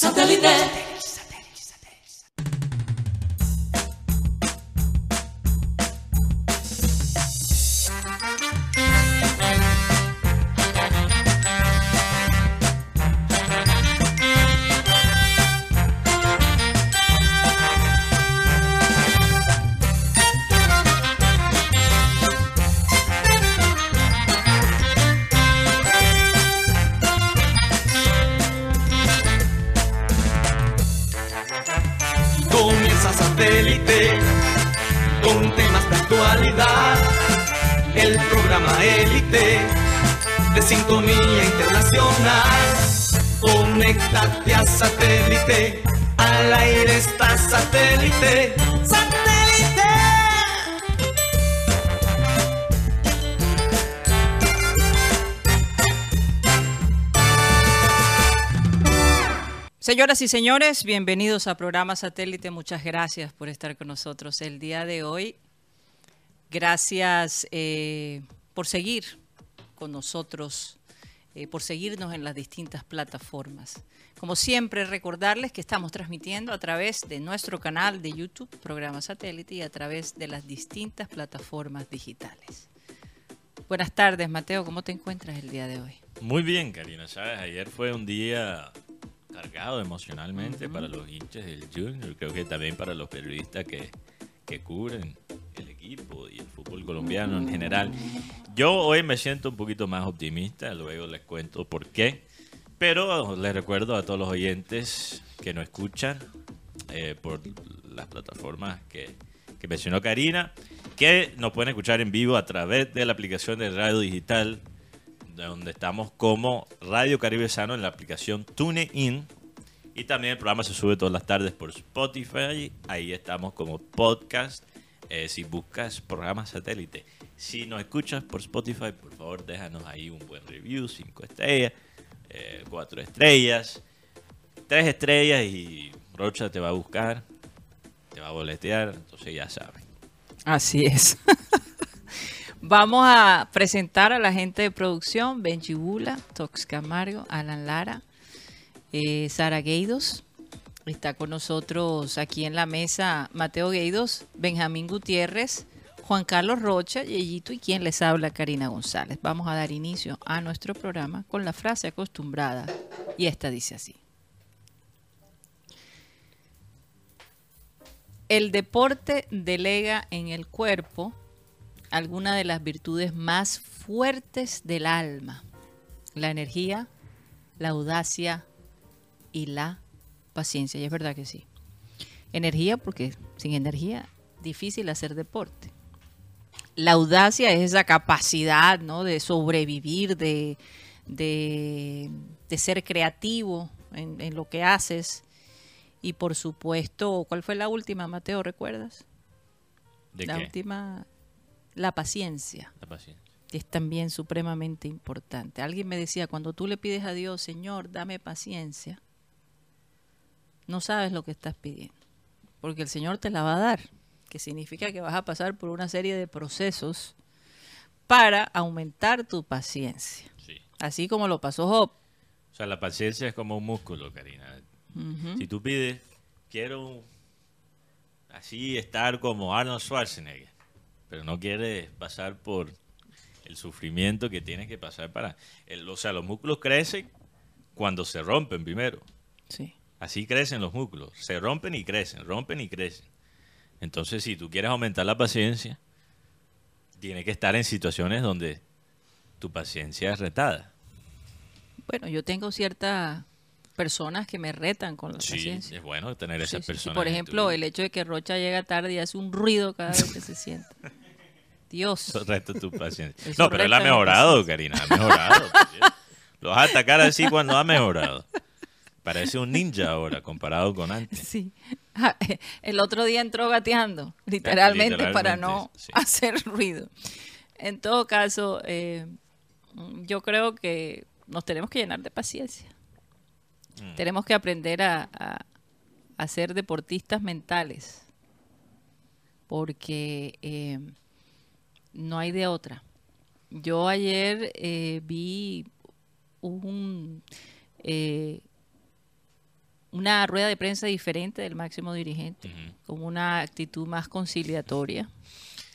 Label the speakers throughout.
Speaker 1: Satellite.
Speaker 2: Señoras y señores, bienvenidos a programa Satélite. Muchas gracias por estar con nosotros el día de hoy. Gracias eh, por seguir con nosotros, eh, por seguirnos en las distintas plataformas. Como siempre, recordarles que estamos transmitiendo a través de nuestro canal de YouTube, programa Satélite, y a través de las distintas plataformas digitales. Buenas tardes, Mateo. ¿Cómo te encuentras el día de hoy?
Speaker 3: Muy bien, Karina. Sabes, ayer fue un día cargado emocionalmente para los hinchas del Junior, creo que también para los periodistas que, que cubren el equipo y el fútbol colombiano en general. Yo hoy me siento un poquito más optimista, luego les cuento por qué, pero les recuerdo a todos los oyentes que nos escuchan eh, por las plataformas que, que mencionó Karina, que nos pueden escuchar en vivo a través de la aplicación de radio digital donde estamos como Radio Caribe Sano en la aplicación TuneIn. Y también el programa se sube todas las tardes por Spotify. Ahí estamos como podcast. eh, si buscas programa satélite. Si nos escuchas por Spotify, por favor déjanos ahí un buen review, cinco estrellas, eh, cuatro estrellas, tres estrellas y Rocha te va a buscar, te va a boletear, entonces ya saben.
Speaker 2: Así es. Vamos a presentar a la gente de producción, Benji Bula, Tox Camargo, Alan Lara, eh, Sara Gueidos. Está con nosotros aquí en la mesa Mateo Gueidos, Benjamín Gutiérrez, Juan Carlos Rocha, Yeyito y quien les habla, Karina González. Vamos a dar inicio a nuestro programa con la frase acostumbrada y esta dice así. El deporte delega en el cuerpo alguna de las virtudes más fuertes del alma, la energía, la audacia y la paciencia. Y es verdad que sí. Energía porque sin energía difícil hacer deporte. La audacia es esa capacidad ¿no? de sobrevivir, de, de, de ser creativo en, en lo que haces. Y por supuesto, ¿cuál fue la última, Mateo? ¿Recuerdas?
Speaker 3: ¿De
Speaker 2: la
Speaker 3: qué?
Speaker 2: última, la paciencia,
Speaker 3: La paciencia.
Speaker 2: que es también supremamente importante. Alguien me decía, cuando tú le pides a Dios, Señor, dame paciencia, no sabes lo que estás pidiendo, porque el Señor te la va a dar, que significa que vas a pasar por una serie de procesos para aumentar tu paciencia,
Speaker 3: Sí.
Speaker 2: así como lo pasó Job.
Speaker 3: O sea, la paciencia es como un músculo, Karina. Si tú pides, quiero así estar como Arnold Schwarzenegger, pero no quieres pasar por el sufrimiento que tienes que pasar para... el- o sea, los músculos crecen cuando se rompen primero.
Speaker 2: Sí.
Speaker 3: Así crecen los músculos. Se rompen y crecen, rompen y crecen. Entonces, si tú quieres aumentar la paciencia, tienes que estar en situaciones donde tu paciencia es retada.
Speaker 2: Bueno, yo tengo ciertas personas que me retan con la
Speaker 3: Sí,
Speaker 2: paciencia.
Speaker 3: es bueno tener esas
Speaker 2: sí, sí.
Speaker 3: personas.
Speaker 2: Por ejemplo, el hecho de que Rocha llega tarde y hace un ruido cada vez que se sienta. Dios.
Speaker 3: No, pero él ha mejorado, Karina, ha mejorado. Lo vas a atacar así cuando ha mejorado. Parece un ninja ahora comparado con antes.
Speaker 2: Sí. Ah, El otro día entró gateando, literalmente, para no
Speaker 3: sí.
Speaker 2: hacer ruido. En todo caso, eh, yo creo que nos tenemos que llenar de paciencia.
Speaker 3: Mm.
Speaker 2: Tenemos que aprender a, a- a ser deportistas mentales, porque eh, no hay de otra. Yo ayer eh, vi un, eh, una rueda de prensa diferente del máximo dirigente, con una actitud más conciliatoria,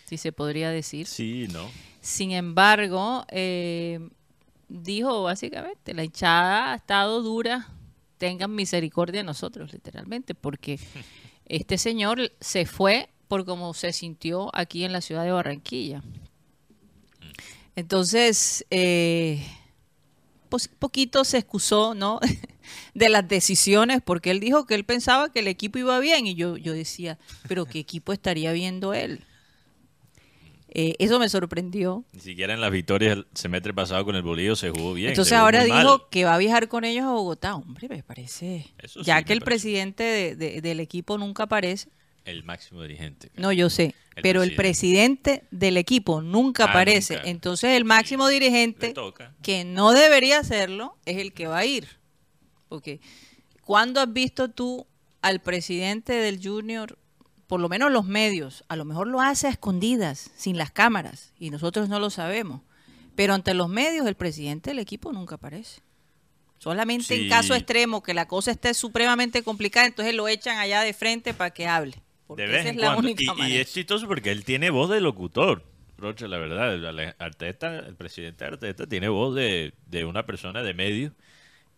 Speaker 2: si se podría decir.
Speaker 3: Sí, no.
Speaker 2: Sin embargo, eh, dijo básicamente, la hinchada ha estado dura, tengan misericordia de nosotros, literalmente, porque este señor se fue por cómo se sintió aquí en la ciudad de Barranquilla. Entonces, eh, pues, poquito se excusó, ¿no? de las decisiones, porque él dijo que él pensaba que el equipo iba bien, y yo, yo decía, pero ¿qué equipo estaría viendo él? Eh, eso me sorprendió.
Speaker 3: Ni siquiera en las victorias el semestre pasado con el Bolillo se jugó bien.
Speaker 2: Entonces
Speaker 3: jugó
Speaker 2: ahora dijo
Speaker 3: mal.
Speaker 2: que va a viajar con ellos a Bogotá. Hombre, me parece.
Speaker 3: Eso
Speaker 2: ya
Speaker 3: sí
Speaker 2: que el
Speaker 3: parece.
Speaker 2: presidente de- de- del equipo nunca aparece.
Speaker 3: El máximo dirigente.
Speaker 2: No, yo sé.
Speaker 3: El
Speaker 2: pero el presidente del equipo nunca
Speaker 3: Ah,
Speaker 2: aparece.
Speaker 3: nunca.
Speaker 2: Entonces el máximo dirigente, que no debería hacerlo, es el que va a ir. Porque ¿cuándo has visto tú al presidente del Junior, por lo menos los medios, a lo mejor lo hace a escondidas, sin las cámaras, y nosotros no lo sabemos? Pero ante los medios el presidente del equipo nunca aparece. Solamente en caso extremo, que la cosa esté supremamente complicada, entonces lo echan allá de frente para que hable. Porque
Speaker 3: De vez
Speaker 2: esa
Speaker 3: en
Speaker 2: es la
Speaker 3: cuando.
Speaker 2: única
Speaker 3: Y, y es chistoso porque él tiene voz de locutor. Rocha, la verdad. Arteta, el presidente Arteta tiene voz de, de una persona de medio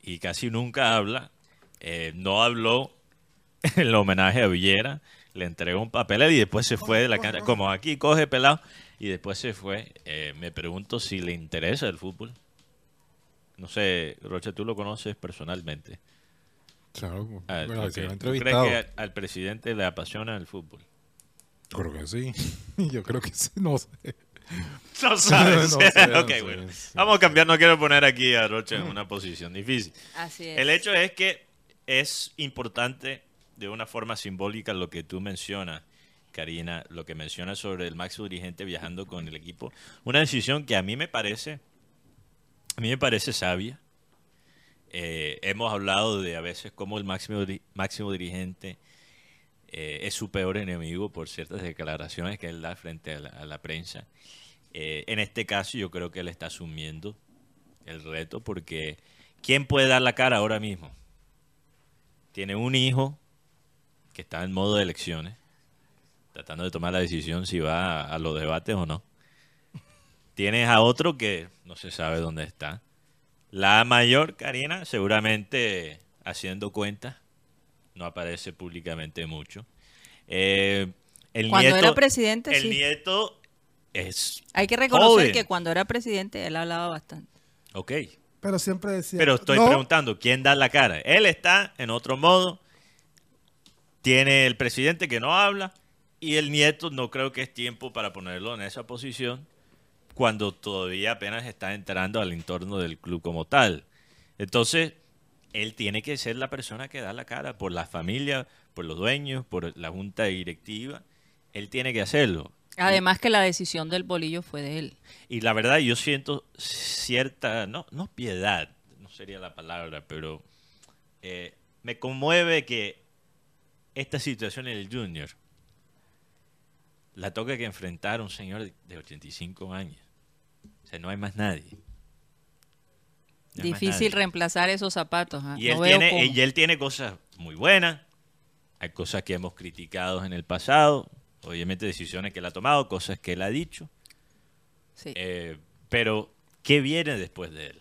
Speaker 3: y casi nunca habla. Eh, no habló en el homenaje a Villera. Le entregó un papel y después se fue de la cancha. Como aquí coge pelado y después se fue. Eh, me pregunto si le interesa el fútbol. No sé, Rocha, tú lo conoces personalmente.
Speaker 1: Claro,
Speaker 3: Ah,
Speaker 1: bueno,
Speaker 3: ok.
Speaker 1: se lo he
Speaker 3: ¿Tú crees que al- al presidente le apasiona el fútbol?
Speaker 1: Creo que sí. Yo creo que sí, no sé.
Speaker 3: No sabes.
Speaker 1: No sé, no
Speaker 3: Ok,
Speaker 1: sé,
Speaker 3: bueno.
Speaker 1: sí.
Speaker 3: Vamos a cambiar, no quiero poner aquí a Rocha en una posición difícil.
Speaker 2: Así es.
Speaker 3: El hecho es que es importante de una forma simbólica lo que tú mencionas, Karina, lo que mencionas sobre el máximo dirigente viajando con el equipo. Una decisión que a mí me parece, a mí me parece sabia. Eh, hemos hablado de a veces cómo el máximo, máximo dirigente eh, es su peor enemigo por ciertas declaraciones que él da frente a la, prensa. Eh, en este caso yo creo que él está asumiendo el reto porque ¿quién puede dar la cara ahora mismo? Tiene un hijo que está en modo de elecciones, tratando de tomar la decisión si va a los debates o no. Tienes a otro que no se sabe dónde está. La mayor, Karina, seguramente haciendo cuentas, no aparece públicamente mucho. Eh, el
Speaker 2: Cuando
Speaker 3: nieto,
Speaker 2: era presidente,
Speaker 3: el
Speaker 2: sí.
Speaker 3: nieto es
Speaker 2: Hay que reconocer
Speaker 3: joven.
Speaker 2: que cuando era presidente él hablaba bastante.
Speaker 3: ok,
Speaker 4: Pero siempre decía.
Speaker 3: pero estoy
Speaker 4: no,
Speaker 3: preguntando quién da la cara. Él está en otro modo, tiene el presidente que no habla y el nieto no creo que es tiempo para ponerlo en esa posición cuando todavía apenas está entrando al entorno del club como tal. Entonces, él tiene que ser la persona que da la cara por la familia, por los dueños, por la junta directiva. Él tiene que hacerlo.
Speaker 2: Además que la decisión del bolillo fue de él.
Speaker 3: Y la verdad, yo siento cierta, no, no piedad, no sería la palabra, pero eh, me conmueve que esta situación en el Junior la toca que enfrentar un señor de- de 85 años. O sea, no hay más nadie. No
Speaker 2: Difícil reemplazar esos zapatos. ¿ah?
Speaker 3: Él, tiene, y él tiene cosas muy buenas, hay cosas que hemos criticado en el pasado, obviamente decisiones que él ha tomado, cosas que él ha dicho.
Speaker 2: Sí.
Speaker 3: Eh, pero, ¿qué viene después de él?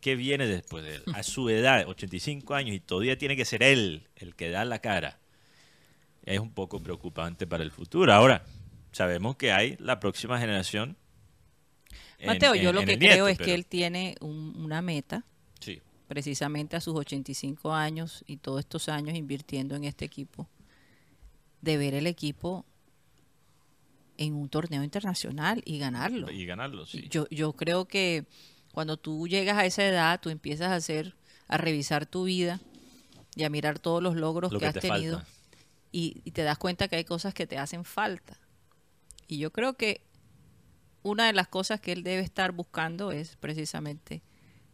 Speaker 3: ¿Qué viene después de él? A su edad, 85 años, y todavía tiene que ser él el que da la cara. Es un poco preocupante para el futuro. Ahora, sabemos que hay la próxima generación. En-
Speaker 2: Mateo, yo
Speaker 3: en-
Speaker 2: lo
Speaker 3: en
Speaker 2: que creo
Speaker 3: nieto,
Speaker 2: es que él tiene un- una meta,
Speaker 3: Sí,
Speaker 2: precisamente a sus 85 años y todos estos años invirtiendo en este equipo, de ver el equipo en un torneo internacional y ganarlo.
Speaker 3: y ganarlo, sí.
Speaker 2: Yo, yo creo que cuando tú llegas a esa edad, tú empiezas a hacer, a revisar tu vida y a mirar todos los logros
Speaker 3: Lo
Speaker 2: que,
Speaker 3: que
Speaker 2: has
Speaker 3: te
Speaker 2: tenido y te das cuenta que hay cosas que te hacen falta. Y yo creo que una de las cosas que él debe estar buscando es precisamente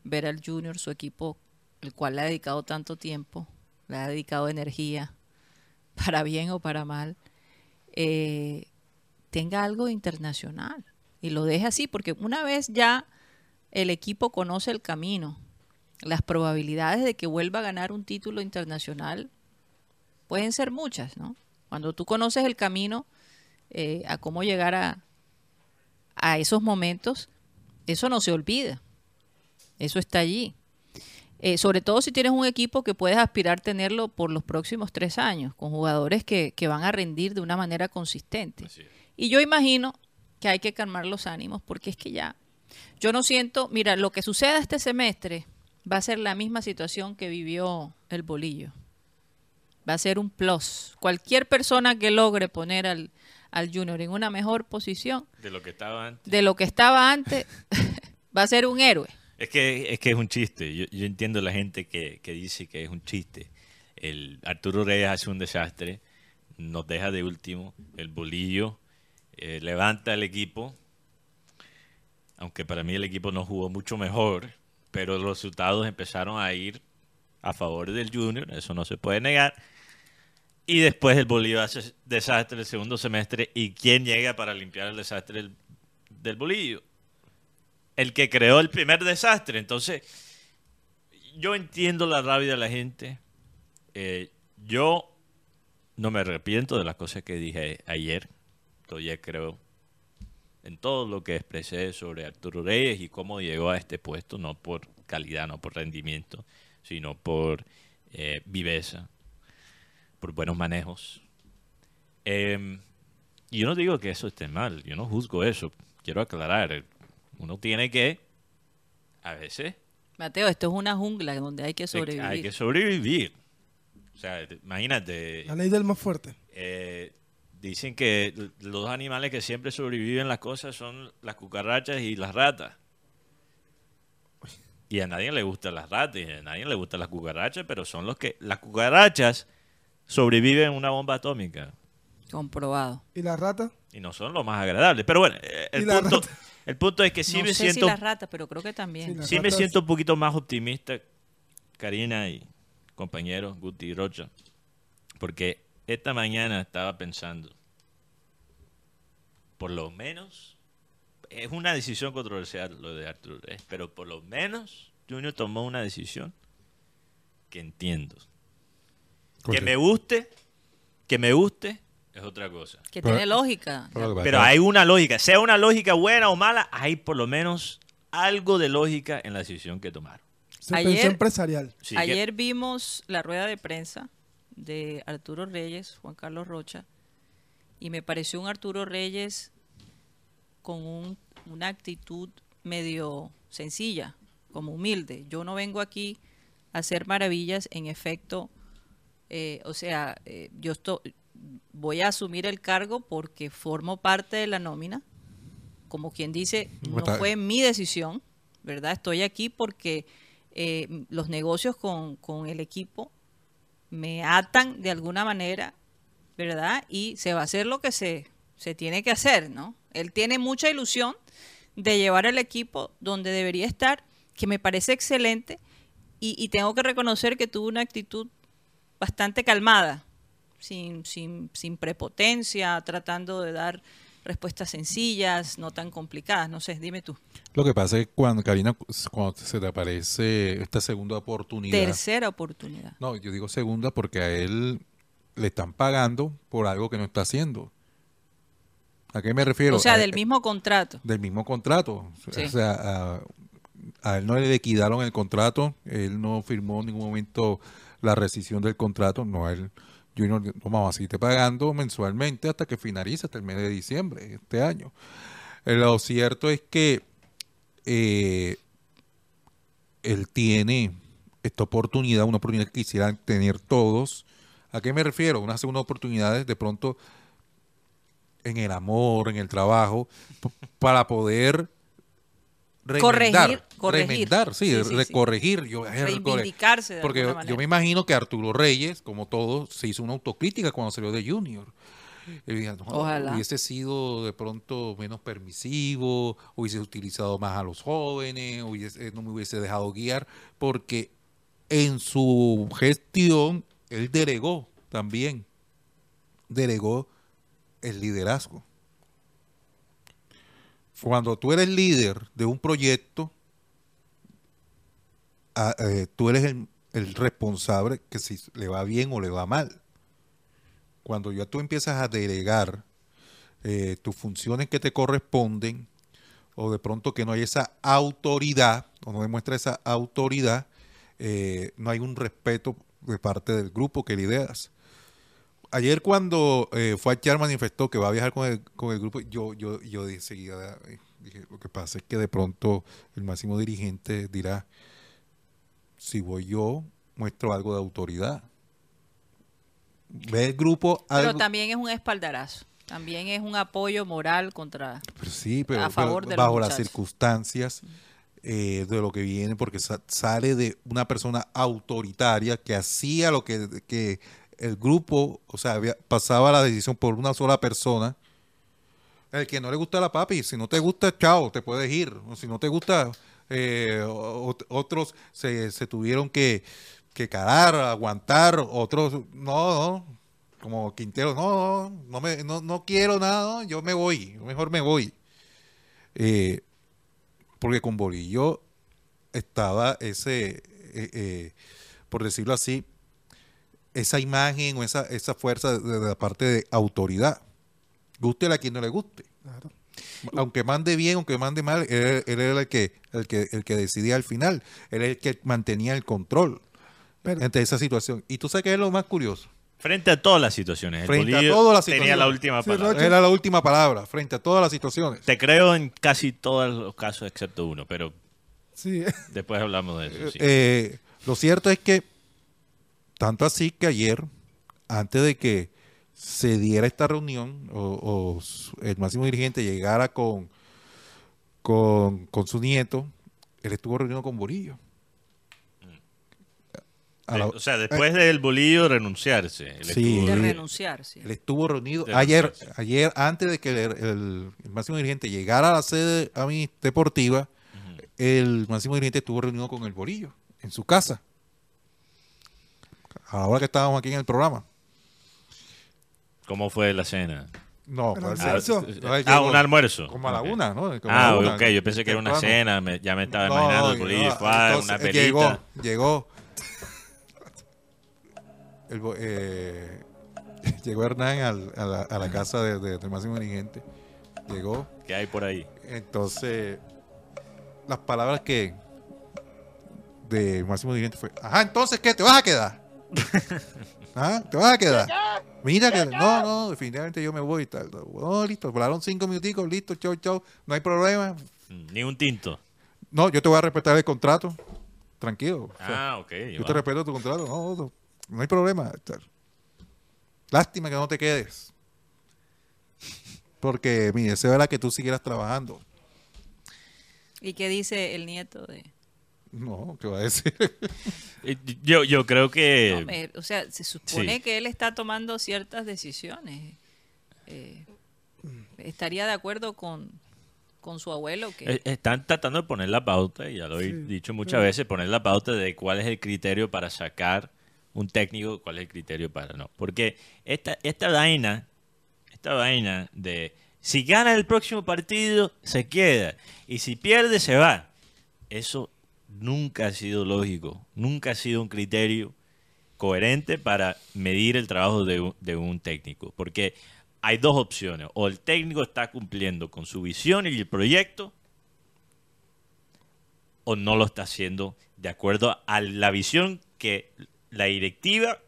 Speaker 2: ver al Junior, su equipo, el cual le ha dedicado tanto tiempo, le ha dedicado energía, para bien o para mal, eh, tenga algo internacional y lo deje así, porque una vez ya el equipo conoce el camino las probabilidades de que vuelva a ganar un título internacional pueden ser muchas, ¿no? Cuando tú conoces el camino eh, a cómo llegar a, a esos momentos, eso no se olvida. Eso está allí. Eh, sobre todo si tienes un equipo que puedes aspirar tenerlo por los próximos tres años, con jugadores que, que van a rendir de una manera consistente. Y yo imagino que hay que calmar los ánimos porque es que ya, yo no siento, mira, lo que suceda este semestre va a ser la misma situación que vivió el bolillo. Va a ser un plus. Cualquier persona que logre poner al, al junior en una mejor posición
Speaker 3: De lo que estaba antes.
Speaker 2: de lo que estaba antes, va a ser un héroe.
Speaker 3: Es que, es que es un chiste. Yo, yo entiendo la gente que, que dice que es un chiste. El Arturo Reyes hace un desastre, nos deja de último. El bolillo eh, levanta el equipo. Aunque para mí el equipo no jugó mucho mejor, pero los resultados empezaron a ir a favor del Junior, eso no se puede negar. Y después el Bolillo hace desastre el segundo semestre. ¿Y quién llega para limpiar el desastre del, del Bolillo? el que creó el primer desastre. Entonces, yo entiendo la rabia de la gente. Eh, yo no me arrepiento de las cosas que dije ayer. Todavía creo en todo lo que expresé sobre Arturo Reyes y cómo llegó a este puesto, no por calidad, no por rendimiento, sino por eh, viveza, por buenos manejos. Eh, y yo no digo que eso esté mal, yo no juzgo eso. Quiero aclarar, uno tiene que, a veces,
Speaker 2: Mateo, esto es una jungla donde hay que sobrevivir.
Speaker 3: hay que sobrevivir. O sea, te- imagínate,
Speaker 4: La ley del más fuerte.
Speaker 3: eh, dicen que los animales que siempre sobreviven las cosas son las cucarachas y las ratas. Y a nadie le gustan las ratas y a nadie le gustan las cucarachas, pero son los que... Las cucarachas sobreviven en una bomba atómica
Speaker 2: Comprobado.
Speaker 4: ¿Y la rata?
Speaker 3: y no son los más agradables. Pero bueno, eh, el punto, el punto es que sí
Speaker 2: no
Speaker 3: me
Speaker 2: sé
Speaker 3: siento...
Speaker 2: si las ratas, pero creo que también.
Speaker 4: Sí, las
Speaker 3: Sí me
Speaker 4: ratas-
Speaker 3: siento un poquito más optimista, Karina y compañeros Guti y Rocha, porque esta mañana estaba pensando, por lo menos, es una decisión controversial lo de Arturo Reyes, pero por lo menos Junior tomó una decisión que entiendo. Que me guste, que me guste, es otra cosa.
Speaker 2: que
Speaker 1: Pero-
Speaker 2: tiene lógica.
Speaker 1: Pero
Speaker 3: hay una lógica, sea una lógica buena o mala, hay por lo menos algo de lógica en la decisión que tomaron.
Speaker 4: Se
Speaker 2: Ayer-
Speaker 4: pensó empresarial.
Speaker 3: Sí, que-
Speaker 2: Ayer vimos la rueda de prensa de Arturo Reyes, Juan Carlos Rocha, y me pareció un Arturo Reyes con un- una actitud medio sencilla, como humilde. Yo no vengo aquí a hacer maravillas, en efecto, eh, o sea, eh, yo esto- voy a asumir el cargo porque formo parte de la nómina, como quien dice, no
Speaker 1: Está-
Speaker 2: fue mi decisión, ¿verdad? Estoy aquí porque eh, los negocios con, con el equipo me atan de alguna manera, ¿verdad? Y se va a hacer lo que se, se tiene que hacer, ¿no? Él tiene mucha ilusión de llevar el equipo donde debería estar, que me parece excelente, y, y tengo que reconocer que tuvo una actitud bastante calmada, sin, sin, sin prepotencia, tratando de dar respuestas sencillas, no tan complicadas. No sé, dime tú.
Speaker 1: Lo que pasa es que cuando, Karina, cuando se te aparece esta segunda oportunidad.
Speaker 2: Tercera oportunidad.
Speaker 1: No, yo digo segunda porque a él le están pagando por algo que no está haciendo. ¿A qué me refiero?
Speaker 2: O sea,
Speaker 1: A-
Speaker 2: del mismo contrato.
Speaker 1: del mismo contrato.
Speaker 2: Sí.
Speaker 1: O sea, a, a él no le liquidaron el contrato, él no firmó en ningún momento la rescisión del contrato, no, él, Junior, vamos a seguirte pagando mensualmente hasta que finalice, hasta el mes de diciembre de este año. Eh, Lo cierto es que eh, él tiene esta oportunidad, una oportunidad que quisieran tener todos. ¿A qué me refiero? Una segunda oportunidad de pronto en el amor, en el trabajo, para poder remendar,
Speaker 2: corregir.
Speaker 1: remendar, sí,
Speaker 2: Sí, sí,
Speaker 1: re-
Speaker 2: sí.
Speaker 1: corregir, yo, eh,
Speaker 2: Reivindicarse de
Speaker 1: porque yo, me imagino que Arturo Reyes, como todos, se hizo una autocrítica cuando salió de Junior. Él dijo, "No,
Speaker 2: Ojalá.
Speaker 1: hubiese sido de pronto menos permisivo, hubiese utilizado más a los jóvenes, hubiese- no me hubiese dejado guiar, porque en su gestión él delegó también, delegó el liderazgo. Cuando tú eres líder de un proyecto, a- eh, tú eres el, el responsable que si le va bien o le va mal. Cuando ya tú empiezas a delegar eh, tus funciones que te corresponden, o de pronto que no hay esa autoridad, o no demuestra esa autoridad, eh, no hay un respeto de parte del grupo que lideras. Ayer cuando eh, fue a manifestó que va a viajar con el, con el grupo, yo, yo, yo de seguida eh, dije, lo que pasa es que de pronto el máximo dirigente dirá, si voy yo, muestro algo de autoridad. Ve el grupo
Speaker 2: Pero también es un espaldarazo. También es un apoyo moral contra...
Speaker 1: Pero sí, pero,
Speaker 2: a favor
Speaker 1: pero
Speaker 2: de
Speaker 1: bajo las circunstancias eh, de lo que viene, porque sa- sale de una persona autoritaria que hacía lo que, que el grupo, o sea, pasaba la decisión por una sola persona. El que no le gusta la papi, si no te gusta, chao, te puedes ir. Si no te gusta, eh, otros se, tuvieron que, que calar, aguantar, otros, no, no, como Quintero, no, no, no, me, no, no quiero nada, yo me voy, mejor me voy. Eh, porque con Bolillo estaba ese, eh, por decirlo así, esa imagen o esa, esa fuerza de, de la parte de autoridad. Guste a quien no le guste.
Speaker 4: Claro.
Speaker 1: Aunque mande bien, aunque mande mal, él, él era el que, el, que, el que decidía al final. Él era el que mantenía el control
Speaker 4: Pero-
Speaker 1: entre esa situación. Y tú sabes que es lo más curioso.
Speaker 3: Frente a todas las situaciones. El
Speaker 1: Frente a todas las
Speaker 3: tenía la última palabra.
Speaker 1: Era la última palabra frente a todas las situaciones.
Speaker 3: Te creo en casi todos los casos excepto uno, pero
Speaker 4: Sí,
Speaker 3: después hablamos de eso. sí.
Speaker 1: Eh, lo cierto es que, tanto así que ayer, antes de que se diera esta reunión, o, el máximo dirigente llegara con, con, con su nieto, él estuvo reunido con la-
Speaker 3: De- o sea, después del bolillo renunciarse. él
Speaker 1: Sí.
Speaker 3: estuvo-
Speaker 2: De
Speaker 1: Eh,
Speaker 2: renunciar, sí.
Speaker 1: Él estuvo reunido
Speaker 3: De
Speaker 1: ayer,
Speaker 3: renunciarse.
Speaker 1: ayer antes de que el, el- el máximo dirigente llegara a la sede a mí deportiva, el máximo dirigente estuvo reunido con el Borillo en su casa. Ahora que estábamos aquí en el programa.
Speaker 3: ¿Cómo fue la cena?
Speaker 1: No,
Speaker 4: El
Speaker 1: parece-
Speaker 4: almuerzo.
Speaker 1: no, él
Speaker 3: Ah, un almuerzo.
Speaker 1: Como a la una, ¿no? Como
Speaker 3: Ah,
Speaker 1: una,
Speaker 3: ok, yo pensé que era una
Speaker 1: temprano.
Speaker 3: cena, me- ya me estaba
Speaker 1: No,
Speaker 3: imaginando el
Speaker 1: no,
Speaker 3: bolillo,
Speaker 1: no,
Speaker 3: fue
Speaker 1: entonces,
Speaker 3: una
Speaker 1: él
Speaker 3: pelita.
Speaker 1: Llegó, llegó. El eh, llegó Hernán al- a, la, a la casa de- de- del máximo dirigente. Llegó.
Speaker 3: ¿Qué hay por ahí?
Speaker 1: Entonces, las palabras que del máximo dirigente fue, ajá, entonces, ¿qué? ¿Te vas a quedar? ¿Ah? ¿Te vas a quedar? Mira que, no, no, definitivamente yo me voy y tal. No, listo, volaron cinco minuticos, listo, chau, chau, no hay problema.
Speaker 3: Ni un tinto.
Speaker 1: No, yo te voy a respetar el contrato, tranquilo. O sea,
Speaker 3: Ah, ok.
Speaker 1: yo
Speaker 3: va.
Speaker 1: te respeto tu contrato, no, no, no hay problema. tal. Lástima que no te quedes. Porque mi deseo era que tú siguieras trabajando.
Speaker 2: ¿Y qué dice el nieto de...?
Speaker 1: No, ¿qué va a decir?
Speaker 3: Eh, Yo, yo creo que...
Speaker 2: No, me- o sea, se supone
Speaker 3: Sí.
Speaker 2: que él está tomando ciertas decisiones. Eh, estaría de acuerdo con, con su abuelo que...
Speaker 3: Eh, Están tratando de poner la pauta, y ya lo he
Speaker 4: Sí,
Speaker 3: dicho muchas veces, poner la pauta de cuál es el criterio para sacar un técnico, cuál es el criterio para no. Porque esta, esta vaina, esta vaina de si gana el próximo partido, se queda. Y si pierde, se va. Eso nunca ha sido lógico, nunca ha sido un criterio coherente para medir el trabajo de un, de un técnico. Porque hay dos opciones. O el técnico está cumpliendo con su visión y el proyecto, o no lo está haciendo de acuerdo a la visión que la directiva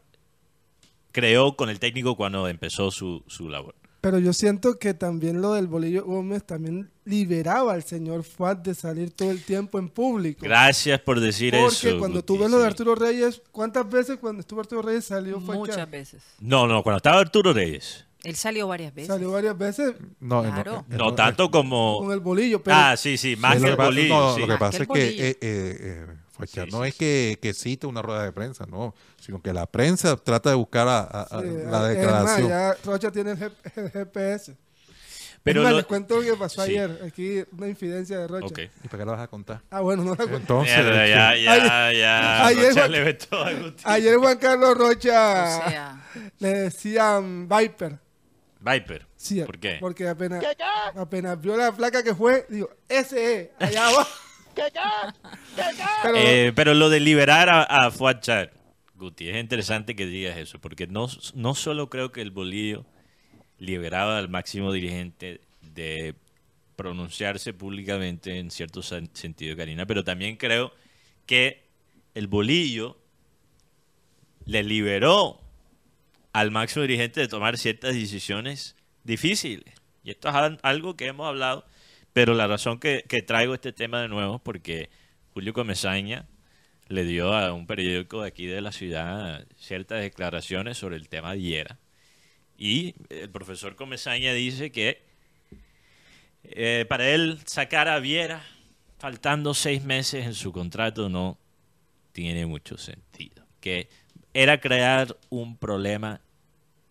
Speaker 3: creó con el técnico cuando empezó su, su labor.
Speaker 4: pero yo siento que también lo del Bolillo Gómez también liberaba al señor Fuad de salir todo el tiempo en público.
Speaker 3: Gracias por decir
Speaker 4: Porque
Speaker 3: eso.
Speaker 4: cuando
Speaker 3: Guti,
Speaker 4: tú ves lo de. Arturo Reyes, ¿cuántas veces cuando estuvo Arturo Reyes salió fue
Speaker 2: muchas veces.
Speaker 3: No, no, cuando estaba Arturo Reyes.
Speaker 2: Él salió varias veces.
Speaker 4: salió varias veces
Speaker 1: No,
Speaker 2: Claro.
Speaker 1: no,
Speaker 3: No tanto como...
Speaker 4: con el bolillo, pero
Speaker 3: Ah, sí, sí, más
Speaker 1: Sí,
Speaker 3: que
Speaker 1: lo
Speaker 3: el bolillo.
Speaker 1: no,
Speaker 3: sí.
Speaker 1: Lo que pasa
Speaker 2: que
Speaker 1: es que eh, eh, eh, no
Speaker 3: sí,
Speaker 1: es que, que cite una rueda de prensa, no, sino que la prensa trata de buscar a, a- a
Speaker 4: sí,
Speaker 1: la
Speaker 4: es más,
Speaker 1: declaración.
Speaker 4: ya Rocha tiene el, G- el GPS.
Speaker 3: Pero
Speaker 4: más,
Speaker 3: lo-
Speaker 4: les cuento lo que pasó
Speaker 3: Sí.
Speaker 4: ayer. Aquí una infidencia de Rocha.
Speaker 3: Ok.
Speaker 1: ¿Y para qué la vas a contar?
Speaker 4: Ah, bueno, no la cuento.
Speaker 1: Entonces,
Speaker 3: Mierda, ya, ya, ya.
Speaker 4: Ayer-
Speaker 3: Rocha le vetó a Guti.
Speaker 4: Ayer Juan Carlos Rocha
Speaker 2: O sea,
Speaker 4: le decían Viper.
Speaker 3: Viper.
Speaker 4: Sí,
Speaker 3: ¿Por qué?
Speaker 4: Porque apenas, apenas vio la placa que fue, digo, ese es, allá abajo. Pero,
Speaker 3: Eh, pero lo de liberar a, a Fuad Char, Guti, es interesante que digas eso, porque no, no solo creo que el bolillo liberaba al máximo dirigente de pronunciarse públicamente en cierto sen- sentido, Karina, pero también creo que el bolillo le liberó al máximo dirigente de tomar ciertas decisiones difíciles. Y esto es al- algo que hemos hablado, pero la razón que, traigo este tema de nuevo porque Julio Comesaña le dio a un periódico de aquí de la ciudad ciertas declaraciones sobre el tema de Hiera. Y el profesor Comesaña dice que eh, para él sacar a Viera faltando seis meses en su contrato no tiene mucho sentido. Que era crear un problema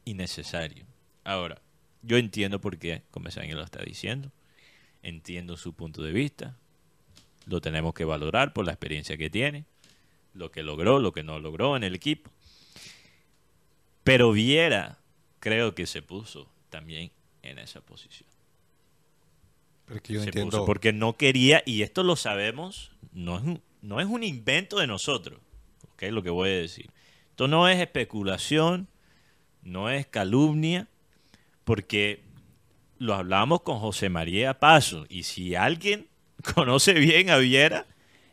Speaker 3: innecesario. Ahora, yo entiendo por qué Comesaña lo está diciendo. Entiendo su punto de vista. Lo tenemos que valorar por la experiencia que tiene, lo que logró, lo que no logró en el equipo. Pero Viera creo que se puso también en esa posición.
Speaker 1: Pero es que yo no
Speaker 3: Se
Speaker 1: entiendo.
Speaker 3: puso porque no quería, y esto lo sabemos, no es un, no es un invento de nosotros, ¿ok? Lo que voy a decir. Esto no es especulación, no es calumnia, porque lo hablamos con José María Paso, y si alguien conoce bien a Viera,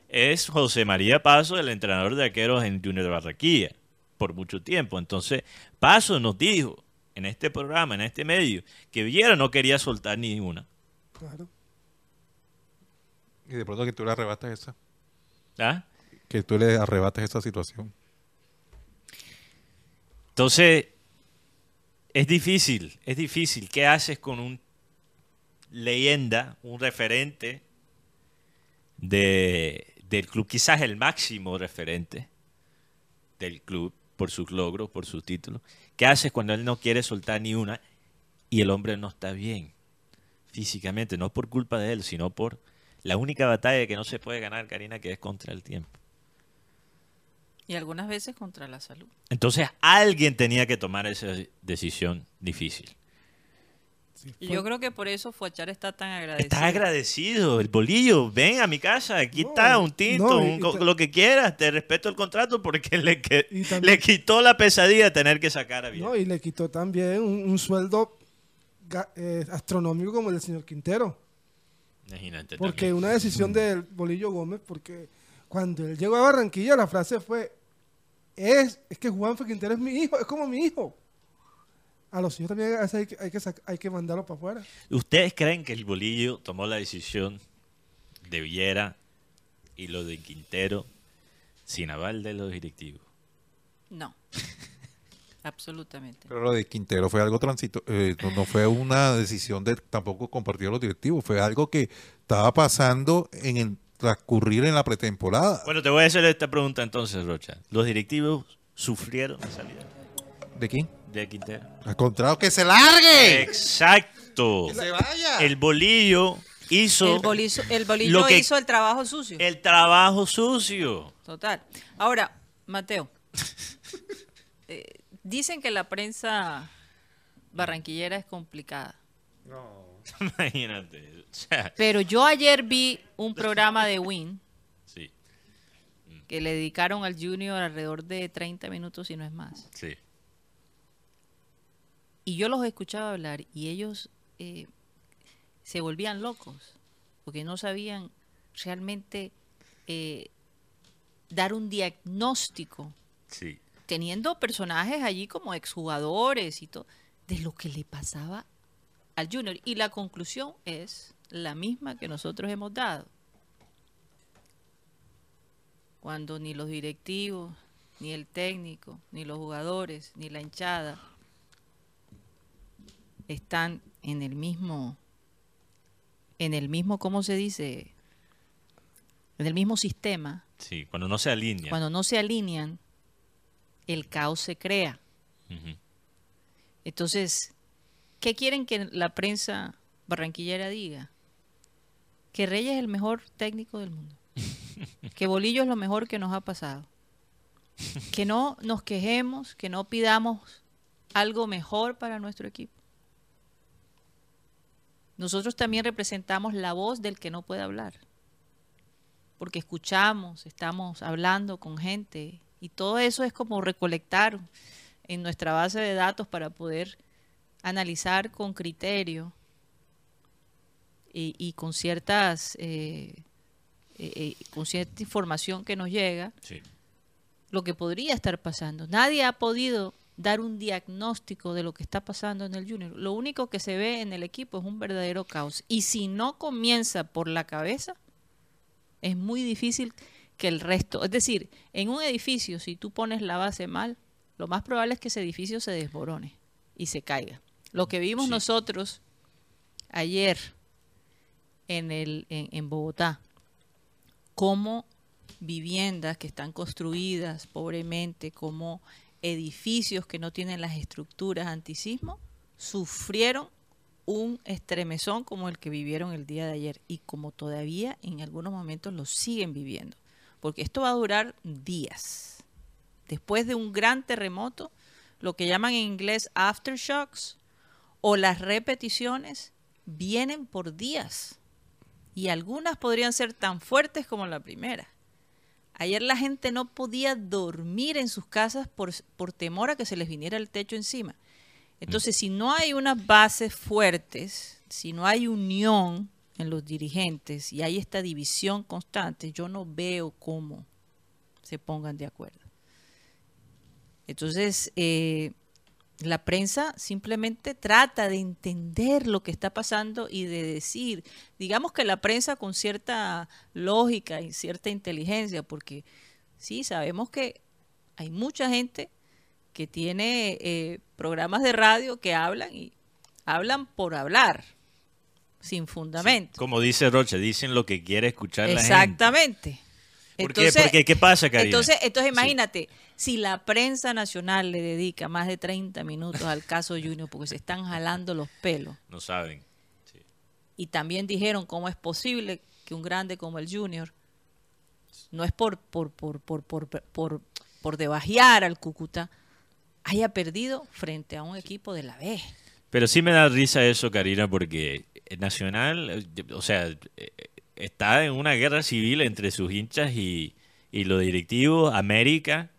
Speaker 3: es José María Paso, el entrenador de arqueros en Junior de Barranquilla, por mucho tiempo. Entonces, Paso nos dijo en este programa, en este medio, que Viera no quería soltar ni una.
Speaker 4: claro.
Speaker 1: Y de pronto que tú le arrebates esa.
Speaker 3: ¿Ah?
Speaker 1: Que tú le arrebates esa situación.
Speaker 3: Entonces, es difícil, es difícil. ¿Qué haces con un leyenda, un referente de, del club? Quizás el máximo referente del club por sus logros, por sus títulos. ¿Qué haces cuando él no quiere soltar ni una y el hombre no está bien físicamente? No por culpa de él, sino por la única batalla que no se puede ganar, Karina, que es contra el tiempo.
Speaker 2: Y algunas veces contra la salud.
Speaker 3: Entonces alguien tenía que tomar esa decisión difícil.
Speaker 2: Y yo creo que por eso Fuachar está tan agradecido.
Speaker 3: Estás agradecido, el bolillo, ven a mi casa, aquí
Speaker 4: No,
Speaker 3: está un tinto,
Speaker 4: no, y-
Speaker 3: un
Speaker 4: y
Speaker 3: co-
Speaker 4: te-
Speaker 3: lo que quieras, te respeto el contrato porque le, que-
Speaker 4: Y también-
Speaker 3: le quitó la pesadilla de tener que sacar a bien.
Speaker 4: No, y le quitó también un, un sueldo eh, astronómico como el del señor Quintero.
Speaker 3: Imagínate
Speaker 4: Porque
Speaker 3: también.
Speaker 4: una decisión del Bolillo Gómez, porque cuando él llegó a Barranquilla, la frase fue, es, es que Juanfe Quintero es mi hijo, es como mi hijo. A los hijos también a hay que, hay que, hay que mandarlos para afuera.
Speaker 3: ¿Ustedes creen que el bolillo tomó la decisión de Viera y lo de Quintero sin aval de los directivos?
Speaker 2: No. Absolutamente.
Speaker 1: Pero lo de Quintero fue algo transito, eh, no, no fue una decisión de tampoco compartir los directivos, fue algo que estaba pasando en el transcurrir en la pretemporada.
Speaker 3: Bueno, te voy a hacer esta pregunta entonces, Rocha. ¿Los directivos sufrieron la salida
Speaker 1: ¿De quién?
Speaker 3: De Quintero?
Speaker 1: Al contrario, que se largue.
Speaker 3: Exacto.
Speaker 1: Que se vaya.
Speaker 3: El bolillo hizo
Speaker 2: El bolillo, el bolillo
Speaker 3: lo que-
Speaker 2: hizo el trabajo sucio.
Speaker 3: el trabajo sucio.
Speaker 2: Total. Ahora, Mateo, eh, dicen que la prensa barranquillera es complicada.
Speaker 3: Imagínate. O sea,
Speaker 2: Pero yo ayer vi un programa de Win
Speaker 3: sí,
Speaker 2: que le dedicaron al Junior alrededor de 30 minutos, si no es más.
Speaker 3: sí.
Speaker 2: Y yo los escuchaba hablar y ellos eh, se volvían locos porque no sabían realmente eh, dar un diagnóstico
Speaker 3: Sí.
Speaker 2: teniendo personajes allí como exjugadores y todo, de lo que le pasaba al Junior. Y la conclusión es la misma que nosotros hemos dado. Cuando ni los directivos, ni el técnico, ni los jugadores, ni la hinchada están en el mismo, en el mismo, ¿cómo se dice? En el mismo sistema,
Speaker 3: Sí, cuando no se alinea.
Speaker 2: cuando no se alinean, el caos se crea. Entonces, ¿qué quieren que la prensa barranquillera diga? Que Reyes es el mejor técnico del mundo. que Bolillo es lo mejor que nos ha pasado. Que no nos quejemos, que no pidamos algo mejor para nuestro equipo. Nosotros también representamos la voz del que no puede hablar. porque escuchamos, estamos hablando con gente y todo eso es como recolectar en nuestra base de datos para poder analizar con criterio y, y con ciertas eh, eh, eh, con cierta información que nos llega
Speaker 3: Sí.
Speaker 2: lo que podría estar pasando. Nadie ha podido dar un diagnóstico de lo que está pasando en el Junior. Lo único que se ve en el equipo es un verdadero caos. Y si no comienza por la cabeza, es muy difícil que el resto, es decir, en un edificio, si tú pones la base mal, lo más probable es que ese edificio se desborone y se caiga. Lo que vimos
Speaker 3: Sí.
Speaker 2: nosotros ayer en, el, en, en Bogotá, cómo viviendas que están construidas pobremente, como edificios que no tienen las estructuras antisismo, sufrieron un estremezón como el que vivieron el día de ayer y como todavía en algunos momentos lo siguen viviendo. Porque esto va a durar días. Después de un gran terremoto, lo que llaman en inglés aftershocks o las repeticiones vienen por días y algunas podrían ser tan fuertes como la primera. Ayer la gente no podía dormir en sus casas por, por temor a que se les viniera el techo encima. Entonces, si no hay unas bases fuertes, si no hay unión en los dirigentes y hay esta división constante, yo no veo cómo se pongan de acuerdo. Entonces, eh, la prensa simplemente trata de entender lo que está pasando y de decir, digamos que la prensa con cierta lógica y cierta inteligencia, porque sí, sabemos que hay mucha gente que tiene eh, programas de radio que hablan y hablan por hablar, sin fundamento.
Speaker 3: Como dice Rocha, dicen lo que quiere escuchar la gente.
Speaker 2: Exactamente.
Speaker 3: ¿Por qué? Porque, ¿qué pasa, Karina?
Speaker 2: Entonces, entonces
Speaker 3: Sí.
Speaker 2: imagínate, si la prensa nacional le dedica más de 30 minutos al caso Junior porque se están jalando los pelos
Speaker 3: No saben. Sí.
Speaker 2: y también dijeron cómo es posible que un grande como el Junior no es por por por por por por, por debajear al Cúcuta haya perdido frente a un equipo de la B.
Speaker 3: Pero sí me da risa eso, Karina, porque Nacional, eh, o sea, eh, está en una guerra civil entre sus hinchas y, y los directivos. América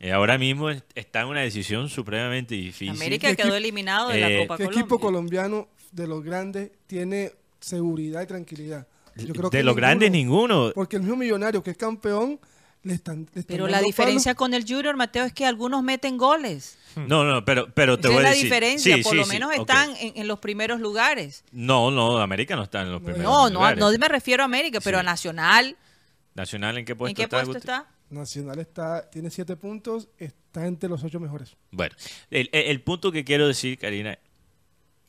Speaker 3: eh, ahora mismo es- está en una decisión supremamente difícil.
Speaker 2: América
Speaker 4: ¿Qué
Speaker 2: quedó eliminado de la
Speaker 3: Eh,
Speaker 2: Copa
Speaker 4: ¿Qué
Speaker 2: Colombia.
Speaker 4: equipo colombiano de los grandes tiene seguridad y tranquilidad? Yo creo
Speaker 3: de
Speaker 4: que
Speaker 3: los grandes ninguno.
Speaker 4: Porque el mismo millonario que es campeón le están, le están
Speaker 2: Pero la diferencia
Speaker 4: palos.
Speaker 2: con el Junior, Mateo, es que algunos meten goles.
Speaker 3: No, no, pero, pero te
Speaker 2: Esa
Speaker 3: voy
Speaker 2: es
Speaker 3: a
Speaker 2: la
Speaker 3: decir.
Speaker 2: diferencia,
Speaker 3: Sí,
Speaker 2: por
Speaker 3: sí,
Speaker 2: lo
Speaker 3: sí,
Speaker 2: menos están en, en los primeros lugares.
Speaker 3: No, no, América no está en los primeros
Speaker 2: No, no,
Speaker 3: lugares.
Speaker 2: no me refiero a América, pero
Speaker 3: Sí.
Speaker 2: a Nacional.
Speaker 3: Nacional, ¿en qué puesto
Speaker 2: ¿En qué
Speaker 3: está?
Speaker 2: puesto
Speaker 3: Guti?
Speaker 2: está?
Speaker 4: Nacional está, tiene siete puntos, está entre los ocho mejores.
Speaker 3: Bueno, el, el- el punto que quiero decir, Karina,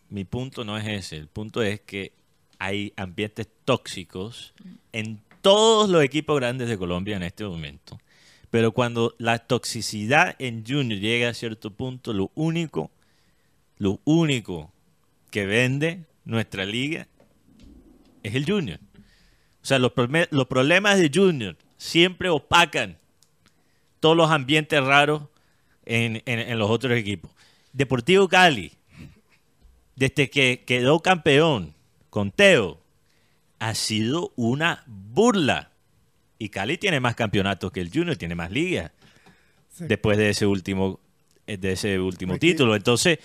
Speaker 3: mi punto no es ese. El punto es que hay ambientes tóxicos en todos los equipos grandes de Colombia en este momento. Pero cuando la toxicidad en Junior llega a cierto punto, lo único, lo único que vende nuestra liga es el Junior. O sea, los, problemas de Junior siempre opacan todos los ambientes raros en, en- en los otros equipos. Deportivo Cali, desde que quedó campeón con Teo, ha sido una burla. Y Cali tiene más campeonatos que el Junior, tiene más ligas
Speaker 4: Sí.
Speaker 3: después de ese último, eh, de ese último
Speaker 4: Porque-
Speaker 3: título. Entonces,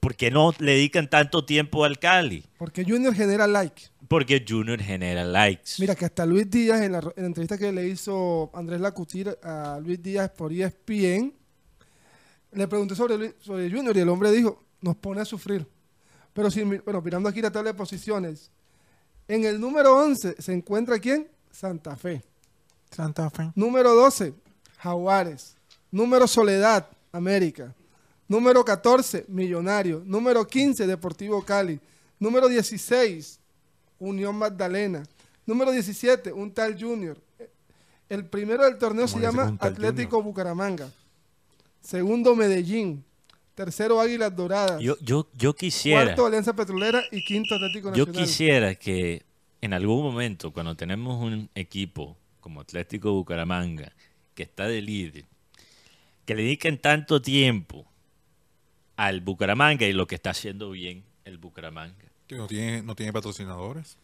Speaker 3: ¿por qué no le dedican tanto tiempo al Cali?
Speaker 4: Porque Junior genera like.
Speaker 3: Porque Junior genera likes.
Speaker 4: Mira que hasta Luis Díaz, en la, en la entrevista que le hizo Andrés Lacutir a Luis Díaz por ESPN, le pregunté sobre, Luis- sobre Junior y el hombre dijo, nos pone a sufrir. Pero si, bueno, mirando aquí la tabla de posiciones, en el número 11 se encuentra quién? Santa Fe.
Speaker 1: Santa Fe.
Speaker 4: Número 12, Jaguares. Número Soledad, América. Número 14, Millonario. Número 15, Deportivo Cali. Número 16, Unión Magdalena. Número 17, un tal Junior. El primero del torneo se
Speaker 1: ¿Cómo dice
Speaker 4: llama Atlético Bucaramanga. Segundo, Medellín. Tercero, Águilas Doradas.
Speaker 3: Yo, yo, yo quisiera.
Speaker 4: Cuarto, Alianza Petrolera. Y quinto, Atlético
Speaker 3: Yo
Speaker 4: Nacional.
Speaker 3: quisiera que en algún momento, cuando tenemos un equipo como Atlético Bucaramanga, que está de líder, que le dediquen tanto tiempo al Bucaramanga y lo que está haciendo bien el Bucaramanga.
Speaker 1: Que no tiene, no tiene patrocinadores.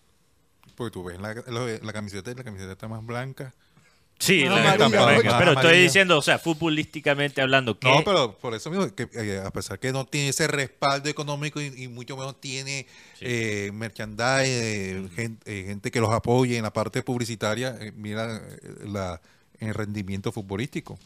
Speaker 1: Porque tú ves la, la, la camiseta y la camiseta está más blanca.
Speaker 3: Sí, la
Speaker 4: amarilla,
Speaker 3: estampa
Speaker 4: amarilla.
Speaker 3: blanca. pero estoy diciendo, o sea, futbolísticamente hablando, que
Speaker 1: No, pero por eso mismo, que eh, a pesar que no tiene ese respaldo económico y, y mucho menos tiene
Speaker 3: Sí.
Speaker 1: eh, merchandise, eh, eh, gente, que los apoye en la parte publicitaria, eh, mira la, el rendimiento futbolístico.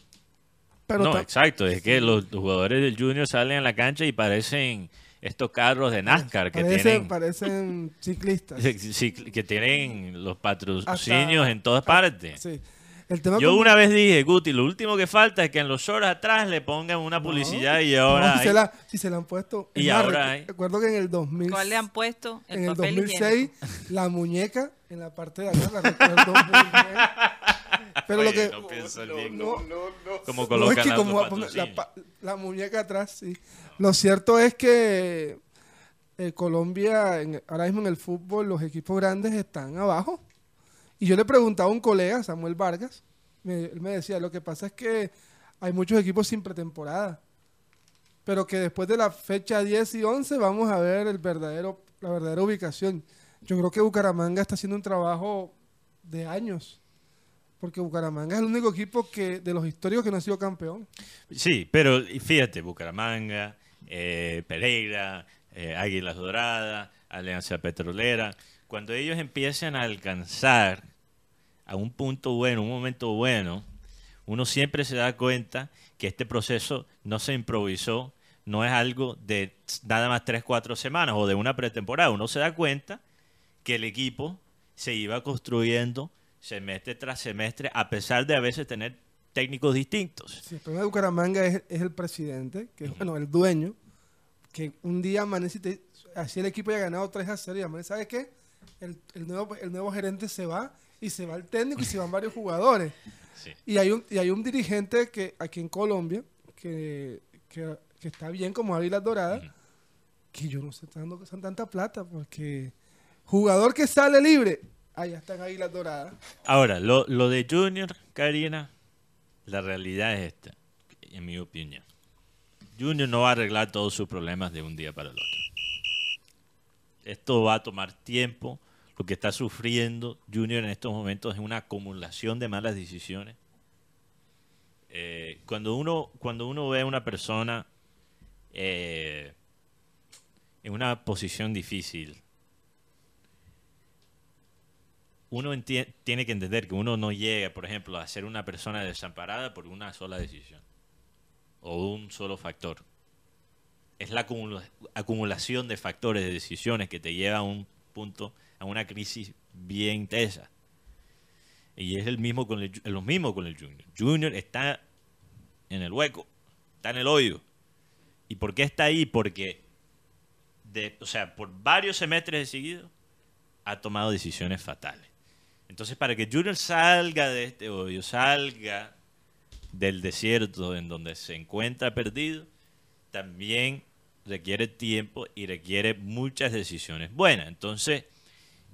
Speaker 4: Pero
Speaker 3: no, exacto, es que los, los jugadores del Junior salen a la cancha y parecen estos carros de NASCAR que
Speaker 4: parecen,
Speaker 3: tienen
Speaker 4: parecen ciclistas.
Speaker 3: que tienen los patrocinios
Speaker 4: Hasta-
Speaker 3: en todas partes.
Speaker 4: Sí. El tema
Speaker 3: Yo
Speaker 4: con-
Speaker 3: una vez dije, Guti, lo último que falta es que en los shorts atrás le pongan una publicidad y
Speaker 4: No,
Speaker 3: ahora
Speaker 4: si,
Speaker 3: hay-
Speaker 4: se la, si se la han puesto.
Speaker 3: Y
Speaker 4: más,
Speaker 3: ahora hay-
Speaker 4: Recuerdo que en el 2000,
Speaker 2: ¿Cuál le han puesto? El
Speaker 4: en el
Speaker 2: papel
Speaker 4: 2006,
Speaker 2: higiénico.
Speaker 4: la muñeca en la parte de acá la recuerdo muy bien. Pero lo que.
Speaker 3: no pienso bien
Speaker 4: no,
Speaker 3: cómo-
Speaker 4: no, no. No, es
Speaker 3: colocan
Speaker 4: que como la, muñeca atrás, sí. Lo cierto es que eh, Colombia, en- ahora mismo en el fútbol, los equipos grandes están abajo. Y yo le preguntaba a un colega, Samuel Vargas, él me decía, lo que pasa es que hay muchos equipos sin pretemporada. Pero que después de la fecha 10 y 11 vamos a ver el verdadero, la verdadera ubicación. Yo creo que Bucaramanga está haciendo un trabajo de años. Porque Bucaramanga es el único equipo que de los históricos que no ha sido campeón.
Speaker 3: Sí, pero fíjate, Bucaramanga, eh, Pereira, eh, Águilas Doradas, Alianza Petrolera, cuando ellos empiezan a alcanzar a un punto bueno, un momento bueno, uno siempre se da cuenta que este proceso no se improvisó, no es algo de nada más tres, cuatro semanas o de una pretemporada. Uno se da cuenta que el equipo se iba construyendo semestre tras semestre, a pesar de a veces tener técnicos distintos.
Speaker 4: Sí, problema de Bucaramanga es, el presidente, que es bueno, el dueño, que un día amanece y así el equipo ya ha ganado 3 a 0 y amanece, ¿sabes qué? El, el nuevo, el nuevo gerente se va y se va el técnico y se van varios jugadores.
Speaker 3: Sí.
Speaker 4: Y hay un, y hay un dirigente que aquí en Colombia, que, que, que está bien como Águilas Doradas, que yo no sé está dando son tanta plata, porque jugador que sale libre, allá están Águilas Doradas.
Speaker 3: Ahora, lo, lo de Junior, Karina, la realidad es esta, en mi opinión. Junior no va a arreglar todos sus problemas de un día para el otro. Esto va a tomar tiempo. Lo que está sufriendo Junior en estos momentos es una acumulación de malas decisiones. Eh, cuando, uno, cuando uno ve a una persona eh, en una posición difícil, uno tiene que entender que uno no llega, por ejemplo, a ser una persona desamparada por una sola decisión o un solo factor. Es la acumula- acumulación de factores, de decisiones que te lleva a un punto, a una crisis bien tesa. Y es el mismo con el, Ju- lo mismo con el Junior. Junior está en el hueco, está en el hoyo. ¿Y por qué está ahí? Porque, de, o sea, por varios semestres seguidos ha tomado decisiones fatales. Entonces, para que Junior salga de este hoyo, salga del desierto en donde se encuentra perdido, también requiere tiempo y requiere muchas decisiones buenas. Entonces,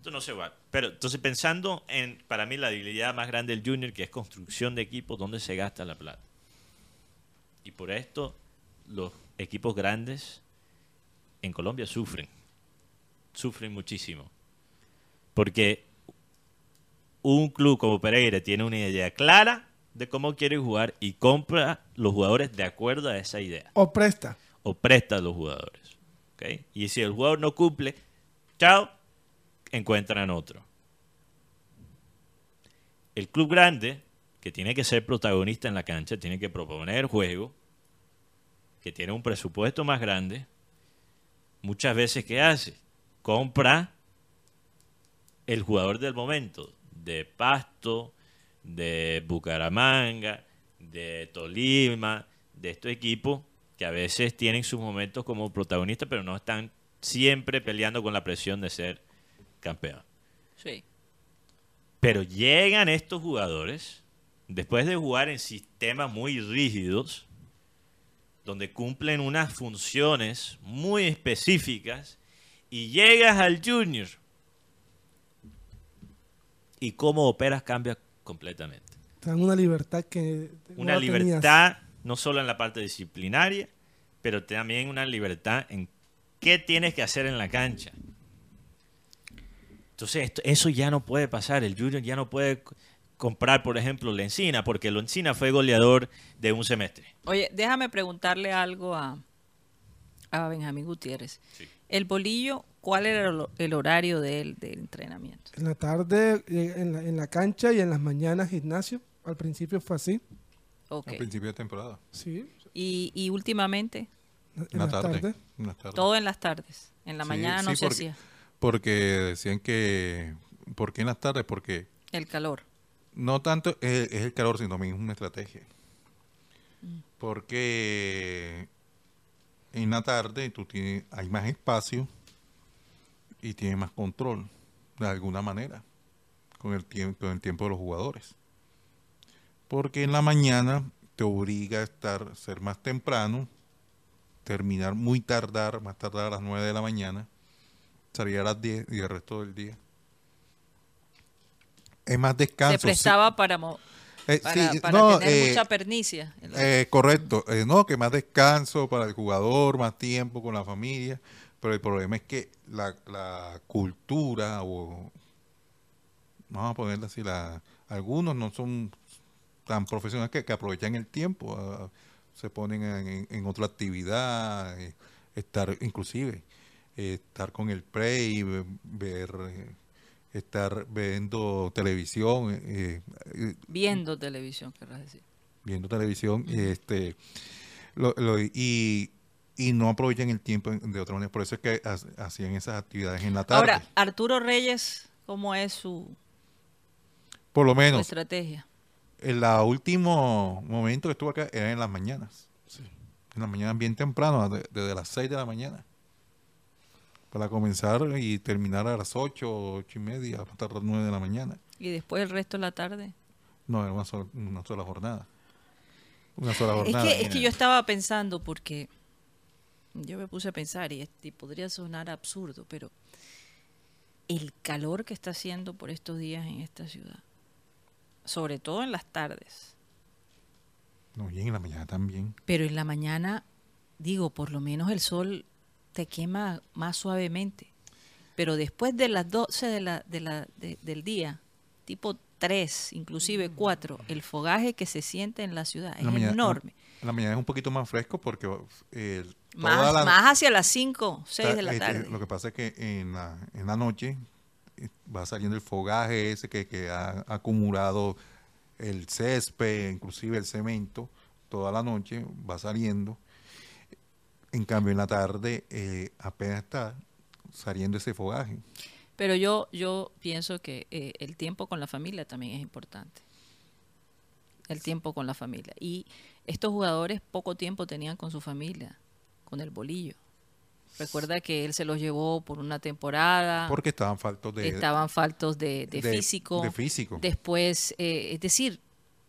Speaker 3: esto no se va. Pero entonces pensando en, para mí, la debilidad más grande del Junior, que es construcción de equipos, donde se gasta la plata. Y por esto los equipos grandes en Colombia sufren. Sufren muchísimo. Porque un club como Pereira tiene una idea clara de cómo quiere jugar y compra los jugadores de acuerdo a esa idea.
Speaker 4: O presta.
Speaker 3: O presta a los jugadores. Y si el jugador no cumple, chao, encuentran otro. El club grande, que tiene que ser protagonista en la cancha, tiene que proponer juego, que tiene un presupuesto más grande, muchas veces ¿qué hace? Compra el jugador del momento, de Pasto, de Bucaramanga, de Tolima, de estos equipos que a veces tienen sus momentos como protagonistas, pero no están siempre peleando con la presión de ser campeón.
Speaker 2: Sí.
Speaker 3: Pero llegan estos jugadores, después de jugar en sistemas muy rígidos, donde cumplen unas funciones muy específicas, y llegas al junior, y cómo operas cambia completamente.
Speaker 4: Te dan una libertad que no
Speaker 3: Una
Speaker 4: tenías.
Speaker 3: libertad, no solo en la parte disciplinaria, pero también una libertad en qué tienes que hacer en la cancha. Entonces, esto- eso ya no puede pasar. El Junior ya no puede comprar, por ejemplo, la Encina, porque la Encina fue goleador de un semestre.
Speaker 2: Oye, déjame preguntarle algo a, a Benjamín Gutiérrez.
Speaker 3: Sí.
Speaker 2: El bolillo, ¿cuál era el, el horario de él del entrenamiento?
Speaker 4: En la tarde, eh, en la, en la cancha y en las mañanas gimnasio. Al principio fue así.
Speaker 2: Ok.
Speaker 1: Al principio de temporada.
Speaker 4: Sí.
Speaker 2: Y, y últimamente,
Speaker 4: En
Speaker 1: En la tarde.
Speaker 4: tardes.
Speaker 1: en la tarde.
Speaker 2: todo en las tardes. En la
Speaker 1: Sí,
Speaker 2: mañana no
Speaker 1: sí,
Speaker 2: se
Speaker 1: porque-
Speaker 2: hacía
Speaker 1: Porque decían que... ¿Por qué en las tardes? Porque
Speaker 2: el calor.
Speaker 1: no tanto es, es el calor, sino también es una estrategia.
Speaker 2: Mm.
Speaker 1: Porque en la tarde tú tienes, hay más espacio y tienes más control, de alguna manera, con el, tiempo, con el tiempo de los jugadores. Porque en la mañana te obliga a estar, ser más temprano, terminar muy tardar, más tardar a las 9 de la mañana, salir a las 10 y el resto del día. Es más descanso.
Speaker 2: Se
Speaker 1: sí.
Speaker 2: prestaba para,
Speaker 1: Eh,
Speaker 2: para,
Speaker 1: sí,
Speaker 2: para
Speaker 1: no,
Speaker 2: tener
Speaker 1: eh,
Speaker 2: mucha pernicia.
Speaker 1: eh, correcto, eh, no, que más descanso para el jugador, más tiempo con la familia, pero el problema es que la, la cultura, o vamos a ponerla así, la, algunos no son tan profesionales que, que aprovechan el tiempo, ah, se ponen en, en- en otra actividad, eh, estar inclusive, eh, estar con el ve- ver, eh, estar viendo televisión, eh, eh,
Speaker 2: Viendo televisión, querrás decir.
Speaker 1: viendo televisión este lo- lo- y, y no aprovechan el tiempo en- de otra manera. Por eso es que ha- hacían esas actividades en la tarde.
Speaker 2: Ahora, Arturo Reyes, ¿cómo es su,
Speaker 1: Por lo
Speaker 2: su
Speaker 1: menos,
Speaker 2: estrategia?
Speaker 1: el la último momento que estuve acá era en las mañanas. En las mañanas bien temprano, de- desde las 6 de la mañana. Para comenzar y terminar a las 8, 8 y media, hasta las 9 de la mañana.
Speaker 2: Y después el resto de la tarde.
Speaker 1: No, era una sola, una sola jornada. Una sola
Speaker 2: Es
Speaker 1: jornada.
Speaker 2: que, es que yo estaba pensando porque yo me puse a pensar y, este, podría sonar absurdo, pero el calor que está haciendo por estos días en esta ciudad, sobre todo en las tardes,
Speaker 1: No, y en la mañana también.
Speaker 2: pero en la mañana, digo, por lo menos el sol te quema más suavemente, pero después de las 12 de la, de la, de- del día, tipo 3, inclusive 4, el fogaje que se siente en la ciudad es
Speaker 1: En la mañana-
Speaker 2: enorme.
Speaker 1: En la mañana es un poquito más fresco porque eh,
Speaker 2: Más,
Speaker 1: la-
Speaker 2: más hacia las 5, 6
Speaker 1: ta-
Speaker 2: de la
Speaker 1: este,
Speaker 2: tarde.
Speaker 1: Lo que pasa es que en la, en la noche eh, va saliendo el fogaje ese que, que ha acumulado el césped, inclusive el cemento, toda la noche va saliendo. En cambio, en la tarde eh, apenas está saliendo ese fogaje.
Speaker 2: Pero yo, yo pienso que eh, el tiempo con la familia también es importante. El tiempo con la familia. Y estos jugadores poco tiempo tenían con su familia, con el bolillo. Recuerda que él se los llevó por una temporada,
Speaker 1: Porque estaban faltos de,
Speaker 2: estaban faltos de, de
Speaker 1: de-
Speaker 2: físico.
Speaker 1: de físico.
Speaker 2: Después, eh, es decir,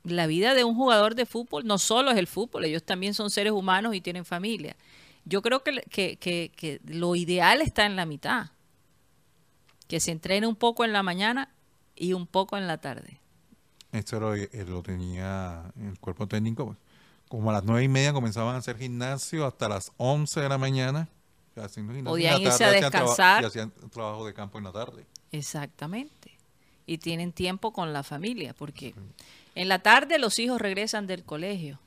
Speaker 2: la vida de un jugador de fútbol no solo es el fútbol, ellos también son seres humanos y tienen familia. Yo creo que, que, que- que lo ideal está en la mitad, que se entrene un poco en la mañana y un poco en la tarde.
Speaker 1: Esto lo, eh, lo tenía el cuerpo técnico. pues. Como a las nueve y media comenzaban a hacer gimnasio hasta las 11 de la mañana. Haciendo gimnasio
Speaker 2: Podían
Speaker 1: en la
Speaker 2: irse a descansar.
Speaker 1: Y hacían trabajo de campo en la tarde.
Speaker 2: Exactamente. Y tienen tiempo con la familia, porque en la tarde los hijos regresan del colegio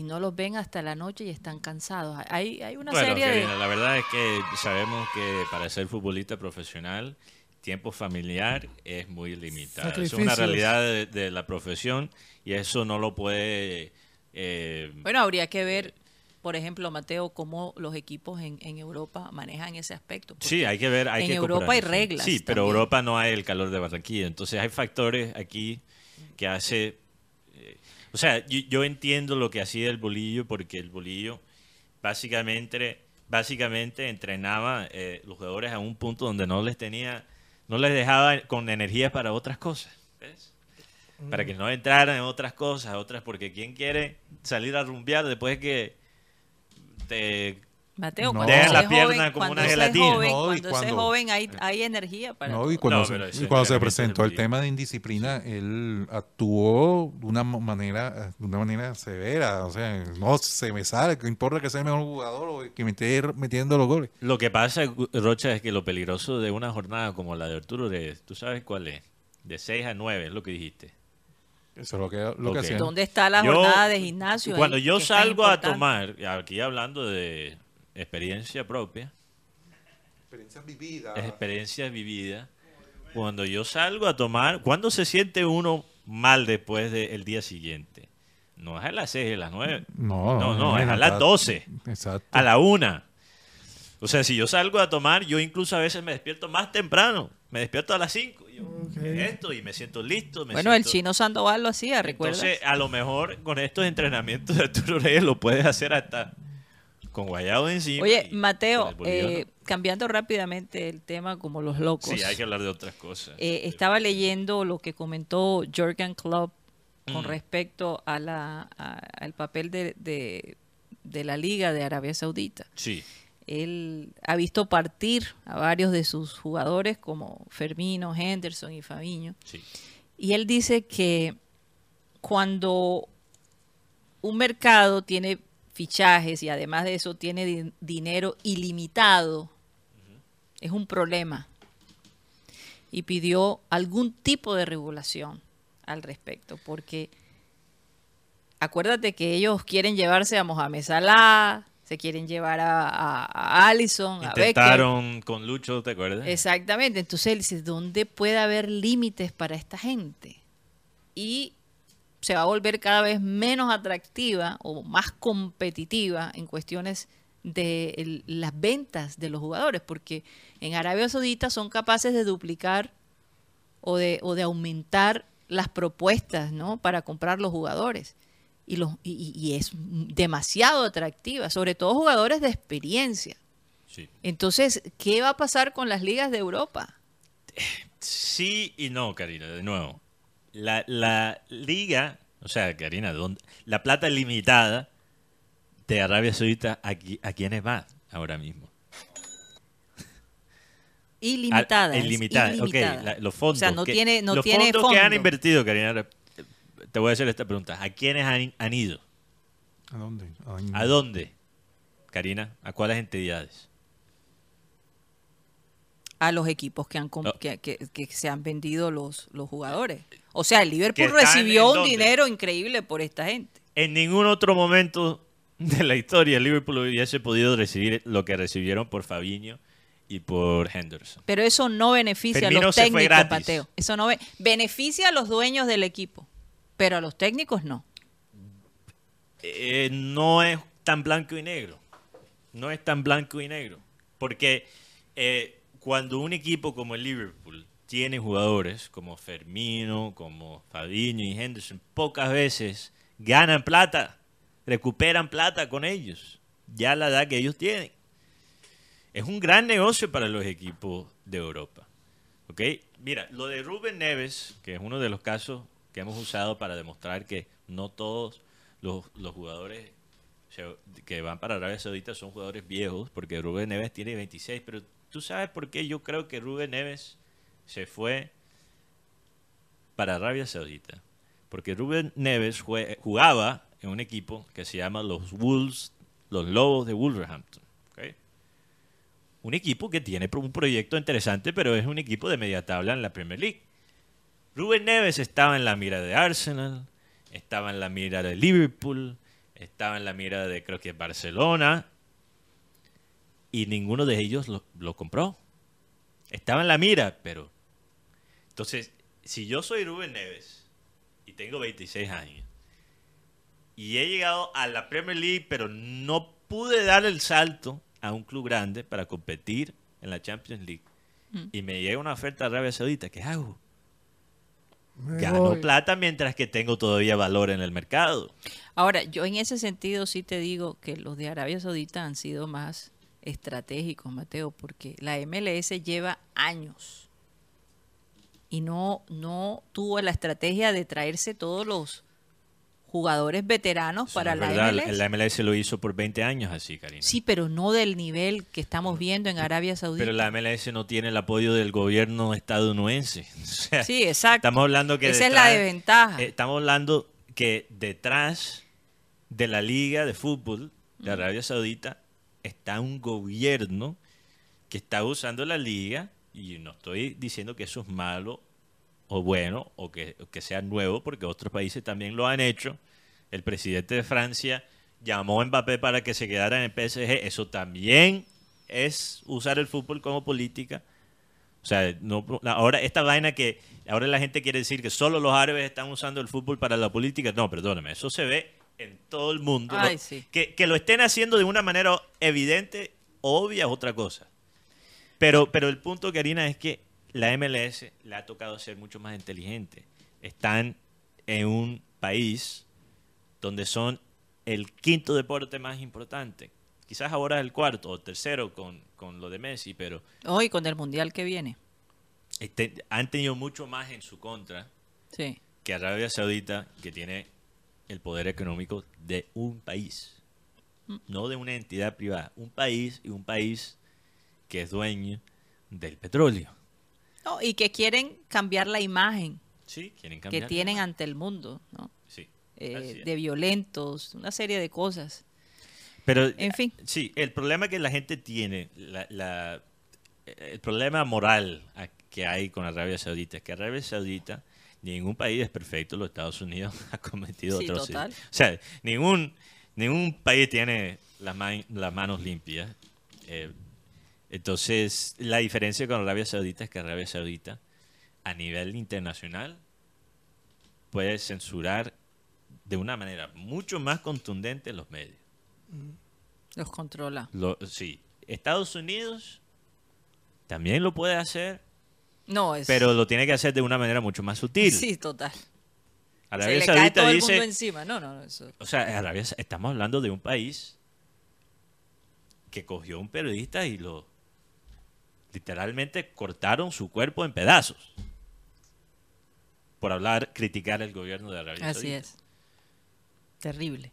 Speaker 2: y no los ven hasta la noche y están cansados. Hay, hay una
Speaker 3: Bueno,
Speaker 2: serie de...
Speaker 3: Karina, la verdad es que sabemos que para ser futbolista profesional, tiempo familiar es muy limitado. Es una realidad de, de la profesión y eso no lo puede... eh,
Speaker 2: Bueno, habría que ver, por ejemplo, Mateo, cómo los equipos en, en Europa manejan ese aspecto. porque
Speaker 3: Sí, hay que ver. Hay
Speaker 2: en
Speaker 3: que
Speaker 2: Europa hay
Speaker 3: comparar,
Speaker 2: reglas
Speaker 3: Sí, pero
Speaker 2: también.
Speaker 3: Europa no hay el calor de Barranquilla. Entonces hay factores aquí que hace. O sea, yo, yo entiendo lo que hacía el bolillo porque el bolillo básicamente, básicamente entrenaba eh, los jugadores a un punto donde no les tenía, no les dejaba con energía para otras cosas. ¿ves? Para que no entraran en otras cosas, otras, porque ¿quién quiere salir a rumbear después que te
Speaker 2: Mateo,
Speaker 1: No.
Speaker 2: cuando
Speaker 3: la
Speaker 2: es
Speaker 3: pierna
Speaker 2: joven,
Speaker 3: como
Speaker 2: cuando
Speaker 3: una
Speaker 2: es
Speaker 3: gelatina.
Speaker 2: joven,
Speaker 1: No, y
Speaker 2: cuando se es
Speaker 1: cuando-
Speaker 2: joven hay, hay energía para
Speaker 1: No, y cuando,
Speaker 3: No,
Speaker 1: se, y cuando se presentó
Speaker 3: es
Speaker 1: el tema de indisciplina, él actuó de una manera, de una manera severa. O sea, no se me sale, que importa que sea el mejor jugador o que me esté metiendo los goles.
Speaker 3: Lo que pasa, Rocha, es que lo peligroso de una jornada como la de Arturo, de, ¿tú sabes cuál es? De 6 a 9, es lo que dijiste.
Speaker 1: Eso es lo que, lo que.
Speaker 2: ¿Dónde está la
Speaker 3: Yo-
Speaker 2: jornada de gimnasio?
Speaker 3: Cuando
Speaker 2: ahí,
Speaker 3: yo
Speaker 2: es
Speaker 3: salgo a tomar, aquí hablando de experiencia propia,
Speaker 1: Experiencias vividas.
Speaker 3: experiencia vivida, cuando yo salgo a tomar, ¿cuándo se siente uno mal después del día siguiente? No es a las 6, a las 9.
Speaker 1: No,
Speaker 3: no, no, es a las 12,
Speaker 1: Exacto.
Speaker 3: a la 1. O sea, si yo salgo a tomar, yo incluso a veces me despierto más temprano. Me despierto a las 5. Y yo, ¿qué es esto? Y me siento listo. me
Speaker 2: Bueno, el chino Sandoval lo hacía, ¿recuerdas?
Speaker 3: Entonces, a lo mejor con estos entrenamientos de Arturo Reyes lo puedes hacer hasta con guayado encima.
Speaker 2: Oye, Mateo, eh, cambiando rápidamente el tema como los locos.
Speaker 3: sí, hay que hablar de otras cosas.
Speaker 2: Eh, estaba leyendo lo que comentó Jürgen Klopp con
Speaker 3: Mm.
Speaker 2: respecto a la, a- al papel de, de- de la Liga de Arabia Saudita.
Speaker 3: sí,
Speaker 2: Él ha visto partir a varios de sus jugadores como Fermino, Henderson y Fabiño.
Speaker 3: sí.
Speaker 2: Y él dice que cuando un mercado tiene fichajes y además de eso tiene di- dinero ilimitado, es un problema. Y pidió algún tipo de regulación al respecto, porque acuérdate que ellos quieren llevarse a Mohamed Salah, se quieren llevar a, a, a Allison, a Becker.
Speaker 3: Intentaron con Lucho, ¿te acuerdas?
Speaker 2: Exactamente. Entonces él dice, ¿dónde puede haber límites para esta gente? Y se va a volver cada vez menos atractiva o más competitiva en cuestiones de el- las ventas de los jugadores, porque en Arabia Saudita son capaces de duplicar o de, o de aumentar las propuestas ¿no? para comprar los jugadores. Y, los, y- es demasiado atractiva, sobre todo jugadores de experiencia.
Speaker 3: Sí.
Speaker 2: Entonces, ¿qué va a pasar con las ligas de Europa?
Speaker 3: Sí y no, Karina, de nuevo. La, la liga, o sea, Karina, ¿dónde- la plata limitada de Arabia Saudita, ¿a, qui- a quiénes va ahora mismo?
Speaker 2: Ilimitada.
Speaker 3: Ah, ilimitada, ok, la- los fondos.
Speaker 2: O sea, no
Speaker 3: que-
Speaker 2: tiene, no
Speaker 3: los
Speaker 2: tiene
Speaker 3: fondos que han
Speaker 2: fondo.
Speaker 3: invertido, Karina, te voy a hacer esta pregunta. ¿A quiénes han, han ido?
Speaker 1: ¿A dónde? Ay,
Speaker 3: ¿A dónde? Karina, ¿a cuáles entidades?
Speaker 2: A los equipos que, han
Speaker 3: No.
Speaker 2: que, que- que se han vendido los, los jugadores. O sea, el Liverpool
Speaker 3: ¿Que están
Speaker 2: recibió un
Speaker 3: dónde?
Speaker 2: dinero increíble por esta gente.
Speaker 3: En ningún otro momento de la historia el Liverpool hubiese podido recibir lo que recibieron por Fabiño y por Henderson.
Speaker 2: Pero eso no beneficia
Speaker 3: Firmino
Speaker 2: a los técnicos. Mateo. Eso no be- beneficia a los dueños del equipo, pero a los técnicos no.
Speaker 3: Eh, no es tan blanco y negro. No es tan blanco y negro. Porque eh, cuando un equipo como el Liverpool tiene jugadores como Fermino, como Fabinho y Henderson, pocas veces ganan plata, recuperan plata con ellos, ya la edad que ellos tienen. Es un gran negocio para los equipos de Europa. ¿Ok? Mira, lo de Rubén Neves, que es uno de los casos que hemos usado para demostrar que no todos los, los jugadores que van para Arabia Saudita son jugadores viejos, porque Rubén Neves tiene 26, pero tú sabes por qué yo creo que Rubén Neves se fue para Arabia Saudita. Porque Rubén Neves jugaba en un equipo que se llama los Wolves, los Lobos de Wolverhampton. Un equipo que tiene un proyecto interesante, pero es un equipo de media tabla en la Premier League. Rubén Neves estaba en la mira de Arsenal, estaba en la mira de Liverpool, estaba en la mira de creo que Barcelona, y ninguno de ellos lo, lo compró. Estaba en la mira, pero... Entonces, si yo soy Rubén Neves y tengo 26 años, y he llegado a la Premier League, pero no pude dar el salto a un club grande para competir en la Champions League, y me llega una oferta de Arabia Saudita, ¿qué hago?
Speaker 4: Me
Speaker 3: Gano
Speaker 4: voy.
Speaker 3: plata mientras que tengo todavía valor en el mercado.
Speaker 2: Ahora, yo en ese sentido sí te digo que los de Arabia Saudita han sido más estratégicos, Mateo, porque la MLS lleva años y no, no tuvo la estrategia de traerse todos los jugadores veteranos
Speaker 3: Eso
Speaker 2: para
Speaker 3: no
Speaker 2: la
Speaker 3: verdad,
Speaker 2: MLS.
Speaker 3: La MLS lo hizo por 20 años así, Karina.
Speaker 2: Sí, pero no del nivel que estamos viendo en Arabia Saudita.
Speaker 3: Pero la MLS no tiene el apoyo del gobierno estadounidense. O sea,
Speaker 2: Sí, exacto.
Speaker 3: Estamos hablando que
Speaker 2: Esa es la
Speaker 3: detrás-
Speaker 2: desventaja.
Speaker 3: eh, estamos hablando que detrás de la liga de fútbol de Arabia Saudita está un gobierno que está usando la liga y no estoy diciendo que eso es malo o bueno o que, que sea nuevo porque otros países también lo han hecho. El presidente de Francia llamó a Mbappé para que se quedara en el PSG. Eso también es usar el fútbol como política. O sea, no, ahora esta vaina que ahora la gente quiere decir que solo los árabes están usando el fútbol para la política. No, perdóname, eso se ve en todo el mundo.
Speaker 2: Ay,
Speaker 3: Lo-
Speaker 2: sí.
Speaker 3: que, que lo estén haciendo de una manera evidente, obvia, es otra cosa. Pero, pero el punto, Karina, es que la MLS le ha tocado ser mucho más inteligente. Están en un país donde son el quinto deporte más importante. Quizás ahora es el cuarto o tercero con, con lo de Messi, pero
Speaker 2: Hoy con el mundial que viene.
Speaker 3: este, han tenido mucho más en su contra
Speaker 2: Sí.
Speaker 3: que Arabia Saudita, que tiene el poder económico de un país, no de una entidad privada, un país y un país que es dueño del petróleo.
Speaker 2: No, y que quieren cambiar la imagen
Speaker 3: Sí, quieren
Speaker 2: que tienen ante el mundo, ¿no?
Speaker 3: Sí,
Speaker 2: Eh, de violentos, una serie de cosas.
Speaker 3: Pero,
Speaker 2: En fin.
Speaker 3: Sí, el problema que la gente tiene, la, la- el problema moral que hay con Arabia Saudita es que Arabia Saudita, ningún país es perfecto, los Estados Unidos ha cometido
Speaker 2: Sí,
Speaker 3: atrocidades.
Speaker 2: total.
Speaker 3: O sea, ningún, ningún país tiene las, ma- las manos limpias. Eh, entonces, la diferencia con Arabia Saudita es que Arabia Saudita, a nivel internacional, puede censurar de una manera mucho más contundente los medios.
Speaker 2: Los controla.
Speaker 3: Lo- sí, Estados Unidos también lo puede hacer,
Speaker 2: No, es.
Speaker 3: pero lo tiene que hacer de una manera mucho más sutil.
Speaker 2: Sí, total.
Speaker 3: Arabia
Speaker 2: Se le cae
Speaker 3: Saudita
Speaker 2: todo el mundo
Speaker 3: dice,
Speaker 2: encima. No, no, no. Eso.
Speaker 3: o sea, Arabia, estamos hablando de un país que cogió a un periodista y lo literalmente cortaron su cuerpo en pedazos por hablar, criticar el gobierno de Arabia
Speaker 2: Así
Speaker 3: Saudita.
Speaker 2: es. Terrible.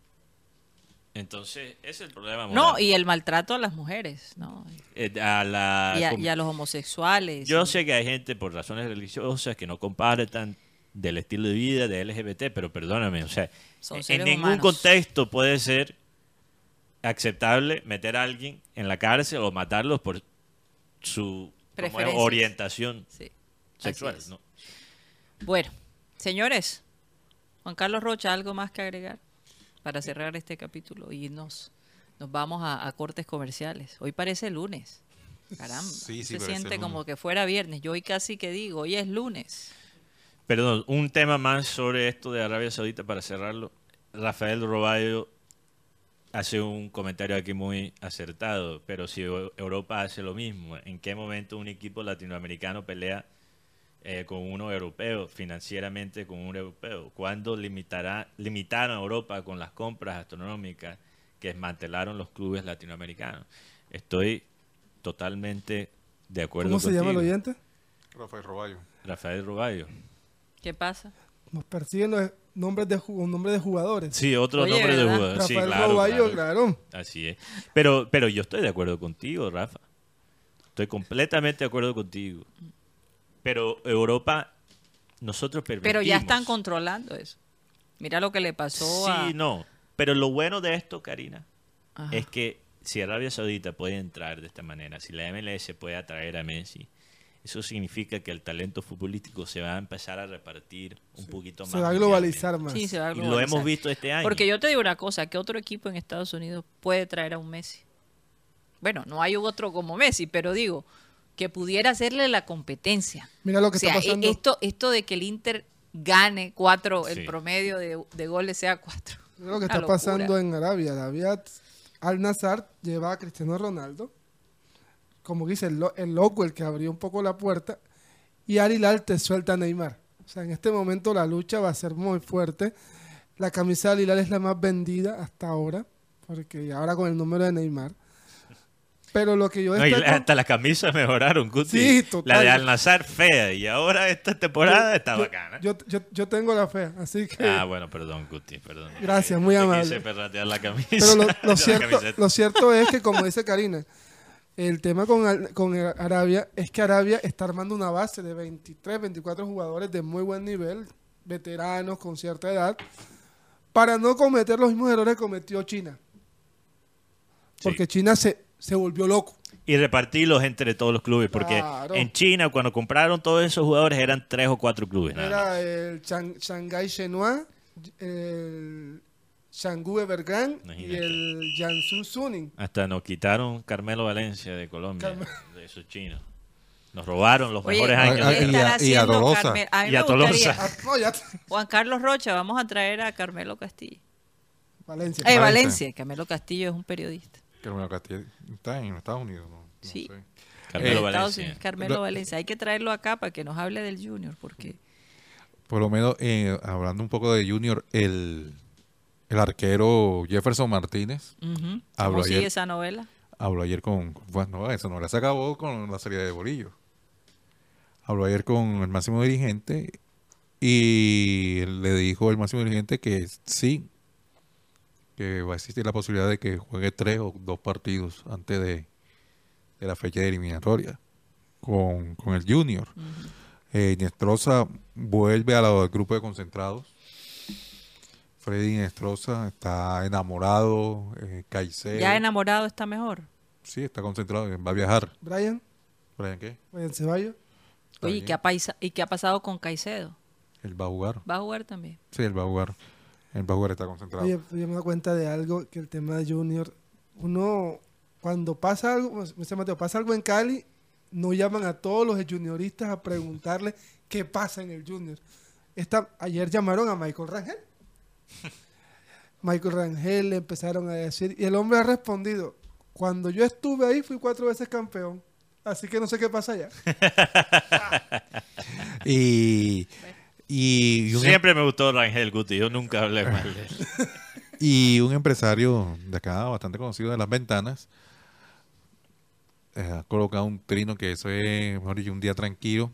Speaker 3: Entonces, ese es el problema.
Speaker 2: No, y el maltrato a las mujeres, ¿no?
Speaker 3: Eh, a la
Speaker 2: Y a,
Speaker 3: com-
Speaker 2: y a los homosexuales.
Speaker 3: Yo sé que hay gente por razones religiosas que no compartan del estilo de vida de LGBT, pero perdóname, o sea,
Speaker 2: Son
Speaker 3: en ningún
Speaker 2: humanos.
Speaker 3: contexto puede ser aceptable meter a alguien en la cárcel o matarlos por su es, orientación
Speaker 2: Sí,
Speaker 3: sexual. ¿no?
Speaker 2: Bueno, señores, Juan Carlos Rocha, ¿algo más que agregar para cerrar este capítulo? Y nos, nos vamos a, a cortes comerciales. Hoy parece lunes. Caramba,
Speaker 1: Sí, sí,
Speaker 2: se siente como que fuera viernes. Yo hoy casi que digo, hoy es lunes.
Speaker 3: Perdón, un tema más sobre esto de Arabia Saudita para cerrarlo. Rafael Roballo hace un comentario aquí muy acertado, pero si Eu- Europa hace lo mismo, ¿en qué momento un equipo latinoamericano pelea eh, con uno europeo, financieramente con un europeo? ¿Cuándo limitará, limitaron a Europa con las compras astronómicas que desmantelaron los clubes latinoamericanos? Estoy totalmente de acuerdo
Speaker 4: ¿Cómo se llama el oyente?
Speaker 1: Rafael Roballo.
Speaker 3: Rafael Roballo.
Speaker 2: ¿Qué pasa?
Speaker 4: Nos persiguen los nombres de, ju- nombres de jugadores.
Speaker 3: Sí, otro
Speaker 2: Oye,
Speaker 3: nombre de
Speaker 2: ¿verdad?
Speaker 3: jugador. Sí,
Speaker 4: Rafael
Speaker 3: claro,
Speaker 4: Roballo,
Speaker 3: claro.
Speaker 4: claro.
Speaker 3: Así es. Pero, pero yo estoy de acuerdo contigo, Rafa. Estoy completamente de acuerdo contigo. Pero Europa, nosotros permitimos.
Speaker 2: Pero ya están controlando eso. Mira lo que le pasó a...
Speaker 3: Sí, no. Pero lo bueno de esto, Karina,
Speaker 2: Ajá.
Speaker 3: es que si Arabia Saudita puede entrar de esta manera, si la MLS puede atraer a Messi, eso significa que el talento futbolístico se va a empezar a repartir un poquito más.
Speaker 4: Se va a globalizar más.
Speaker 2: Sí, se va a
Speaker 3: Y lo
Speaker 2: globalizar.
Speaker 3: hemos visto este año.
Speaker 2: Porque yo te digo una cosa, ¿qué otro equipo en Estados Unidos puede traer a un Messi? Bueno, no hay otro como Messi, pero digo, que pudiera hacerle la competencia.
Speaker 4: Mira lo que
Speaker 2: o sea,
Speaker 4: está pasando.
Speaker 2: esto, esto de que el Inter gane cuatro,
Speaker 3: Sí.
Speaker 2: el promedio de, de goles sea cuatro.
Speaker 4: Mira lo que
Speaker 2: Una
Speaker 4: está
Speaker 2: locura.
Speaker 4: pasando en Arabia. Arabia Al Nazar lleva a Cristiano Ronaldo, como dice el, lo- el loco, el que abrió un poco la puerta, y Al Hilal te suelta a Neymar. O sea, en este momento la lucha va a ser muy fuerte. La camisa del Hilal es la más vendida hasta ahora, porque ahora con el número de Neymar. Pero lo que yo
Speaker 3: No, hasta las camisas mejoraron, Guti.
Speaker 4: Sí, total.
Speaker 3: La de Al-Nazar fea y ahora esta temporada está
Speaker 4: yo,
Speaker 3: bacana.
Speaker 4: Yo, yo, yo tengo la fe, así que...
Speaker 3: Ah, bueno, perdón, Guti, perdón.
Speaker 4: Gracias, muy amable.
Speaker 3: quise perratear la camisa.
Speaker 4: Pero lo, cierto, lo cierto es que, como dice Karina, el tema con, Al- con Arabia es que Arabia está armando una base de 23, 24 jugadores de muy buen nivel, veteranos con cierta edad, para no cometer los mismos errores que cometió China. Porque
Speaker 3: Sí.
Speaker 4: China se, se volvió loco.
Speaker 3: Y repartirlos entre todos los clubes, porque
Speaker 4: Claro.
Speaker 3: en China, cuando compraron todos esos jugadores, eran tres o cuatro clubes. nada.
Speaker 4: Era el Chang- Shanghai Shenhua, el Evergrande y el Jiangsu Suning.
Speaker 3: Hasta nos quitaron Carmelo Valencia de Colombia,
Speaker 4: Carme-
Speaker 3: de esos chinos. Nos robaron los
Speaker 2: Oye,
Speaker 3: mejores años.
Speaker 1: ay,
Speaker 2: ¿qué
Speaker 1: y a- y a
Speaker 2: haciendo
Speaker 1: Tolosa.
Speaker 2: A
Speaker 3: Y a
Speaker 4: Ah.
Speaker 2: Juan Carlos Rocha, vamos a traer a Carmelo Castillo.
Speaker 4: Valencia.
Speaker 2: Eh,
Speaker 1: Valencia.
Speaker 2: Valencia, Carmelo Castillo es un periodista.
Speaker 1: Carmelo Castillo está en Estados Unidos, ¿no? No
Speaker 2: Sí.
Speaker 1: sé.
Speaker 3: Carmelo
Speaker 1: Eh,
Speaker 3: Valencia.
Speaker 2: Unidos, Carmelo
Speaker 1: Lo-
Speaker 2: Valencia. Hay que traerlo acá para que nos hable del Junior, porque
Speaker 1: Por lo menos, eh, hablando un poco de Junior, el, el arquero Jefferson Martínez
Speaker 2: ujú,
Speaker 1: Hablo
Speaker 2: ¿cómo sigue
Speaker 1: ayer.
Speaker 2: esa novela?
Speaker 1: habló ayer con. Bueno, eso no se acabó con la serie de Bolillo. Habló ayer con el máximo dirigente y le dijo el máximo dirigente que sí, que va a existir la posibilidad de que juegue tres o dos partidos antes de, de la fecha de eliminatoria con, con el Junior. Eh, Inestrosa vuelve a la- al grupo de concentrados. Freddy Inestrosa está enamorado. Eh, Caicedo.
Speaker 2: Ya enamorado está mejor.
Speaker 1: Sí, está concentrado. Va a viajar.
Speaker 4: Brian,
Speaker 1: ¿Brian qué?
Speaker 4: Brian Ceballos.
Speaker 2: Oye, ¿y qué, ha ¿y qué ha pasado con Caicedo?
Speaker 1: Él va a jugar.
Speaker 2: ¿Va a jugar también?
Speaker 1: Sí, él va a jugar. Él va a jugar, está concentrado.
Speaker 4: Oye, yo me doy cuenta de algo, que el tema de Junior, uno, cuando pasa algo, como dice Mateo, pasa algo en Cali, no llaman a todos los junioristas a preguntarle qué pasa en el Junior. Esta, ayer llamaron a Michael Rangel. Michael Rangel le empezaron a decir, y el hombre ha respondido, cuando yo estuve ahí fui cuatro veces campeón, así que no sé qué pasa allá.
Speaker 1: Y, y, un,
Speaker 3: Siempre me gustó Rangel Guti, yo nunca hablé mal de él.
Speaker 1: y un empresario de acá, bastante conocido de las ventanas, eh, ha colocado un trino que eso es, mejor dicho, un día tranquilo.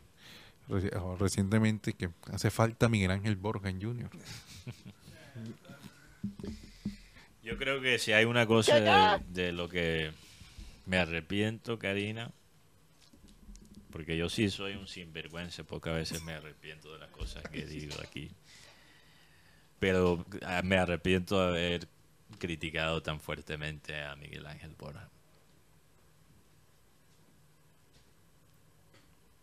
Speaker 1: Reci- Recientemente que hace falta Miguel Ángel Borja en Junior.
Speaker 3: Yo creo que si hay una cosa de, de lo que me arrepiento, Karina, porque yo sí soy un sinvergüenza, pocas veces me arrepiento de las cosas que digo aquí. Pero ah, me arrepiento de haber criticado tan fuertemente a Miguel Ángel Borja.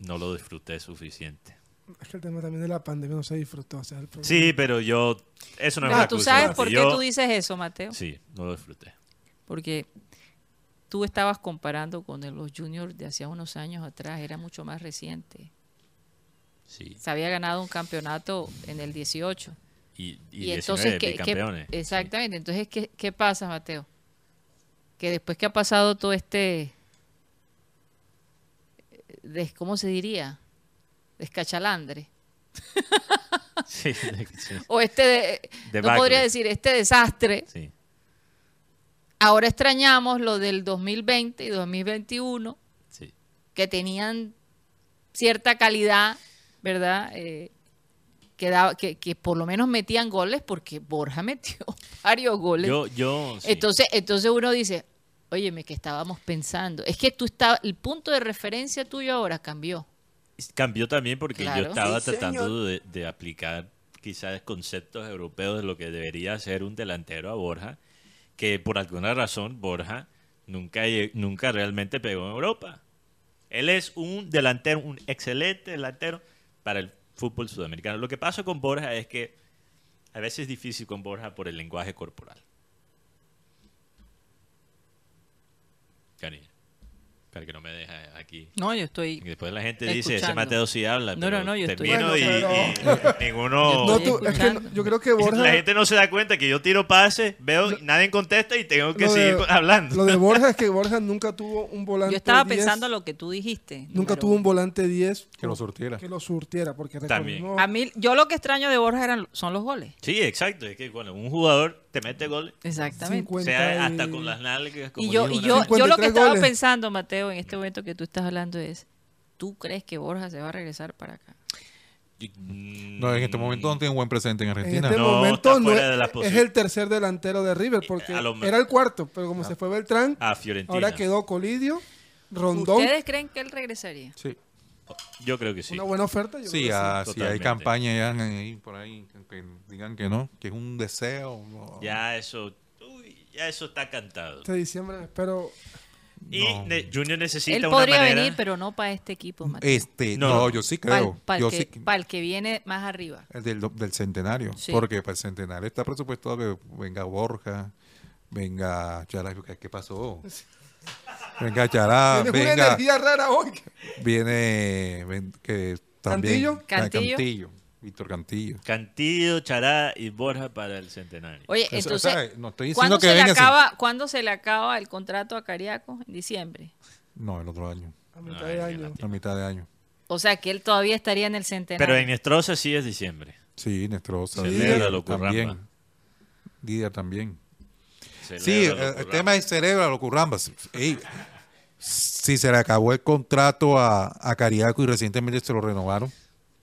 Speaker 3: No lo disfruté suficiente.
Speaker 4: Es que el tema también de la pandemia no se disfrutó. o sea, el
Speaker 3: Sí, pero yo... Eso no es
Speaker 2: No,
Speaker 3: una
Speaker 2: ¿Tú sabes por qué
Speaker 3: Yo-
Speaker 2: tú dices eso, Mateo?
Speaker 3: Sí, no lo disfruté.
Speaker 2: Porque tú estabas comparando con los juniors de hacía unos años atrás, era mucho más reciente.
Speaker 3: Sí.
Speaker 2: Se había ganado un campeonato en el 18.
Speaker 3: Y, y,
Speaker 2: Y, entonces,
Speaker 3: 19
Speaker 2: ¿qué, exactamente, entonces, ¿qué, ¿qué pasa, Mateo? Que después que ha pasado todo este, des- ¿cómo se diría? Descachalandre.
Speaker 3: Sí, sí,
Speaker 2: O este, de- no podría decir, este desastre.
Speaker 3: sí.
Speaker 2: Ahora extrañamos lo del 2020 y 2021,
Speaker 3: sí.
Speaker 2: que tenían cierta calidad, ¿verdad? Eh, que, daba- que, que por lo menos metían goles, porque Borja metió varios goles.
Speaker 3: Yo, yo, sí.
Speaker 2: Entonces, entonces uno dice, óyeme, que estábamos pensando. Es que tú estabas, el punto de referencia tuyo ahora cambió.
Speaker 3: cambió también porque
Speaker 2: Claro.
Speaker 3: yo estaba
Speaker 4: Sí,
Speaker 3: tratando de, de aplicar quizás conceptos europeos de lo que debería ser un delantero a Borja, que por alguna razón Borja nunca, lle- nunca realmente pegó en Europa. Él es un delantero, un excelente delantero para el fútbol sudamericano. Lo que pasa con Borja es que a veces es difícil con Borja por el lenguaje corporal. Cariño, para que no me deje aquí.
Speaker 2: No, yo estoy...
Speaker 3: Y después la gente dice, ese. Mateo sí habla.
Speaker 2: No,
Speaker 3: pero
Speaker 2: no, no, yo estoy-
Speaker 3: termino y, ninguno...
Speaker 4: No, tú- es que no- yo creo que Borja...
Speaker 3: La gente no se da cuenta que yo tiro pases, veo, y nadie contesta y tengo que
Speaker 4: de-
Speaker 3: seguir hablando.
Speaker 4: Lo de Borja es que Borja nunca tuvo un volante
Speaker 2: Yo estaba
Speaker 4: 10,
Speaker 2: pensando lo que tú dijiste.
Speaker 4: Nunca tuvo un volante 10
Speaker 1: Que lo surtiera.
Speaker 4: que lo surtiera, porque
Speaker 3: También.
Speaker 2: A mí, yo lo que extraño de Borja eran, son los goles.
Speaker 3: Sí, exacto. Es que bueno, un jugador te mete goles.
Speaker 2: Exactamente.
Speaker 3: O
Speaker 4: 50
Speaker 3: sea, hasta con las nalgas. Como
Speaker 2: Y yo, y yo, yo lo que
Speaker 4: 53
Speaker 2: estaba
Speaker 4: goles.
Speaker 2: pensando, Mateo, en este momento que tú estás hablando es, ¿tú crees que Borja se va a regresar para acá?
Speaker 1: No, en este momento no tiene un buen presente en
Speaker 4: En
Speaker 1: Argentina.
Speaker 4: este
Speaker 3: No,
Speaker 4: momento no es, el tercer delantero de River, porque
Speaker 3: lo me-
Speaker 4: era el cuarto, pero como se fue Beltrán,
Speaker 3: A Fiorentina.
Speaker 4: ahora quedó Colidio, Rondón,
Speaker 2: ¿Ustedes creen que él regresaría?
Speaker 1: Sí,
Speaker 3: Yo creo que sí.
Speaker 4: una buena oferta. yo
Speaker 1: sí,
Speaker 4: creo que
Speaker 1: ah, si hay campaña ya ahí, por ahí que digan que no, que es un deseo. no.
Speaker 3: Ya eso, uy, ya eso está cantado.
Speaker 4: Este diciembre espero.
Speaker 3: Y
Speaker 1: No.
Speaker 3: ne- Junior necesita
Speaker 2: Él
Speaker 3: una
Speaker 2: podría
Speaker 3: manera.
Speaker 2: venir, pero no para este equipo, Mateo.
Speaker 1: Este,
Speaker 3: No,
Speaker 1: no, yo sí
Speaker 2: Para
Speaker 1: creo.
Speaker 2: el,
Speaker 1: yo
Speaker 2: que,
Speaker 1: sí,
Speaker 2: pa'l el que viene más arriba.
Speaker 1: el del, del centenario.
Speaker 2: Sí.
Speaker 1: Porque para el centenario está presupuestado que venga Borja, venga Chará. ¿Qué pasó? Venga Chará,
Speaker 4: Tienes una energía rara hoy.
Speaker 1: viene ven- que también
Speaker 4: ¿Cantillo?
Speaker 1: Ca-
Speaker 2: Cantillo.
Speaker 1: Víctor Cantillo.
Speaker 3: Cantillo, Chará y Borja para el centenario.
Speaker 2: Oye,
Speaker 1: Eso,
Speaker 2: entonces,
Speaker 1: o sea, no estoy diciendo
Speaker 2: ¿cuándo,
Speaker 1: que
Speaker 2: se le acaba, ¿cuándo se le acaba el contrato a Cariaco? En diciembre.
Speaker 1: No, el otro año,
Speaker 4: A mitad
Speaker 3: No,
Speaker 4: de año.
Speaker 1: a mitad de año.
Speaker 2: O sea, que él todavía estaría en el centenario.
Speaker 3: Pero en Estroza sí es diciembre.
Speaker 1: Sí, Nestrosa.
Speaker 3: Celébralo,
Speaker 1: Didier también.
Speaker 3: Curramba.
Speaker 1: Didier también. Sí,
Speaker 3: Celébralo,
Speaker 1: el, tema es cerebro, currambas. Ey, si se le acabó el contrato a, a Cariaco y recientemente se lo renovaron.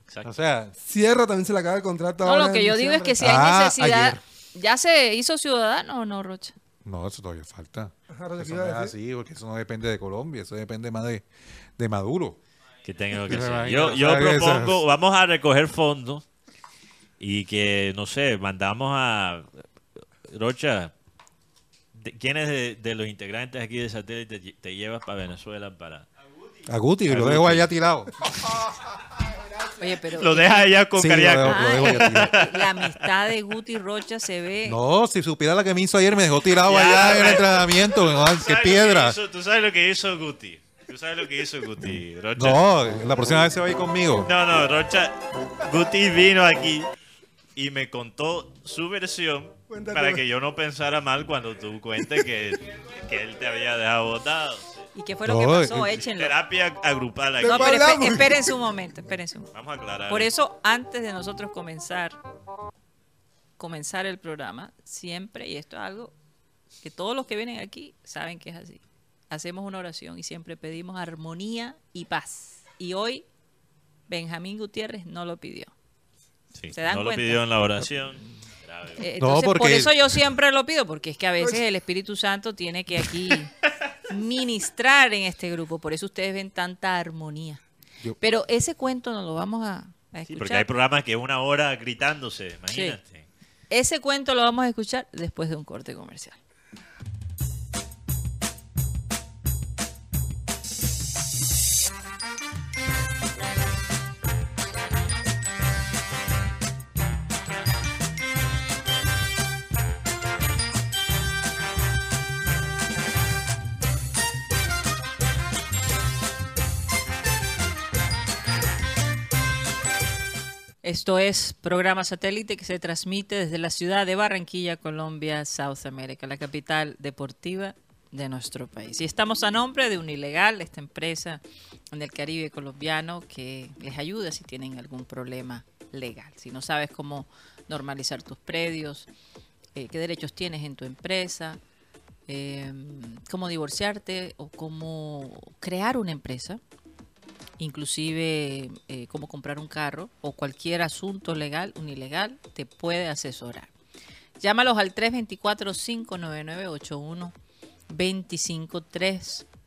Speaker 3: Exacto.
Speaker 1: O sea,
Speaker 4: Sierra también se le acaba el contrato.
Speaker 2: no,
Speaker 4: ahora
Speaker 2: lo que yo digo es que si hay
Speaker 1: Ah,
Speaker 2: necesidad.
Speaker 1: ayer.
Speaker 2: ¿Ya se hizo ciudadano o no, Rocha?
Speaker 1: no, eso todavía falta.
Speaker 4: Ajá, lo que
Speaker 1: Eso no es así, porque eso no depende de Colombia, eso depende más de, de Maduro.
Speaker 3: que tengo que hacer. Yo, yo propongo, vamos a recoger fondos y que, no sé, mandamos a Rocha. De- ¿Quiénes de, de los integrantes aquí de satélite te, te llevas para Venezuela para
Speaker 1: A Guti,
Speaker 3: A
Speaker 1: lo
Speaker 3: Guti.
Speaker 1: dejo allá tirado.
Speaker 2: Oye, pero
Speaker 3: lo dejas allá con
Speaker 1: Sí, lo
Speaker 3: Cariaco?
Speaker 1: dejo- lo dejo
Speaker 2: la amistad de Guti Rocha se ve.
Speaker 1: No, si supiera la que me hizo ayer, me dejó tirado
Speaker 3: Ya,
Speaker 1: allá en el entrenamiento. ¿no?
Speaker 3: ¿Tú
Speaker 1: ¡Qué
Speaker 3: lo que
Speaker 1: piedra!
Speaker 3: hizo- Tú sabes lo que hizo Guti. Tú sabes lo que hizo Guti, Rocha.
Speaker 1: No, la próxima vez se va a ir conmigo.
Speaker 3: No, no, Rocha. Guti vino aquí y me contó su versión Para que yo no pensara mal cuando tú cuentes que, que él te había dejado botado.
Speaker 2: ¿Y qué fue lo que pasó?
Speaker 1: eh,
Speaker 2: Échenlo.
Speaker 3: Terapia agrupal aquí.
Speaker 2: No, pero espe-
Speaker 4: hablamos.
Speaker 2: espérense un momento, un momento.
Speaker 3: Vamos a aclarar.
Speaker 2: Por eso, antes de nosotros comenzar, comenzar el programa, siempre, y esto es algo que todos los que vienen aquí saben que es así, hacemos una oración y siempre pedimos armonía y paz. Y hoy, Benjamín Gutiérrez no lo pidió.
Speaker 3: Sí,
Speaker 2: ¿se dan
Speaker 3: no
Speaker 2: cuenta?
Speaker 3: lo pidió en la oración.
Speaker 2: Eh,
Speaker 1: No,
Speaker 2: por eso yo siempre lo pido, porque es que a veces el Espíritu Santo tiene que aquí ministrar en este grupo. Por eso ustedes ven tanta armonía.
Speaker 1: Yo-
Speaker 2: Pero ese cuento no lo vamos a, a
Speaker 3: Sí,
Speaker 2: escuchar.
Speaker 3: porque hay programas que una hora gritándose, imagínate.
Speaker 2: Ese cuento lo vamos a escuchar después de un corte comercial. Esto es programa satélite que se transmite desde la ciudad de Barranquilla, Colombia, South America, la capital deportiva de nuestro país. Y estamos a nombre de Unilegal, esta empresa en el Caribe colombiano que les ayuda si tienen algún problema legal. Si no sabes cómo normalizar tus predios, eh, qué derechos tienes en tu empresa, eh, cómo divorciarte o cómo crear una empresa, inclusive eh, cómo comprar un carro o cualquier asunto legal, un ilegal, te puede asesorar. Llámalos al 324-599-8125,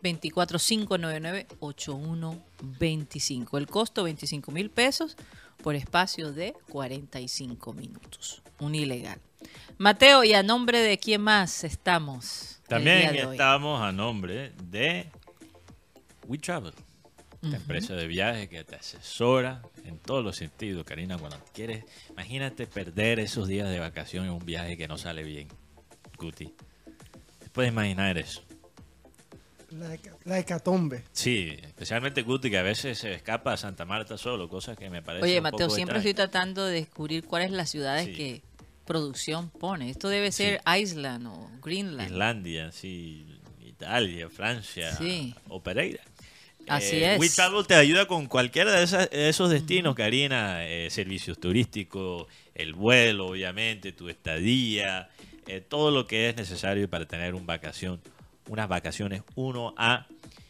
Speaker 2: 324-599-8125. El costo 25 mil pesos por espacio de 45 minutos. Un ilegal. Mateo, ¿y a nombre de quién más estamos?
Speaker 3: También estamos a nombre de We Travel, la empresa de viajes que te asesora en todos los sentidos, Karina, cuando quieres, imagínate perder esos días de vacación en un viaje que no sale bien, Guti. ¿Te puedes imaginar eso?
Speaker 4: La, la hecatombe.
Speaker 3: Sí, especialmente Guti, que a veces se escapa a Santa Marta solo, cosas que me parecen
Speaker 2: Oye,
Speaker 3: un
Speaker 2: Mateo,
Speaker 3: poco
Speaker 2: siempre estoy tratando de descubrir cuáles las ciudades
Speaker 3: Sí.
Speaker 2: que producción pone. Esto debe ser Iceland o Greenland.
Speaker 3: Islandia, sí, Italia, Francia
Speaker 2: Sí.
Speaker 3: o Pereira.
Speaker 2: Así
Speaker 3: Eh,
Speaker 2: es.
Speaker 3: We Travel te ayuda con cualquiera de, esas- de esos destinos, Karina, eh, servicios turísticos, el vuelo, obviamente, tu estadía, eh, todo lo que es necesario para tener un vacación, unas vacaciones 1A.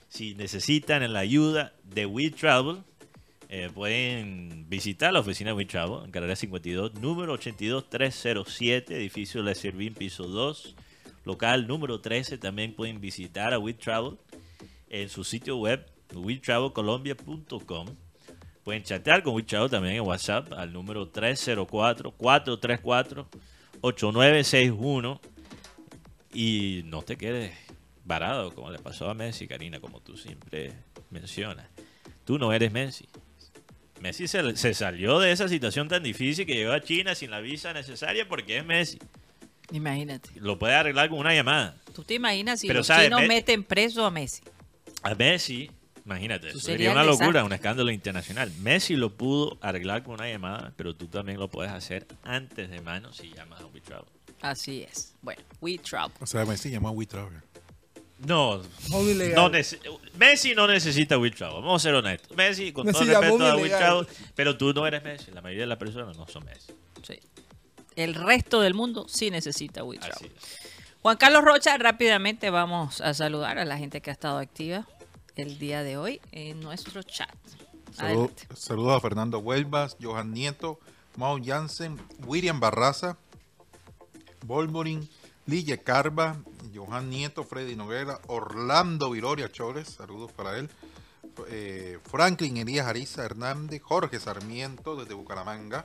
Speaker 3: Si necesitan la ayuda de We Travel, eh, pueden visitar la oficina de We Travel en carrera 52, número 82307, edificio Le Servín, piso 2, local número 13. También pueden visitar a We Travel en su sitio web, wetravelcolombia.com. Pueden chatear con We Travel también en WhatsApp al número 304-434-8961. Y no te quedes varado como le pasó a Messi, Karina, como tú siempre mencionas. Tú no eres Messi. Messi se, se salió de esa situación tan difícil que llegó a China sin la visa necesaria porque es Messi.
Speaker 2: Imagínate.
Speaker 3: Lo puede arreglar con una llamada.
Speaker 2: ¿Tú te imaginas si
Speaker 3: Pero,
Speaker 2: los
Speaker 3: ¿sabes?
Speaker 2: chinos
Speaker 3: Me-
Speaker 2: meten preso a Messi?
Speaker 3: A Messi, imagínate,
Speaker 2: Eso sería
Speaker 3: sería una locura,
Speaker 2: desastre.
Speaker 3: un escándalo internacional. Messi lo pudo arreglar con una llamada, pero tú también lo puedes hacer antes de mano si llamas a WeTravel.
Speaker 2: Así es. Bueno, We Travel.
Speaker 1: O sea, Messi llamó a We Travel.
Speaker 3: No, no Messi no necesita WeTravel, vamos a ser honestos. Messi, con
Speaker 4: Messi
Speaker 3: todo respeto a. WeTravel, pero tú no eres Messi, la mayoría de las personas no son Messi.
Speaker 2: Sí. El resto del mundo sí necesita We
Speaker 3: Así
Speaker 2: Travel.
Speaker 3: es.
Speaker 2: Juan Carlos Rocha, rápidamente vamos a saludar a la gente que ha estado activa el día de hoy en nuestro chat.
Speaker 1: Saludos a Fernando Huelvas, Johan Nieto, Mao Jansen, William Barraza, Volmorin, Lille Carva, Johan Nieto, Freddy Noguera, Orlando Viloria Chores, saludos para él. eh, Franklin Elías Ariza Hernández, Jorge Sarmiento desde Bucaramanga,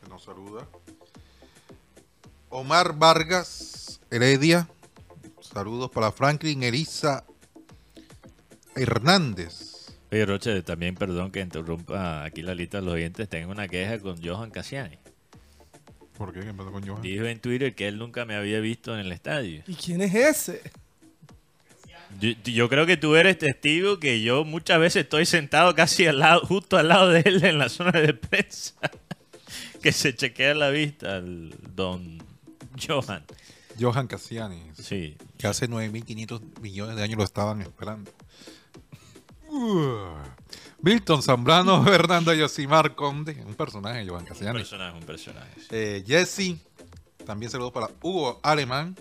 Speaker 1: que nos saluda. Omar Vargas Heredia, saludos para Franklin Elisa Hernández.
Speaker 3: Oye, Roche, también perdón que interrumpa aquí la lista de los oyentes, tengo una queja con Johan Cassiani.
Speaker 1: ¿Por qué? ¿Qué pasó con Johan?
Speaker 3: Dijo en Twitter que él nunca me había visto en el estadio.
Speaker 4: ¿Y quién es ese?
Speaker 3: Yo, yo creo que tú eres testigo que yo muchas veces estoy sentado casi al lado, justo al lado de él en la zona de prensa. que se chequea la vista al don Johan.
Speaker 1: Johan Cassiani,
Speaker 3: Sí.
Speaker 1: que hace 9.500 millones de años lo estaban esperando. Uh. Milton Zambrano, Fernando Yosimar Conde, un personaje, Johan
Speaker 3: Un
Speaker 1: Cassiani.
Speaker 3: personaje, un personaje. sí.
Speaker 1: Eh, Jesse, también saludos para Hugo Alemán,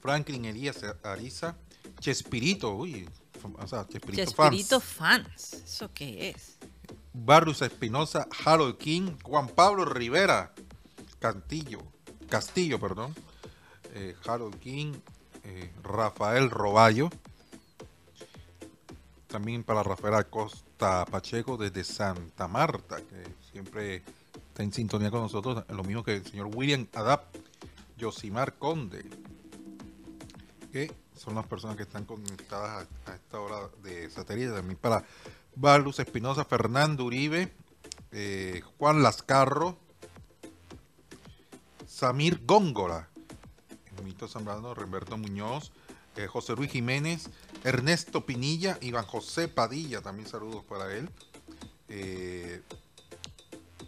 Speaker 1: Franklin Elías Ariza, Chespirito, uy, o sea, Chespirito,
Speaker 2: Chespirito
Speaker 1: fans.
Speaker 2: fans. ¿Eso qué es?
Speaker 1: Barrios Espinosa, Harold King, Juan Pablo Rivera, Cantillo, Castillo, perdón, eh, Harold King, eh, Rafael Roballo, también para Rafael Acosta Pacheco desde Santa Marta, que siempre está en sintonía con nosotros, lo mismo que el señor William Adap, Yosimar Conde, que son las personas que están conectadas a, esta hora de satélite, también para Barluz Espinosa, Fernando Uribe, eh, Juan Lascarro, Samir Góngora, Mito Zambrano, Roberto Muñoz, eh, José Luis Jiménez, Ernesto Pinilla, Iván José Padilla, también saludos para él. Eh,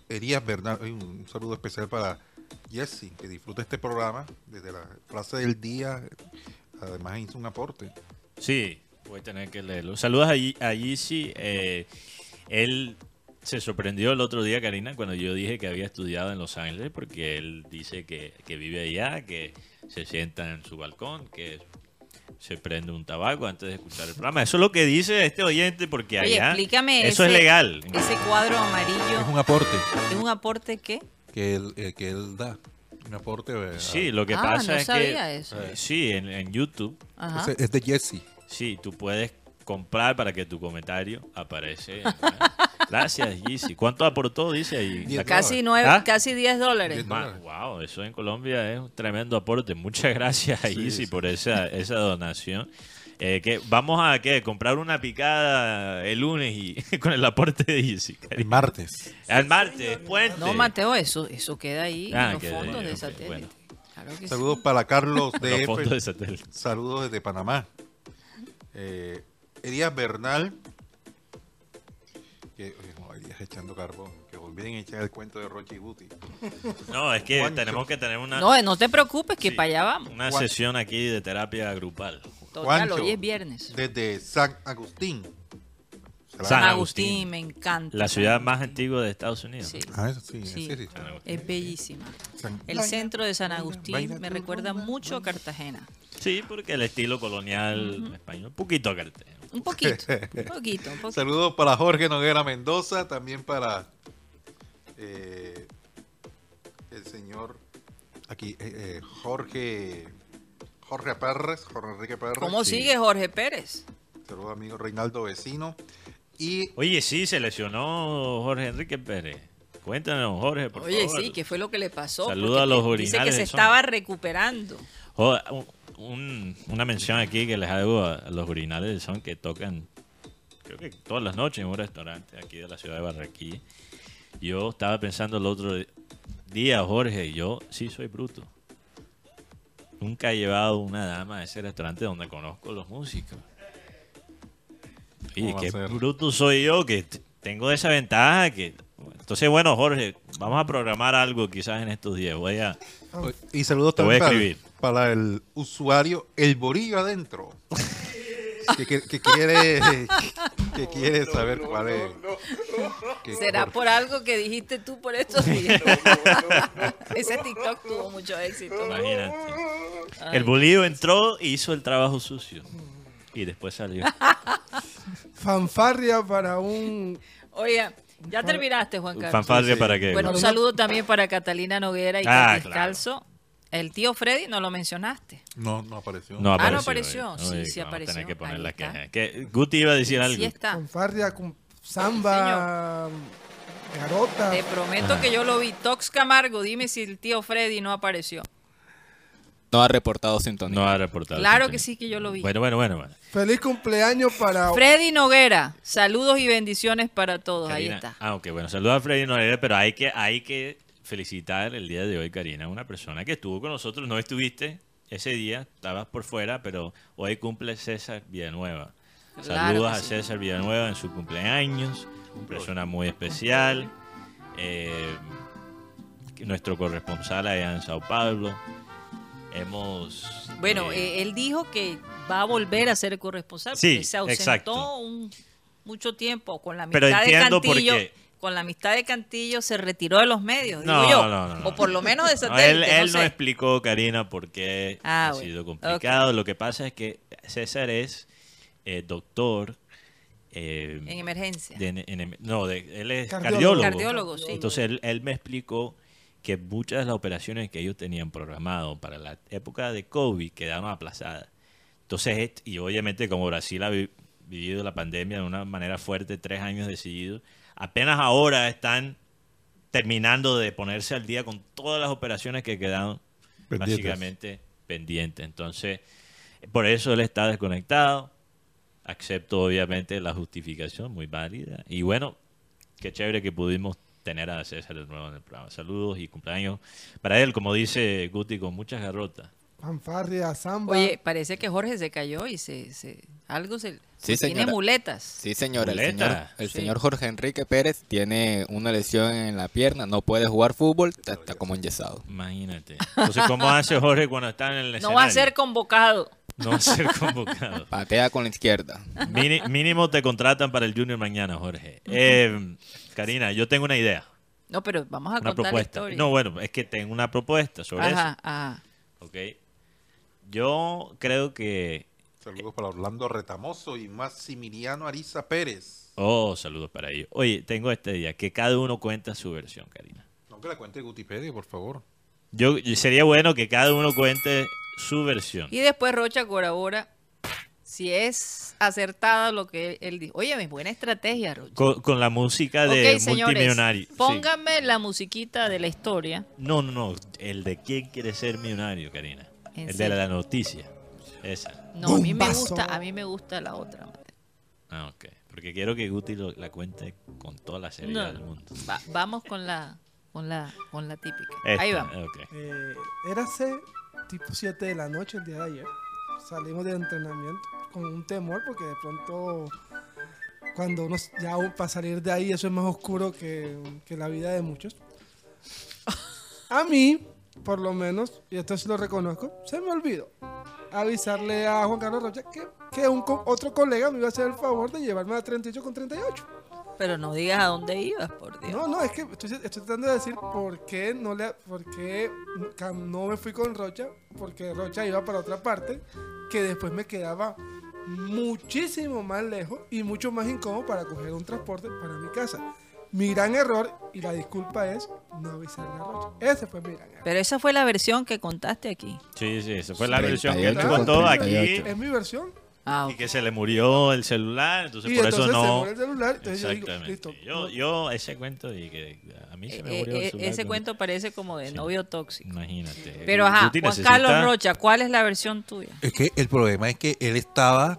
Speaker 1: Elías Bernal, un saludo especial para Jesse, que disfruta este programa desde la frase del día. Además hizo un aporte.
Speaker 3: Sí, voy a tener que leerlo. Saludos a, a Yeezy. eh, él se sorprendió el otro día, Karina, cuando yo dije que había estudiado en Los Ángeles, porque él dice que, que vive allá, que se sienta en su balcón, que se prende un tabaco antes de escuchar el programa. Eso es lo que dice este oyente, porque
Speaker 2: Oye,
Speaker 3: allá
Speaker 2: explícame
Speaker 3: eso es legal.
Speaker 2: Ese cuadro
Speaker 1: Es
Speaker 2: amarillo,
Speaker 1: un aporte
Speaker 2: ¿es un aporte qué?
Speaker 1: que él, eh, que él da. Un aporte. eh,
Speaker 3: Sí, lo que
Speaker 2: Ah,
Speaker 3: pasa
Speaker 2: no
Speaker 3: es
Speaker 2: sabía
Speaker 3: que
Speaker 2: eso.
Speaker 3: eh, sí, en, en YouTube
Speaker 2: Ajá.
Speaker 1: es, es de Jesse.
Speaker 3: Sí, tú puedes comprar para que tu comentario aparece. Gracias, Yeezy. ¿Cuánto aportó? Dice ahí.
Speaker 2: Casi nueve,
Speaker 3: ¿Ah?
Speaker 2: casi 10 dólares.
Speaker 3: Wow, eso en Colombia es un tremendo aporte. Muchas gracias a
Speaker 1: Sí,
Speaker 3: Yeezy
Speaker 1: sí.
Speaker 3: por esa, esa donación. Eh, que vamos a ¿qué? comprar una picada el lunes y con el aporte de Yeezy.
Speaker 1: El martes.
Speaker 3: Al martes, puente.
Speaker 2: No, Mateo, eso, eso queda ahí
Speaker 3: Ah,
Speaker 2: en los
Speaker 3: queda ahí,
Speaker 2: fondos de satélite.
Speaker 3: bueno.
Speaker 2: Claro que sí.
Speaker 1: Saludos para Carlos
Speaker 3: Los fondos de satélite.
Speaker 1: Saludos desde Panamá. Eh, Elías Bernal. Que, oye, no, Elías echando carbón. Que olviden echar el cuento de Rochi Guti.
Speaker 3: No, es que
Speaker 1: Juancho.
Speaker 3: tenemos que tener una,
Speaker 2: No, no te preocupes, que
Speaker 3: Sí.
Speaker 2: para allá vamos.
Speaker 3: una
Speaker 1: Juan-
Speaker 3: sesión aquí de terapia grupal.
Speaker 2: Total,
Speaker 1: Juancho,
Speaker 2: hoy es viernes.
Speaker 1: Desde San Agustín.
Speaker 3: San Agustín.
Speaker 2: Agustín, me encanta.
Speaker 3: La ciudad más antigua de Estados Unidos.
Speaker 2: Sí.
Speaker 1: Ah, eso sí,
Speaker 2: Sí.
Speaker 3: Agustín.
Speaker 2: Es bellísima.
Speaker 1: San-
Speaker 2: El centro de San Agustín
Speaker 1: baila
Speaker 2: me recuerda mucho a Cartagena.
Speaker 3: Sí, porque el estilo colonial español, un poquito a Cartagena.
Speaker 2: Un poquito, un poquito, un poquito.
Speaker 1: Saludos para Jorge Noguera Mendoza, también para eh, el señor aquí eh, eh, Jorge Jorge Pérez, Jorge Enrique Pérez.
Speaker 2: ¿Cómo
Speaker 1: Sí.
Speaker 2: sigue Jorge Pérez?
Speaker 1: Saludos amigo Reinaldo Vecino y
Speaker 3: Oye, sí, se lesionó Jorge Enrique Pérez. Cuéntanos, Jorge, por
Speaker 2: Oye,
Speaker 3: favor.
Speaker 2: sí, ¿qué fue lo que le pasó?
Speaker 3: Saluda
Speaker 2: Porque
Speaker 3: a los
Speaker 2: te- Dice que se estaba recuperando.
Speaker 3: Un- un- una mención aquí que les hago a, a los orinales del son que tocan, creo que todas las noches en un restaurante aquí de la ciudad de Barranquilla. Yo estaba pensando el otro día, Jorge, yo sí soy bruto. Nunca he llevado una dama a ese restaurante donde conozco los músicos. Y
Speaker 1: ¿Cómo va
Speaker 3: qué bruto soy yo que tengo esa ventaja que... Entonces, bueno, Jorge, vamos a programar algo quizás en estos días. Voy a...
Speaker 1: y saludos
Speaker 3: Te voy a escribir.
Speaker 1: Para el usuario El Borillo Adentro. que, que- que quiere que quiere saber cuál es. que-
Speaker 2: ¿Será
Speaker 1: por-
Speaker 2: algo que dijiste tú por estos días? Ese TikTok tuvo mucho éxito.
Speaker 3: Imagínate. El bolillo entró e hizo el trabajo sucio. Y después salió.
Speaker 4: Fanfarria para un...
Speaker 2: Oye, ya terminaste, Juan Carlos.
Speaker 3: Fanfarria
Speaker 1: sí.
Speaker 3: para que.
Speaker 2: Bueno, un saludo también para Catalina Noguera y
Speaker 3: Ah, claro.
Speaker 2: El tío Freddy no lo mencionaste.
Speaker 1: No, no apareció.
Speaker 3: no
Speaker 2: Ah,
Speaker 3: apareció.
Speaker 2: no apareció.
Speaker 3: hoy.
Speaker 2: Sí, sí
Speaker 3: vamos a tener
Speaker 2: apareció.
Speaker 3: que poner la queja. Que Guti iba a decir algo.
Speaker 2: Sí está.
Speaker 4: Fanfarria con samba, garota.
Speaker 2: Te prometo que yo lo vi. Tox Camargo, dime si el tío Freddy no apareció.
Speaker 5: No ha reportado sintonía.
Speaker 3: No ha reportado.
Speaker 2: Claro
Speaker 3: sintonía.
Speaker 2: que sí que yo lo vi.
Speaker 3: Bueno, bueno, bueno. bueno.
Speaker 4: Feliz cumpleaños para...
Speaker 2: Freddy Noguera, saludos y bendiciones para todos. Ahí está.
Speaker 3: Ah, ok, bueno, saludos a Freddy Noguera, pero hay que, hay que felicitar el día de hoy, Karina, una persona que estuvo con nosotros. No estuviste ese día, estabas por fuera, pero hoy cumple César Villanueva. Saludos a. César Villanueva en su cumpleaños, una persona muy especial. eh, nuestro corresponsal allá en Sao Paulo. Hemos.
Speaker 2: Bueno,
Speaker 3: eh,
Speaker 2: eh, él dijo que va a volver a ser corresponsal
Speaker 3: Sí,
Speaker 2: porque se ausentó un, mucho tiempo con la
Speaker 3: Pero
Speaker 2: amistad de
Speaker 3: entiendo por
Speaker 2: Cantillo.
Speaker 3: qué.
Speaker 2: Con la amistad de Cantillo se retiró de los medios, digo
Speaker 3: No,
Speaker 2: yo.
Speaker 3: no, no, no.
Speaker 2: O por lo menos de
Speaker 3: No,
Speaker 2: satélite,
Speaker 3: él
Speaker 2: no
Speaker 3: él no
Speaker 2: sé.
Speaker 3: explicó, Karina, por qué
Speaker 2: Ah,
Speaker 3: ha
Speaker 2: bueno.
Speaker 3: sido complicado. Lo que pasa es que César es eh, doctor. eh,
Speaker 2: En emergencia.
Speaker 3: de- en- no, de- él es
Speaker 4: Cardiólogo.
Speaker 3: cardiólogo.
Speaker 2: Cardiólogo, sí.
Speaker 3: Entonces él, él me explicó que muchas de las operaciones que ellos tenían programado para la época de COVID quedaron aplazadas. Entonces, y obviamente como Brasil ha vi- vivido la pandemia de una manera fuerte, tres años decididos, apenas ahora están terminando de ponerse al día con todas las operaciones que quedaron
Speaker 1: Pendientes.
Speaker 3: básicamente pendientes. Entonces, por eso él está desconectado. Acepto obviamente la justificación, muy válida. Y bueno, qué chévere que pudimos tener a César de nuevo en el programa. Saludos y cumpleaños para él, como dice Guti, con muchas garrotas.
Speaker 4: Fanfarria, samba.
Speaker 2: Oye, parece que Jorge se cayó y se, se algo se
Speaker 5: Sí,
Speaker 2: tiene
Speaker 5: señora.
Speaker 2: muletas.
Speaker 5: Sí, señor. El, señor. el
Speaker 2: Sí.
Speaker 5: señor Jorge Enrique Pérez tiene una lesión en la pierna, no puede jugar fútbol, está, está como enyesado.
Speaker 3: Imagínate. Entonces, ¿cómo hace Jorge cuando está en el
Speaker 2: No va a ser convocado.
Speaker 3: No va a ser convocado.
Speaker 5: Patea con la izquierda.
Speaker 3: Mini- mínimo te contratan para el Junior mañana, Jorge. Eh, Karina, yo tengo una idea,
Speaker 2: No, pero vamos a
Speaker 3: una
Speaker 2: contar la
Speaker 3: propuesta.
Speaker 2: historia.
Speaker 3: No, bueno, es que tengo una propuesta sobre
Speaker 2: ajá,
Speaker 3: eso.
Speaker 2: ajá.
Speaker 3: ¿ok? Yo creo que...
Speaker 1: Saludos para Orlando Retamoso y Maximiliano Ariza Pérez.
Speaker 3: Oh, saludos para ellos. Oye, tengo este día, que cada uno cuenta su versión, Karina.
Speaker 1: No que la cuente Gutipedia, por favor.
Speaker 3: Yo, sería bueno que cada uno cuente su versión.
Speaker 2: Y después Rocha colabora si es acertada lo que él dijo. Oye, es buena estrategia, Rocha.
Speaker 3: Con, con la música de
Speaker 2: ok, señores,
Speaker 3: multimillonario. Sí.
Speaker 2: pónganme la musiquita de la historia.
Speaker 3: No, no, no. El de quién quiere ser millonario, Karina.
Speaker 2: ¿En
Speaker 3: El
Speaker 2: serio?
Speaker 3: de la noticia. Esa.
Speaker 2: No, a mí me gusta, a mí me gusta la otra.
Speaker 3: Ah, ok. Porque quiero que Guti lo- la cuente con toda la seriedad
Speaker 2: No.
Speaker 3: del mundo.
Speaker 2: Va- vamos con la, con la, con la típica.
Speaker 3: Esta,
Speaker 2: Ahí vamos.
Speaker 3: ok.
Speaker 4: Eh, érase tipo 7 de la noche el día de ayer. Salimos de entrenamiento con un temor porque de pronto cuando uno ya para salir de ahí eso es más oscuro que, que la vida de muchos. A mí por lo menos, y esto sí lo reconozco, se me olvidó avisarle a Juan Carlos Rocha que, que un co- otro colega me iba a hacer el favor de llevarme a 38 con 38.
Speaker 2: Pero no digas a dónde ibas, por Dios.
Speaker 4: No, no, es que estoy, estoy tratando de decir por qué no le, por qué no me fui con Rocha, porque Rocha iba para otra parte, que después me quedaba muchísimo más lejos y mucho más incómodo para coger un transporte para mi casa. Mi gran error, y la disculpa es no avisarle a Rocha. Ese fue mi gran error.
Speaker 2: Pero esa fue la versión que contaste aquí.
Speaker 3: Sí, sí, esa fue la versión que él
Speaker 5: 38
Speaker 3: contó
Speaker 5: con
Speaker 3: aquí
Speaker 5: 38.
Speaker 4: Es mi versión.
Speaker 2: Ah,
Speaker 3: y que se le murió el celular, entonces
Speaker 4: Y
Speaker 3: por
Speaker 4: entonces
Speaker 3: eso
Speaker 4: se
Speaker 3: no.
Speaker 4: muere el celular, entonces yo digo,
Speaker 3: Exactamente.
Speaker 4: listo.
Speaker 3: yo,
Speaker 4: no-
Speaker 3: yo ese cuento y que a mí se me
Speaker 2: Eh,
Speaker 3: murió el
Speaker 2: eh,
Speaker 3: celular.
Speaker 2: ese
Speaker 3: con-
Speaker 2: cuento parece como de
Speaker 3: Sí.
Speaker 2: novio tóxico.
Speaker 3: Imagínate.
Speaker 2: Pero ajá, Juan
Speaker 3: necesita-
Speaker 2: Carlos Rocha, ¿cuál es la versión tuya?
Speaker 1: Es que el problema es que él estaba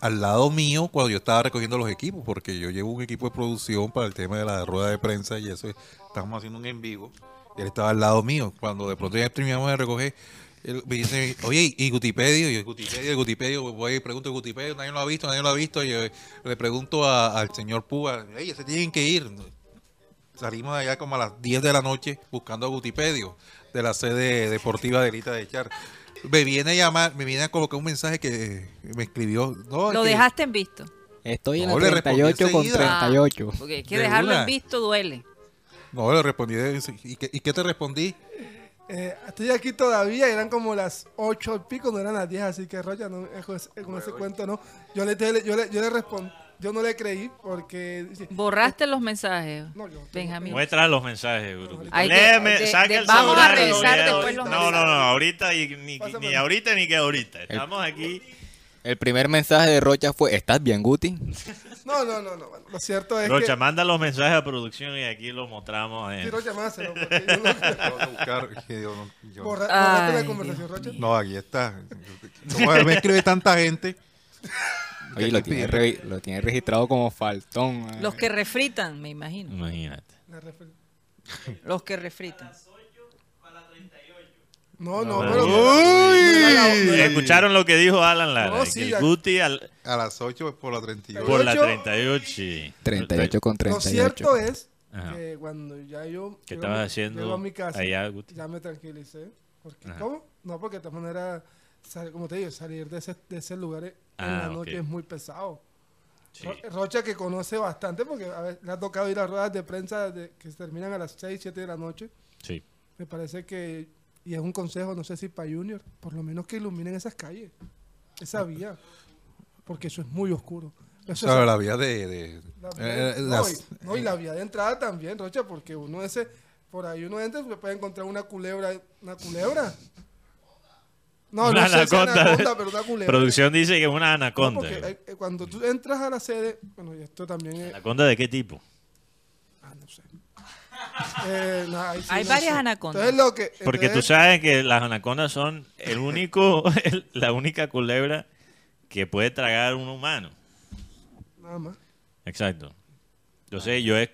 Speaker 1: al lado mío cuando yo estaba recogiendo los equipos, porque yo llevo un equipo de producción para el tema de la rueda de prensa y eso, estamos haciendo un en vivo. Él estaba al lado mío. Cuando de pronto ya terminamos de recoger, él me dice, oye, ¿y Gutipedio? Y yo, Gutipedio, Gutipedio, voy y pregunto Gutipedio, nadie lo ha visto, nadie lo ha visto. Y yo le pregunto a- al señor Púa, oye, se tienen que ir. Salimos de allá como a las 10 de la noche buscando a Gutipedio de la sede deportiva de Elita de Char. Me viene a llamar, me viene a colocar un mensaje que me escribió. No,
Speaker 2: Lo
Speaker 1: que-
Speaker 2: dejaste en visto.
Speaker 5: Estoy en
Speaker 1: No, respondí
Speaker 5: 38 con
Speaker 1: enseguida.
Speaker 5: 38.
Speaker 2: Ah, porque hay que
Speaker 1: De
Speaker 2: dejarlo
Speaker 1: una.
Speaker 2: en visto duele.
Speaker 1: No, le respondí. ¿Y qué, y qué te respondí?
Speaker 4: Eh, estoy aquí todavía, eran como las 8 y pico, no eran las 10, así que Rocha, no, eh, con ese, cuento no. Yo le, yo le, yo le, yo le respondí, yo no le creí porque...
Speaker 2: Borraste los mensajes,
Speaker 4: No, yo-
Speaker 2: Benjamín.
Speaker 3: Muestra los mensajes, Guru. Léeme,
Speaker 2: de-
Speaker 3: saca
Speaker 2: de-
Speaker 3: el
Speaker 2: vamos
Speaker 3: celular
Speaker 2: a
Speaker 3: y lo
Speaker 2: revisar
Speaker 3: leo.
Speaker 2: después los
Speaker 3: No, no,
Speaker 2: mensajes.
Speaker 3: no, ahorita y ni, ni ahorita ni que ahorita. Estamos aquí.
Speaker 5: El primer mensaje de Rocha fue, ¿estás bien, Guti?
Speaker 4: No, no, no, no, bueno, lo cierto es
Speaker 3: Rocha,
Speaker 4: que...
Speaker 3: manda los mensajes a producción y aquí los mostramos. en-
Speaker 4: Sí, Rocha, mándaselo, yo no-
Speaker 1: a buscar, yo no- yo-
Speaker 4: Borra- la conversación, Rocha.
Speaker 1: No, aquí está. Como me escribe tanta gente.
Speaker 5: Oye, lo tiene, re- lo tiene registrado como faltón. eh.
Speaker 2: Los que refritan, me imagino.
Speaker 3: Imagínate.
Speaker 2: Los que refritan.
Speaker 4: No, no,
Speaker 3: No,
Speaker 4: pero...
Speaker 3: Uy. ¿Escucharon lo que dijo Alan Lara?
Speaker 4: No,
Speaker 3: que
Speaker 4: sí,
Speaker 3: el
Speaker 4: ya-
Speaker 3: Guti al-
Speaker 1: A las 8 por la 31.
Speaker 3: por la
Speaker 4: 38.
Speaker 3: 38.
Speaker 5: 38 con
Speaker 4: Lo
Speaker 5: 38.
Speaker 4: cierto es
Speaker 3: Ajá.
Speaker 4: que cuando ya yo...
Speaker 3: ¿Qué
Speaker 4: llego
Speaker 3: estabas
Speaker 4: a mi-
Speaker 3: haciendo
Speaker 4: llego a mi casa,
Speaker 3: allá, Guti?
Speaker 4: ya me tranquilicé. Porque. ¿Cómo? No, porque de todas maneras, como te digo, salir de ese, de ese lugar en
Speaker 3: Ah,
Speaker 4: la noche es muy pesado.
Speaker 3: Sí.
Speaker 4: Ro- Rocha que conoce bastante porque a ver, le ha tocado ir a ruedas de prensa de- que se terminan a las 6, 7 de la noche.
Speaker 3: Sí.
Speaker 4: Me parece que, y es un consejo, no sé si para Junior, por lo menos que iluminen esas calles, esa vía, porque eso es muy oscuro. Eso
Speaker 1: O sea,
Speaker 4: es-
Speaker 1: la vía de... de-
Speaker 4: la
Speaker 1: eh,
Speaker 4: vía- no,
Speaker 1: las-
Speaker 4: y, no, y la vía de entrada también, Rocha, porque uno ese, por ahí uno entra y puede encontrar una culebra, una culebra. No,
Speaker 3: Una
Speaker 4: no sé si
Speaker 3: anaconda.
Speaker 4: anaconda, pero una culebra.
Speaker 3: Producción dice que es una
Speaker 4: No,
Speaker 3: anaconda.
Speaker 4: porque hay- eh, cuando tú entras a la sede, bueno, y esto también es,
Speaker 3: ¿Anaconda de qué tipo?
Speaker 4: ah, no sé. Eh, no, ahí sí
Speaker 2: Hay
Speaker 4: no
Speaker 2: varias
Speaker 4: sé.
Speaker 2: anacondas.
Speaker 4: Entonces lo que,
Speaker 3: Porque tú sabes que las anacondas son el único, el- la única culebra que puede tragar un humano.
Speaker 4: Nada más.
Speaker 3: Exacto. Yo sé, yo he,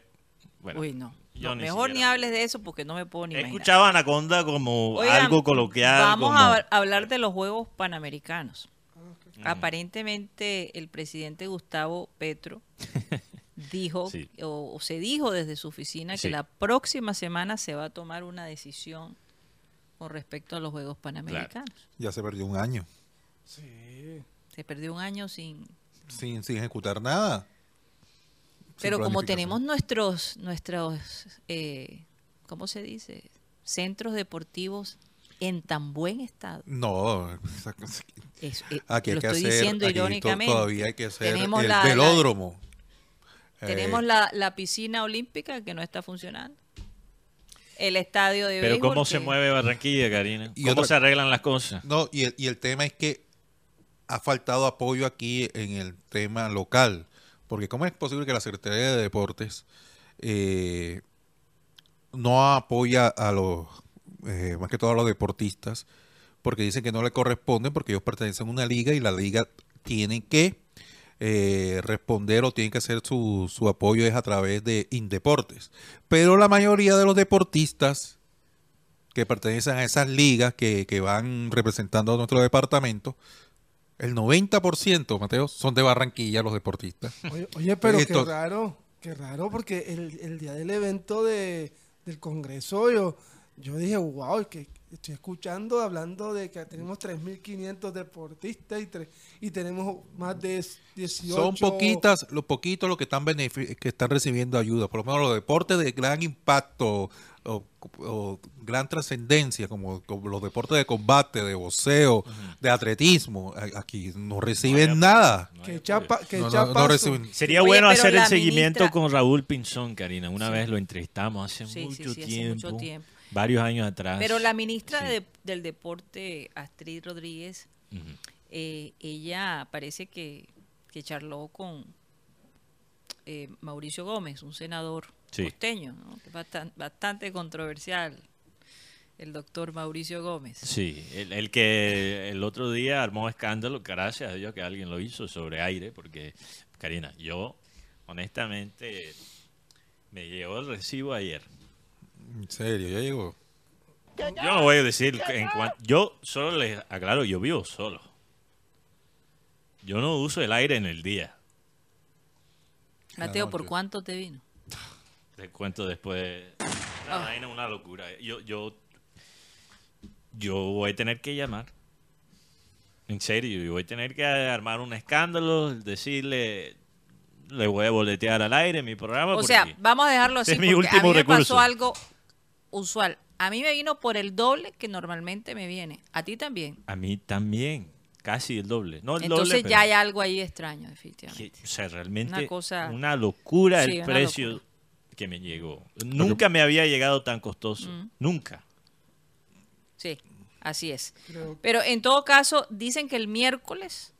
Speaker 3: bueno,
Speaker 2: Uy, no.
Speaker 3: yo
Speaker 2: No,
Speaker 3: ni
Speaker 2: mejor ni
Speaker 3: siquiera-
Speaker 2: hables de eso porque no me puedo ni
Speaker 3: he
Speaker 2: imaginar.
Speaker 3: escuchado anaconda como
Speaker 2: Oigan,
Speaker 3: algo coloquial.
Speaker 2: Vamos
Speaker 3: como-
Speaker 2: a hablar de los Juegos Panamericanos. Aparentemente el presidente Gustavo Petro dijo
Speaker 3: Sí.
Speaker 2: o, o se dijo desde su oficina que
Speaker 3: Sí.
Speaker 2: la próxima semana se va a tomar una decisión con respecto a los Juegos Panamericanos.
Speaker 1: ya se perdió un año
Speaker 4: Sí.
Speaker 2: Se perdió un año sin...
Speaker 1: sin, sin ejecutar nada.
Speaker 2: Pero como tenemos nuestros, nuestros eh, ¿cómo se dice? Centros deportivos en tan buen estado.
Speaker 1: No,
Speaker 2: Es- eh,
Speaker 1: aquí hay
Speaker 2: lo
Speaker 1: que
Speaker 2: estoy
Speaker 1: hacer,
Speaker 2: diciendo
Speaker 1: aquí
Speaker 2: irónicamente.
Speaker 1: todavía hay que hacer
Speaker 2: Tenemos
Speaker 1: el
Speaker 2: la- la-
Speaker 1: velódromo.
Speaker 2: Tenemos
Speaker 1: Eh,
Speaker 2: la, la piscina olímpica que no está funcionando. El estadio de
Speaker 3: Pero
Speaker 2: béisbol
Speaker 3: ¿cómo se mueve Barranquilla, Karina?
Speaker 1: Y
Speaker 3: ¿Cómo
Speaker 1: otra-
Speaker 3: se arreglan las cosas?
Speaker 1: No, y el, y el tema es que ha faltado apoyo aquí en el tema local. Porque ¿cómo es posible que la Secretaría de Deportes eh, no apoya a los, eh, más que todo a los deportistas? Porque dicen que no le corresponden porque ellos pertenecen a una liga y la liga tiene que eh, responder o tiene que hacer su, su apoyo es a través de Indeportes. Pero la mayoría de los deportistas que pertenecen a esas ligas que, que van representando a nuestro departamento, el 90%, Mateo, son de Barranquilla los deportistas.
Speaker 4: Oye, oye, pero
Speaker 1: Esto-
Speaker 4: qué raro, qué raro, porque el, el día del evento de, del Congreso yo, yo dije, wow, que Estoy escuchando hablando de que tenemos 3.500 deportistas y, tre- y tenemos más de 18.
Speaker 1: Son poquitas, los poquitos los que están que están recibiendo ayuda. Por lo menos los deportes de gran impacto o, o gran trascendencia, como, como los deportes de combate, de boxeo, de atletismo, aquí no reciben nada.
Speaker 4: Que chapa, que
Speaker 1: No, no,
Speaker 4: chapazo.
Speaker 1: no reciben.
Speaker 3: Sería
Speaker 2: Oye,
Speaker 3: bueno
Speaker 2: pero
Speaker 3: hacer el
Speaker 2: la
Speaker 3: seguimiento
Speaker 2: ministra-
Speaker 3: con Raúl Pinzón, Karina. Una vez lo entrevistamos hace,
Speaker 2: Sí, sí,
Speaker 3: mucho,
Speaker 2: sí, hace
Speaker 3: tiempo,
Speaker 2: mucho tiempo.
Speaker 3: varios años atrás.
Speaker 2: Pero la ministra
Speaker 3: Sí.
Speaker 2: de- del deporte, Astrid Rodríguez,
Speaker 3: Ujú.
Speaker 2: eh, ella parece que, que charló con eh, Mauricio Gómez, un senador
Speaker 3: Sí.
Speaker 2: costeño, bastante controversial, el doctor Mauricio Gómez.
Speaker 3: Sí, el, el que el otro día armó escándalo, gracias a Dios que alguien lo hizo sobre aire, porque, Karina, yo honestamente me llegó el recibo ayer.
Speaker 1: En serio, ya llegó.
Speaker 3: Yo no voy a decir, en cuan- yo solo les aclaro, yo vivo solo. Yo no uso el aire en el día.
Speaker 2: Mateo, ¿por cuánto te vino?
Speaker 3: Te cuento después. La
Speaker 2: Ah.
Speaker 3: vaina es una locura. Yo, yo, yo voy a tener que llamar. En serio, yo voy a tener que armar un escándalo, decirle, le voy a boletear al aire mi programa.
Speaker 2: O sea, vamos a dejarlo así.
Speaker 3: es mi
Speaker 2: porque a
Speaker 3: último
Speaker 2: mí me
Speaker 3: recurso.
Speaker 2: pasó algo usual. A mí me vino por el doble que normalmente me viene. A ti también.
Speaker 3: a mí también, casi el doble. No el
Speaker 2: Entonces
Speaker 3: doble,
Speaker 2: ya hay algo ahí extraño,
Speaker 3: que-
Speaker 2: definitivamente.
Speaker 3: o sea, realmente
Speaker 2: Una cosa-
Speaker 3: una locura
Speaker 2: Sí,
Speaker 3: el
Speaker 2: una
Speaker 3: precio
Speaker 2: locura.
Speaker 3: Que me llegó. Nunca me había llegado tan costoso.
Speaker 2: Mm.
Speaker 3: Nunca.
Speaker 2: Sí, así es.
Speaker 4: Creo-
Speaker 2: Pero en todo caso, dicen que el miércoles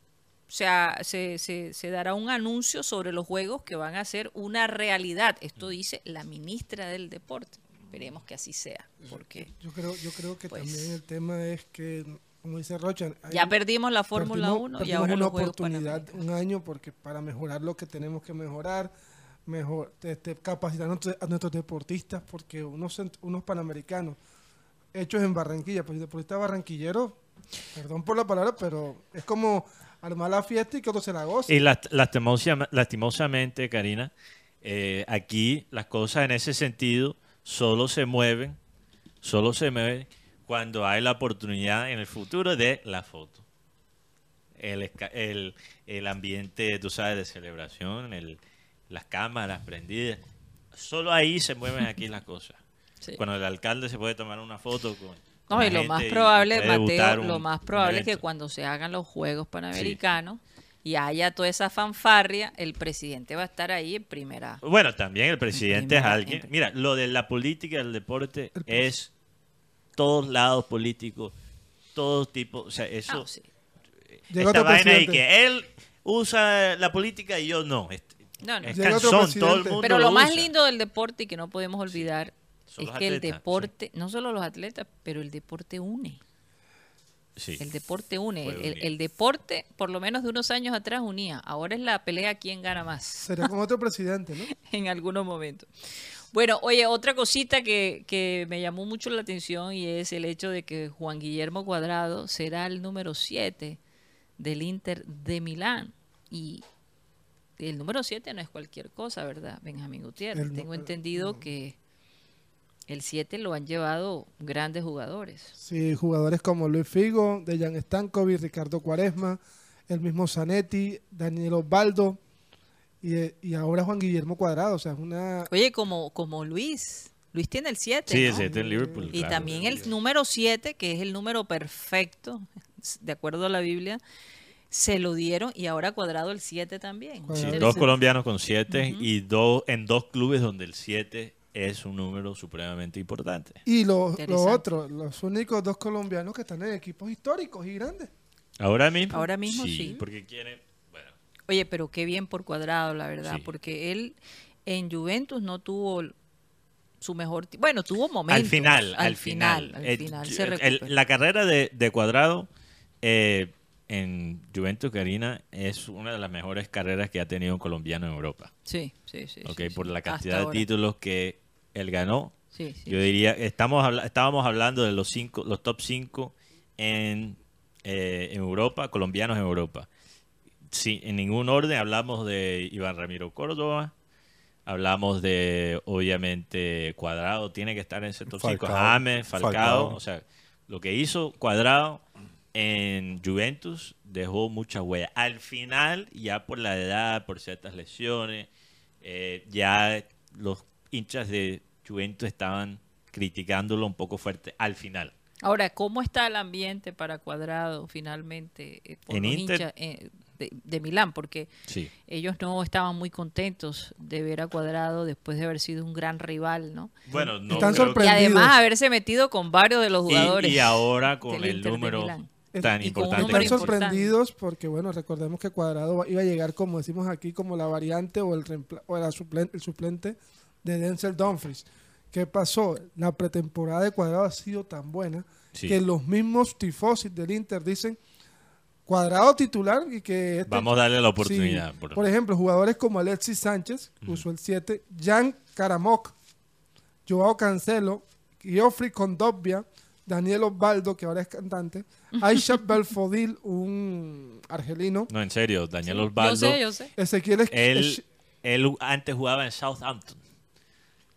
Speaker 2: o sea, se, se, se dará un anuncio sobre los juegos que van a ser una realidad. Esto dice la ministra del Deporte. Esperemos que así sea, porque
Speaker 4: Yo creo, yo creo que
Speaker 2: Pues-
Speaker 4: también el tema es que, como dice Rocha,
Speaker 2: ya perdimos la Fórmula
Speaker 4: perdimos-
Speaker 2: 1 y
Speaker 4: perdimos
Speaker 2: ahora
Speaker 4: una
Speaker 2: los
Speaker 4: oportunidad, un año, porque para mejorar lo que tenemos que mejorar, mejor este, capacitar a nuestros, deportistas, porque unos, unos panamericanos hechos en Barranquilla, pues el deportista barranquillero, perdón por la palabra, pero es como armar la fiesta y que otro se la goce.
Speaker 3: Y last- lastimosa- lastimosamente, Karina, eh, aquí las cosas en ese sentido solo se mueven, solo se mueven cuando hay la oportunidad en el futuro de la foto. El, el, el ambiente, tú sabes, de celebración, el, las cámaras prendidas. Solo ahí se mueven aquí las cosas.
Speaker 2: Sí.
Speaker 3: Cuando el alcalde se puede tomar una foto con...
Speaker 2: No, y lo más probable, Mateo,
Speaker 3: un-
Speaker 2: lo más probable es que cuando se hagan los Juegos Panamericanos y haya toda esa fanfarria, el presidente va a estar ahí en primera.
Speaker 3: Bueno, también el presidente es alguien.
Speaker 2: en-
Speaker 3: Mira, lo de la política del deporte es todos lados políticos, todo tipo. O sea, eso.
Speaker 2: Ah, sí.
Speaker 4: Llegó
Speaker 3: esta vaina y que él usa la política y yo no.
Speaker 2: No, no.
Speaker 3: es
Speaker 4: Llegó otro
Speaker 3: cansón, todo el
Speaker 4: presidente.
Speaker 3: mundo
Speaker 2: Pero lo más
Speaker 3: usa.
Speaker 2: lindo del deporte y que no podemos olvidar es que el deporte, no solo los atletas, pero el deporte une.
Speaker 3: Sí.
Speaker 2: El deporte une. El, el-
Speaker 3: unir.
Speaker 2: el deporte, por lo menos de unos años atrás, unía. Ahora es la pelea quién gana más
Speaker 4: Sería como otro presidente, ¿no?
Speaker 2: en algunos momentos. Bueno, oye, otra cosita que, que me llamó mucho la atención y es el hecho de que Juan Guillermo Cuadrado será el número 7 del Inter de Milán. Y el número 7 no es cualquier cosa, ¿verdad, Benjamín Gutiérrez?
Speaker 4: El
Speaker 2: Tengo entendido que el 7 lo han llevado grandes jugadores.
Speaker 4: Sí, jugadores como Luis Figo, Dejan Stankovic, Ricardo Cuaresma, el mismo Zanetti, Daniel Osvaldo y, y ahora Juan Guillermo Cuadrado. O sea, es una.
Speaker 2: Oye, como, como Luis. Luis tiene el 7.
Speaker 3: Sí,
Speaker 2: ¿no?
Speaker 3: ese es el Liverpool.
Speaker 2: Y
Speaker 3: claro.
Speaker 2: también el número 7, que es el número perfecto, de acuerdo a la Biblia, se lo dieron y ahora cuadrado el 7 también.
Speaker 3: Sí, dos colombianos con siete y dos en dos clubes donde el siete es un número supremamente importante.
Speaker 4: Y los lo
Speaker 2: Interesante.
Speaker 4: otros, los únicos dos colombianos que están en equipos históricos y grandes.
Speaker 3: Ahora mismo.
Speaker 2: Ahora mismo sí.
Speaker 3: Porque quieren. Bueno,
Speaker 2: Oye, pero qué bien por cuadrado, la verdad,
Speaker 3: Sí.
Speaker 2: porque él en Juventus no tuvo su mejor... Bueno, tuvo momentos.
Speaker 3: al final, al,
Speaker 2: final.
Speaker 3: final.
Speaker 2: Al
Speaker 3: Eh,
Speaker 2: final
Speaker 3: el-
Speaker 2: se
Speaker 3: el- la carrera de, de Cuadrado eh, en Juventus Karina es una de las mejores carreras que ha tenido un colombiano en Europa.
Speaker 2: Sí, sí, sí.
Speaker 3: ¿ok?
Speaker 2: sí,
Speaker 3: Por la cantidad de títulos que él ganó.
Speaker 2: Sí, sí,
Speaker 3: Yo diría, estamos estábamos hablando de los cinco, los top 5 en, eh, en Europa, colombianos en Europa. Sí, en ningún orden hablamos de Iván Ramiro Córdoba, hablamos de, obviamente, Cuadrado, tiene que estar en ese top 5,
Speaker 1: Falcao.
Speaker 3: James, Falcao,
Speaker 1: Falcao.
Speaker 3: o sea, lo que hizo Cuadrado en Juventus dejó mucha huella. Al final, ya por la edad, por ciertas lesiones, eh, ya los hinchas de Juventus estaban criticándolo un poco fuerte al final.
Speaker 2: Ahora, ¿cómo está el ambiente para Cuadrado finalmente eh, por
Speaker 3: En
Speaker 2: los
Speaker 3: Inter-
Speaker 2: hinchas, eh, de, de Milán? Porque
Speaker 3: Sí.
Speaker 2: ellos no estaban muy contentos de ver a Cuadrado después de haber sido un gran rival, ¿no?
Speaker 3: Bueno, no
Speaker 4: Están
Speaker 3: creo
Speaker 2: Y además haberse metido con varios de los jugadores.
Speaker 3: Y, ahora con el número. Tan
Speaker 2: Y
Speaker 3: importante.
Speaker 4: Están sorprendidos porque, bueno, recordemos que Cuadrado iba a llegar, como decimos aquí, como la variante o el, reempla- o la suplente, el suplente de Denzel Dumfries. ¿Qué pasó? La pretemporada de Cuadrado ha sido tan buena
Speaker 3: Sí.
Speaker 4: que los mismos tifosis del Inter dicen Cuadrado titular y que... este-
Speaker 3: Vamos a darle la
Speaker 4: Sí,
Speaker 3: oportunidad. por-
Speaker 4: por ejemplo, jugadores como Alexis Sánchez, que usó el 7, Jan Karamok, Joao Cancelo, Geoffrey Condobia, Daniel Osvaldo, que ahora es cantante, Aisha Belfodil, un argelino,
Speaker 3: No, en serio, Daniel
Speaker 2: Yo
Speaker 3: Osvaldo.
Speaker 2: sé, yo sé.
Speaker 4: Ezequiel es-
Speaker 3: Él, él antes jugaba en Southampton.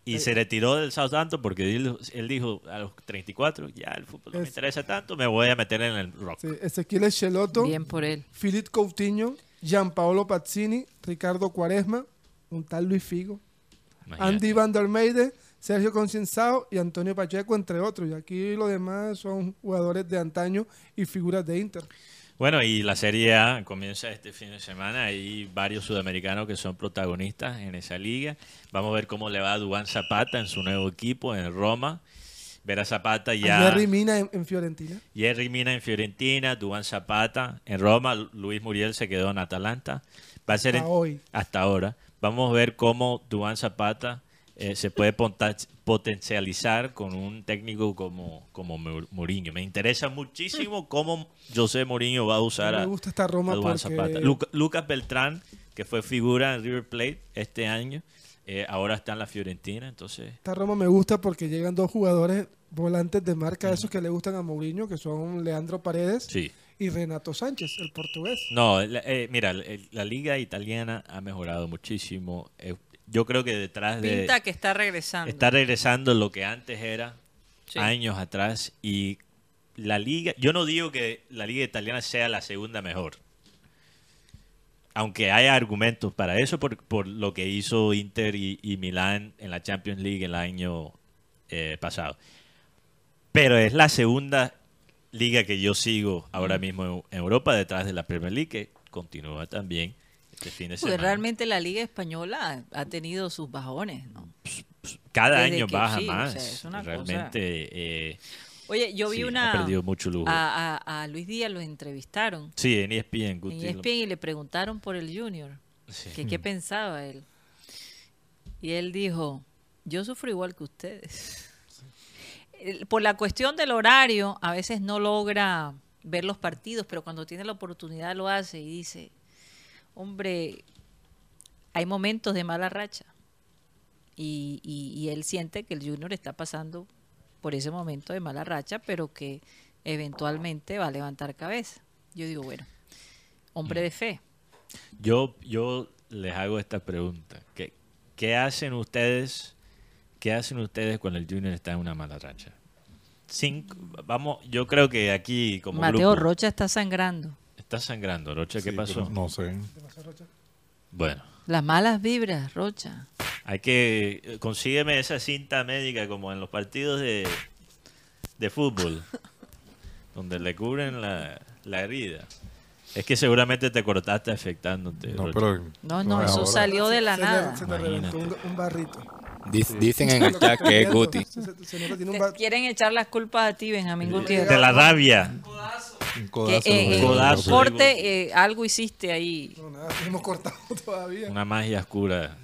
Speaker 3: Y se retiró del Southampton porque él, él dijo a los 34, ya el fútbol no me
Speaker 4: Es-
Speaker 3: interesa tanto, me voy a meter en el rock.
Speaker 4: sí, Ezequiel Echeloto,
Speaker 2: Bien por él.
Speaker 4: Philippe Coutinho, Gianpaolo Pazzini, Ricardo Cuaresma, un tal Luis Figo,
Speaker 3: Imagínate.
Speaker 4: Andy Van der Meide, Sergio Concienzao y Antonio Pacheco, entre otros. Y aquí los demás son jugadores de antaño y figuras de Inter.
Speaker 3: Bueno, y la Serie A comienza este fin de semana. Hay varios sudamericanos que son protagonistas en esa liga. Vamos a ver cómo le va a Dubán Zapata en su nuevo equipo en Roma. Ver a Zapata ya.
Speaker 4: Jerry Mina en, en Fiorentina.
Speaker 3: Jerry Mina en Fiorentina, Dubán Zapata en Roma, Lu- Luis Muriel se quedó en Atalanta. Va a ser
Speaker 4: Hasta
Speaker 3: en-
Speaker 4: hoy.
Speaker 3: hasta ahora. Vamos a ver cómo Dubán Zapata eh, se puede potencializar con un técnico como, como Mou- Mourinho. Me interesa muchísimo cómo José Mourinho va a usar
Speaker 4: me
Speaker 3: a,
Speaker 4: gusta esta Roma
Speaker 3: a Duván
Speaker 4: porque
Speaker 3: Zapata. Luca- Lucas Beltrán, que fue figura en River Plate este año, eh, ahora está en la Fiorentina, entonces...
Speaker 4: esta Roma me gusta porque llegan dos jugadores volantes de marca, esos que le gustan a Mourinho, que son Leandro Paredes
Speaker 3: Sí.
Speaker 4: y Renato Sánchez, el portugués.
Speaker 3: No, eh, mira, la liga italiana ha mejorado muchísimo. Yo creo que detrás de...
Speaker 2: Pinta que está regresando.
Speaker 3: Está regresando lo que antes era
Speaker 2: Sí.
Speaker 3: años atrás y la liga, yo no digo que la liga italiana sea la segunda mejor. Aunque hay argumentos para eso por, por lo que hizo Inter y, y Milán en la Champions League el año eh, pasado. Pero es la segunda liga que yo sigo ahora mismo en, en Europa detrás de la Premier League que continúa también este fin de
Speaker 2: Porque
Speaker 3: semana.
Speaker 2: realmente la Liga Española ha tenido sus bajones, ¿no?
Speaker 3: Cada
Speaker 2: desde
Speaker 3: año
Speaker 2: que
Speaker 3: baja
Speaker 2: sí, o sea,
Speaker 3: más.
Speaker 2: es una cosa-
Speaker 3: realmente eh,
Speaker 2: Oye, yo vi
Speaker 3: Sí, ha
Speaker 2: una...
Speaker 3: perdido mucho lujo.
Speaker 2: A, a- a Luis Díaz lo entrevistaron
Speaker 3: Sí, en ESPN,
Speaker 2: en. ESPN y le preguntaron por el Junior,
Speaker 3: Sí.
Speaker 2: que qué pensaba él. Y él dijo, yo sufro igual que ustedes. Por la cuestión del horario, a veces no logra ver los partidos, pero cuando tiene la oportunidad lo hace y dice, hombre, hay momentos de mala racha. Y, y- y él siente que el Junior está pasando por ese momento de mala racha, pero que eventualmente va a levantar cabeza. Yo digo, bueno, hombre de fe.
Speaker 3: Yo, yo les hago esta pregunta. ¿Qué, qué hacen ustedes? ¿Qué hacen ustedes cuando el Junior está en una mala racha? Cinco, vamos, yo creo que aquí como
Speaker 2: Mateo
Speaker 3: grupo
Speaker 2: Rocha está sangrando.
Speaker 3: Está sangrando. Rocha, ¿qué
Speaker 1: Sí,
Speaker 3: pasó?
Speaker 1: No sé.
Speaker 3: Bueno,
Speaker 2: Las malas vibras, Rocha.
Speaker 3: hay que eh, consígueme esa cinta médica como en los partidos de, de fútbol, donde le cubren la, la herida. Es que seguramente te cortaste afectándote.
Speaker 1: No,
Speaker 3: Rocha.
Speaker 1: pero.
Speaker 2: No, no,
Speaker 1: es
Speaker 2: eso
Speaker 1: ahora.
Speaker 2: salió de la
Speaker 4: se le-
Speaker 2: nada.
Speaker 4: se le reventó un barrito.
Speaker 5: Dic- Dicen en el chat que es Guti.
Speaker 2: Te quieren echar las culpas a ti, Benjamín Gutiérrez.
Speaker 3: de la rabia.
Speaker 1: Un
Speaker 2: Que,
Speaker 1: codazo.
Speaker 2: eh, eh,
Speaker 3: codazo.
Speaker 2: corte, eh, algo hiciste ahí.
Speaker 4: No, nada, hemos cortado todavía.
Speaker 3: Una magia oscura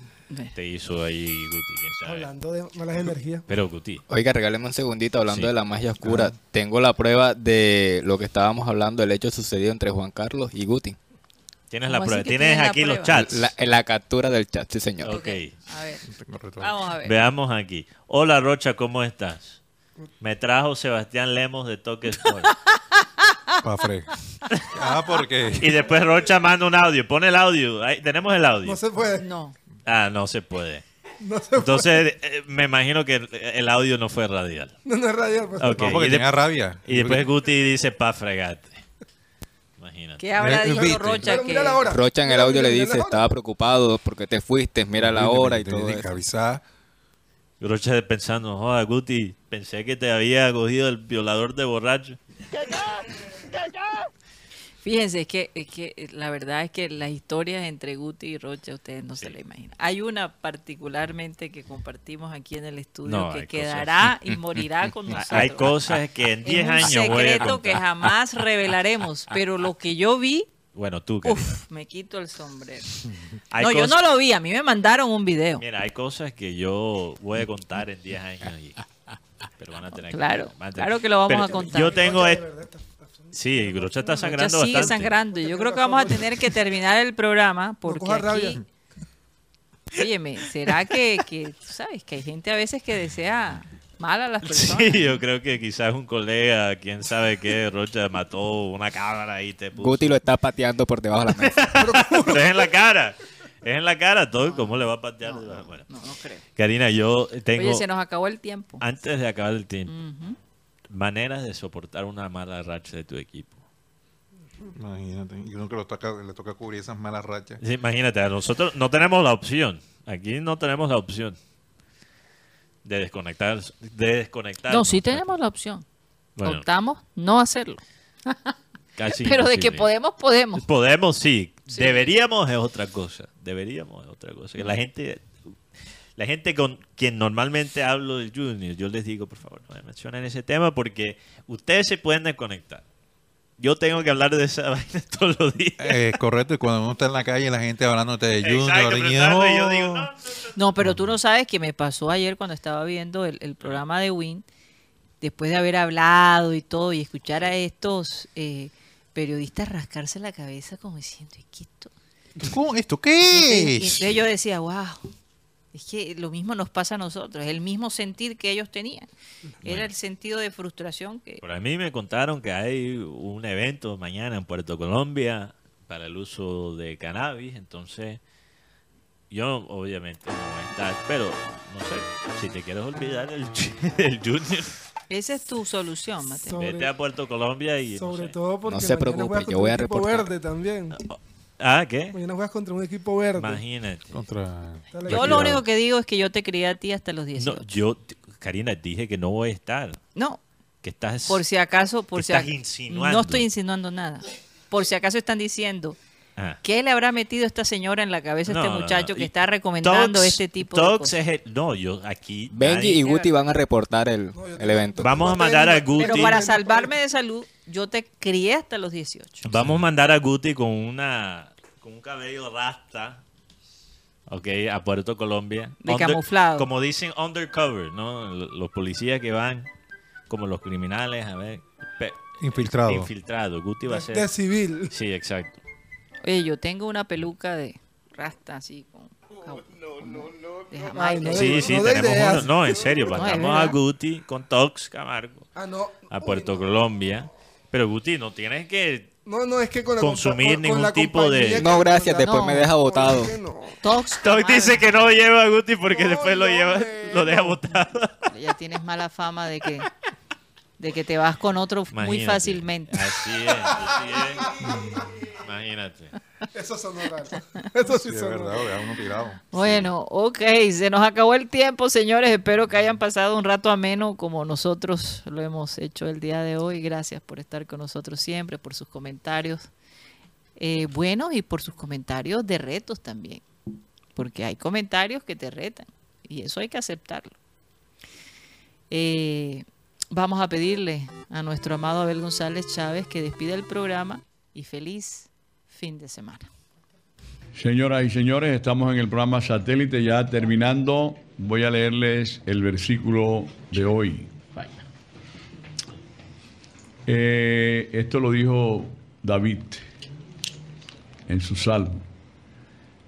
Speaker 3: te hizo ahí Guti, quién sabe.
Speaker 4: Hablando de malas energías.
Speaker 3: Pero Guti,
Speaker 5: Oiga, regáleme un segundito hablando
Speaker 3: Sí.
Speaker 5: de la magia oscura. Tengo la prueba de lo que estábamos hablando, el hecho sucedido entre Juan Carlos y Guti.
Speaker 3: Tienes
Speaker 2: ¿Cómo
Speaker 3: la prueba. Tienes aquí los chats.
Speaker 5: La, la captura del chat, sí señor.
Speaker 3: Ok.
Speaker 2: A ver, vamos a ver.
Speaker 3: Veamos aquí. Hola Rocha, ¿cómo estás? Me trajo Sebastián Lemos de Toque Sport.
Speaker 1: Pa' fre. Ah, porque.
Speaker 3: y después Rocha manda un audio. Pone el audio. Ahí, tenemos el audio.
Speaker 4: No se puede.
Speaker 2: No.
Speaker 3: Ah, no se puede.
Speaker 4: No se
Speaker 3: Entonces, eh, me imagino que el, audio no fue radial.
Speaker 4: No, no es radial. pues.
Speaker 3: Ok,
Speaker 1: No, porque
Speaker 3: y,
Speaker 1: tenía rabia.
Speaker 3: y después Guti dice pa' fregate.
Speaker 2: ¿Qué habrá dicho
Speaker 1: viste.
Speaker 2: Rocha? Que...
Speaker 4: mira la hora.
Speaker 5: Rocha en el audio le dice, estaba preocupado porque te fuiste, mira la hora y todo
Speaker 1: que
Speaker 5: eso.
Speaker 1: avisar.
Speaker 3: Rocha pensando, joda, Guti, pensé que te había cogido el violador de borracho.
Speaker 2: Fíjense, es que, es que eh, la verdad es que las historias entre Guti y Rocha ustedes no se la imaginan. Hay una particularmente que compartimos aquí en el estudio
Speaker 3: No,
Speaker 2: que
Speaker 3: cosas.
Speaker 2: quedará y morirá con nosotros.
Speaker 3: Hay cosas que en 10
Speaker 2: es un
Speaker 3: años voy a
Speaker 2: secreto que jamás revelaremos, pero lo que yo vi,
Speaker 3: Bueno, tú, Karina.
Speaker 2: uff, me quito el sombrero.
Speaker 3: Hay
Speaker 2: no, yo no lo vi, a mí me mandaron un video.
Speaker 3: Mira, hay cosas que yo voy a contar en 10 años. y- pero van a tener que-
Speaker 2: Claro,
Speaker 3: van a tener-
Speaker 2: claro que lo vamos
Speaker 3: Pero
Speaker 2: a contar.
Speaker 3: Yo tengo...
Speaker 4: De
Speaker 3: Sí, Rocha está sangrando
Speaker 2: sigue
Speaker 3: bastante.
Speaker 2: sangrando. Yo creo que vamos a tener que terminar el programa porque
Speaker 4: rabia.
Speaker 2: aquí... Óyeme, ¿será que, que, tú sabes, que hay gente a veces que desea mal a las personas?
Speaker 3: Sí, yo creo que quizás un colega, quién sabe qué, Rocha mató una cámara y te puso.
Speaker 5: Guti lo está pateando por debajo de la mesa.
Speaker 3: Pero es en la cara. Es en la cara todo. ¿Cómo le va a patear? Bueno,
Speaker 2: No, no creo.
Speaker 3: Karina, yo tengo,
Speaker 2: Oye, se nos acabó el tiempo.
Speaker 3: antes de acabar el tiempo,
Speaker 2: Ujú.
Speaker 3: Maneras de soportar una mala racha de tu equipo.
Speaker 1: Imagínate. Y uno que lo toca, le toca cubrir esas malas rachas.
Speaker 3: Sí, imagínate, a nosotros no tenemos la opción. Aquí no tenemos la opción de desconectar. De desconectar
Speaker 2: No, sí tenemos la opción.
Speaker 3: Bueno,
Speaker 2: Optamos no hacerlo.
Speaker 3: casi
Speaker 2: Pero de que podemos, podemos.
Speaker 3: Podemos, sí.
Speaker 2: Sí.
Speaker 3: Deberíamos es otra cosa. Deberíamos es otra cosa. Que la gente, la gente con quien normalmente hablo del Junior, yo les digo, por favor, no me mencionen ese tema porque ustedes se pueden desconectar. Yo tengo que hablar de esa vaina todos los días.
Speaker 1: Eh, correcto, y cuando uno está en la calle la gente hablándote de Junior,
Speaker 3: Exacto,
Speaker 1: y,
Speaker 3: y yo digo, no, no, no.
Speaker 2: No, pero tú no sabes que me pasó ayer cuando estaba viendo el, el programa de Win, después de haber hablado y todo, y escuchar a estos eh, periodistas rascarse la cabeza como diciendo, ¿y qué esto?
Speaker 1: ¿Cómo? ¿Esto
Speaker 2: Y
Speaker 1: qué es?
Speaker 2: entonces yo decía, wow, es que lo mismo nos pasa a nosotros, el mismo sentir que ellos tenían. Era el sentido de frustración que...
Speaker 3: Por a mí me contaron que hay un evento mañana en Puerto Colombia para el uso de cannabis, entonces yo obviamente no voy a estar, pero no sé, si te quieres olvidar el, del Junior,
Speaker 2: Esa es tu solución, Mateo.
Speaker 4: Sobre-
Speaker 3: vete a Puerto Colombia y no
Speaker 4: Sobre
Speaker 3: sé.
Speaker 4: todo porque
Speaker 5: No se preocupe,
Speaker 4: juegas
Speaker 5: yo
Speaker 4: contra
Speaker 5: voy
Speaker 4: un
Speaker 5: a reportar.
Speaker 4: verde también.
Speaker 3: Ah, ¿qué?
Speaker 4: Mañana juegas contra un equipo verde.
Speaker 3: Imagínate.
Speaker 1: Contra...
Speaker 2: Yo lo único que digo es que yo te crié a ti hasta los 18.
Speaker 3: No, yo, Karina, dije que no voy a estar,
Speaker 2: No,
Speaker 3: que estás...
Speaker 2: por si acaso, por si
Speaker 3: Estás
Speaker 2: ac-
Speaker 3: insinuando.
Speaker 2: No estoy insinuando nada. Por si acaso están diciendo,
Speaker 3: Ah.
Speaker 2: ¿qué le habrá metido esta señora en la cabeza a
Speaker 3: No,
Speaker 2: este
Speaker 3: no,
Speaker 2: muchacho
Speaker 3: no.
Speaker 2: que
Speaker 3: Y
Speaker 2: está recomendando
Speaker 3: Tox-
Speaker 2: este tipo de
Speaker 3: Tox
Speaker 2: cosas?
Speaker 3: es el- no, yo aquí...
Speaker 5: Benji
Speaker 3: nadie-
Speaker 5: y Guti van a reportar el, el evento.
Speaker 3: Vamos a mandar a Guti...
Speaker 2: Pero para salvarme de salud, yo te crié hasta los 18.
Speaker 3: Vamos a mandar a Guti con una con un cabello rasta, ok, a Puerto Colombia.
Speaker 2: De camuflado.
Speaker 3: Como dicen undercover, ¿no? Los policías que van, como los criminales, a ver, pe-
Speaker 1: Infiltrado.
Speaker 3: infiltrado. Guti va a ser...
Speaker 4: de civil.
Speaker 3: Sí, exacto.
Speaker 2: Oye, yo tengo una peluca de rasta así con... de Jamaica.
Speaker 4: Ay, no
Speaker 3: Sí,
Speaker 4: de-
Speaker 3: sí,
Speaker 4: no de
Speaker 3: tenemos
Speaker 4: ideas.
Speaker 3: uno. No, en serio,
Speaker 2: No,
Speaker 3: mandamos a
Speaker 2: verdad.
Speaker 3: Guti con Tox Camargo
Speaker 4: Ah, no.
Speaker 3: a Puerto Colombia. Pero Guti, no tienes que...
Speaker 4: No, no, es que con la
Speaker 3: Consumir
Speaker 4: compa- con- con
Speaker 3: ningún
Speaker 4: la
Speaker 3: tipo de-
Speaker 5: No, gracias, después
Speaker 2: No.
Speaker 5: me deja botado.
Speaker 4: Es que no.
Speaker 2: Tox
Speaker 3: Tox dice que no lleva a Guti porque
Speaker 4: No,
Speaker 3: después lo
Speaker 4: no,
Speaker 3: lleva, lo deja
Speaker 4: no.
Speaker 3: botado.
Speaker 2: Ya tienes mala fama de que, de que te vas con otro muy fácilmente.
Speaker 3: Así es, así es. Imagínate.
Speaker 4: Eso sonó raro. Eso sí,
Speaker 1: Sí, es
Speaker 4: sonó
Speaker 1: verdad, uno tirado.
Speaker 2: Bueno, ok, se nos acabó el tiempo, señores. Espero que hayan pasado un rato ameno como nosotros lo hemos hecho el día de hoy. Gracias por estar con nosotros siempre, por sus comentarios eh, buenos y por sus comentarios de retos también. Porque hay comentarios que te retan y eso hay que aceptarlo. Eh, vamos a pedirle a nuestro amado Abel González Chávez que despida el programa y feliz fin de semana.
Speaker 6: Señoras y señores, estamos en el programa satélite ya terminando. Voy a leerles el versículo de hoy. Eh, esto lo dijo David en su salmo.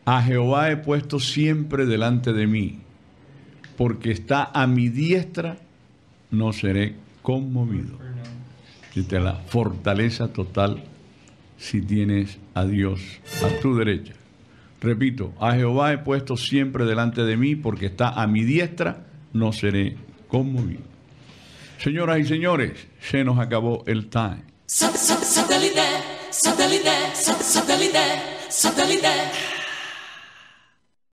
Speaker 6: A Jehová he puesto siempre delante de mí, porque está a mi diestra, no seré conmovido. Siente la fortaleza total si tienes a Dios a tu derecha. Repito, a Jehová he puesto siempre delante de mí porque está a mi diestra, no seré conmovido. Señoras y señores, se nos acabó el time.
Speaker 7: Satellite, satellite, satellite.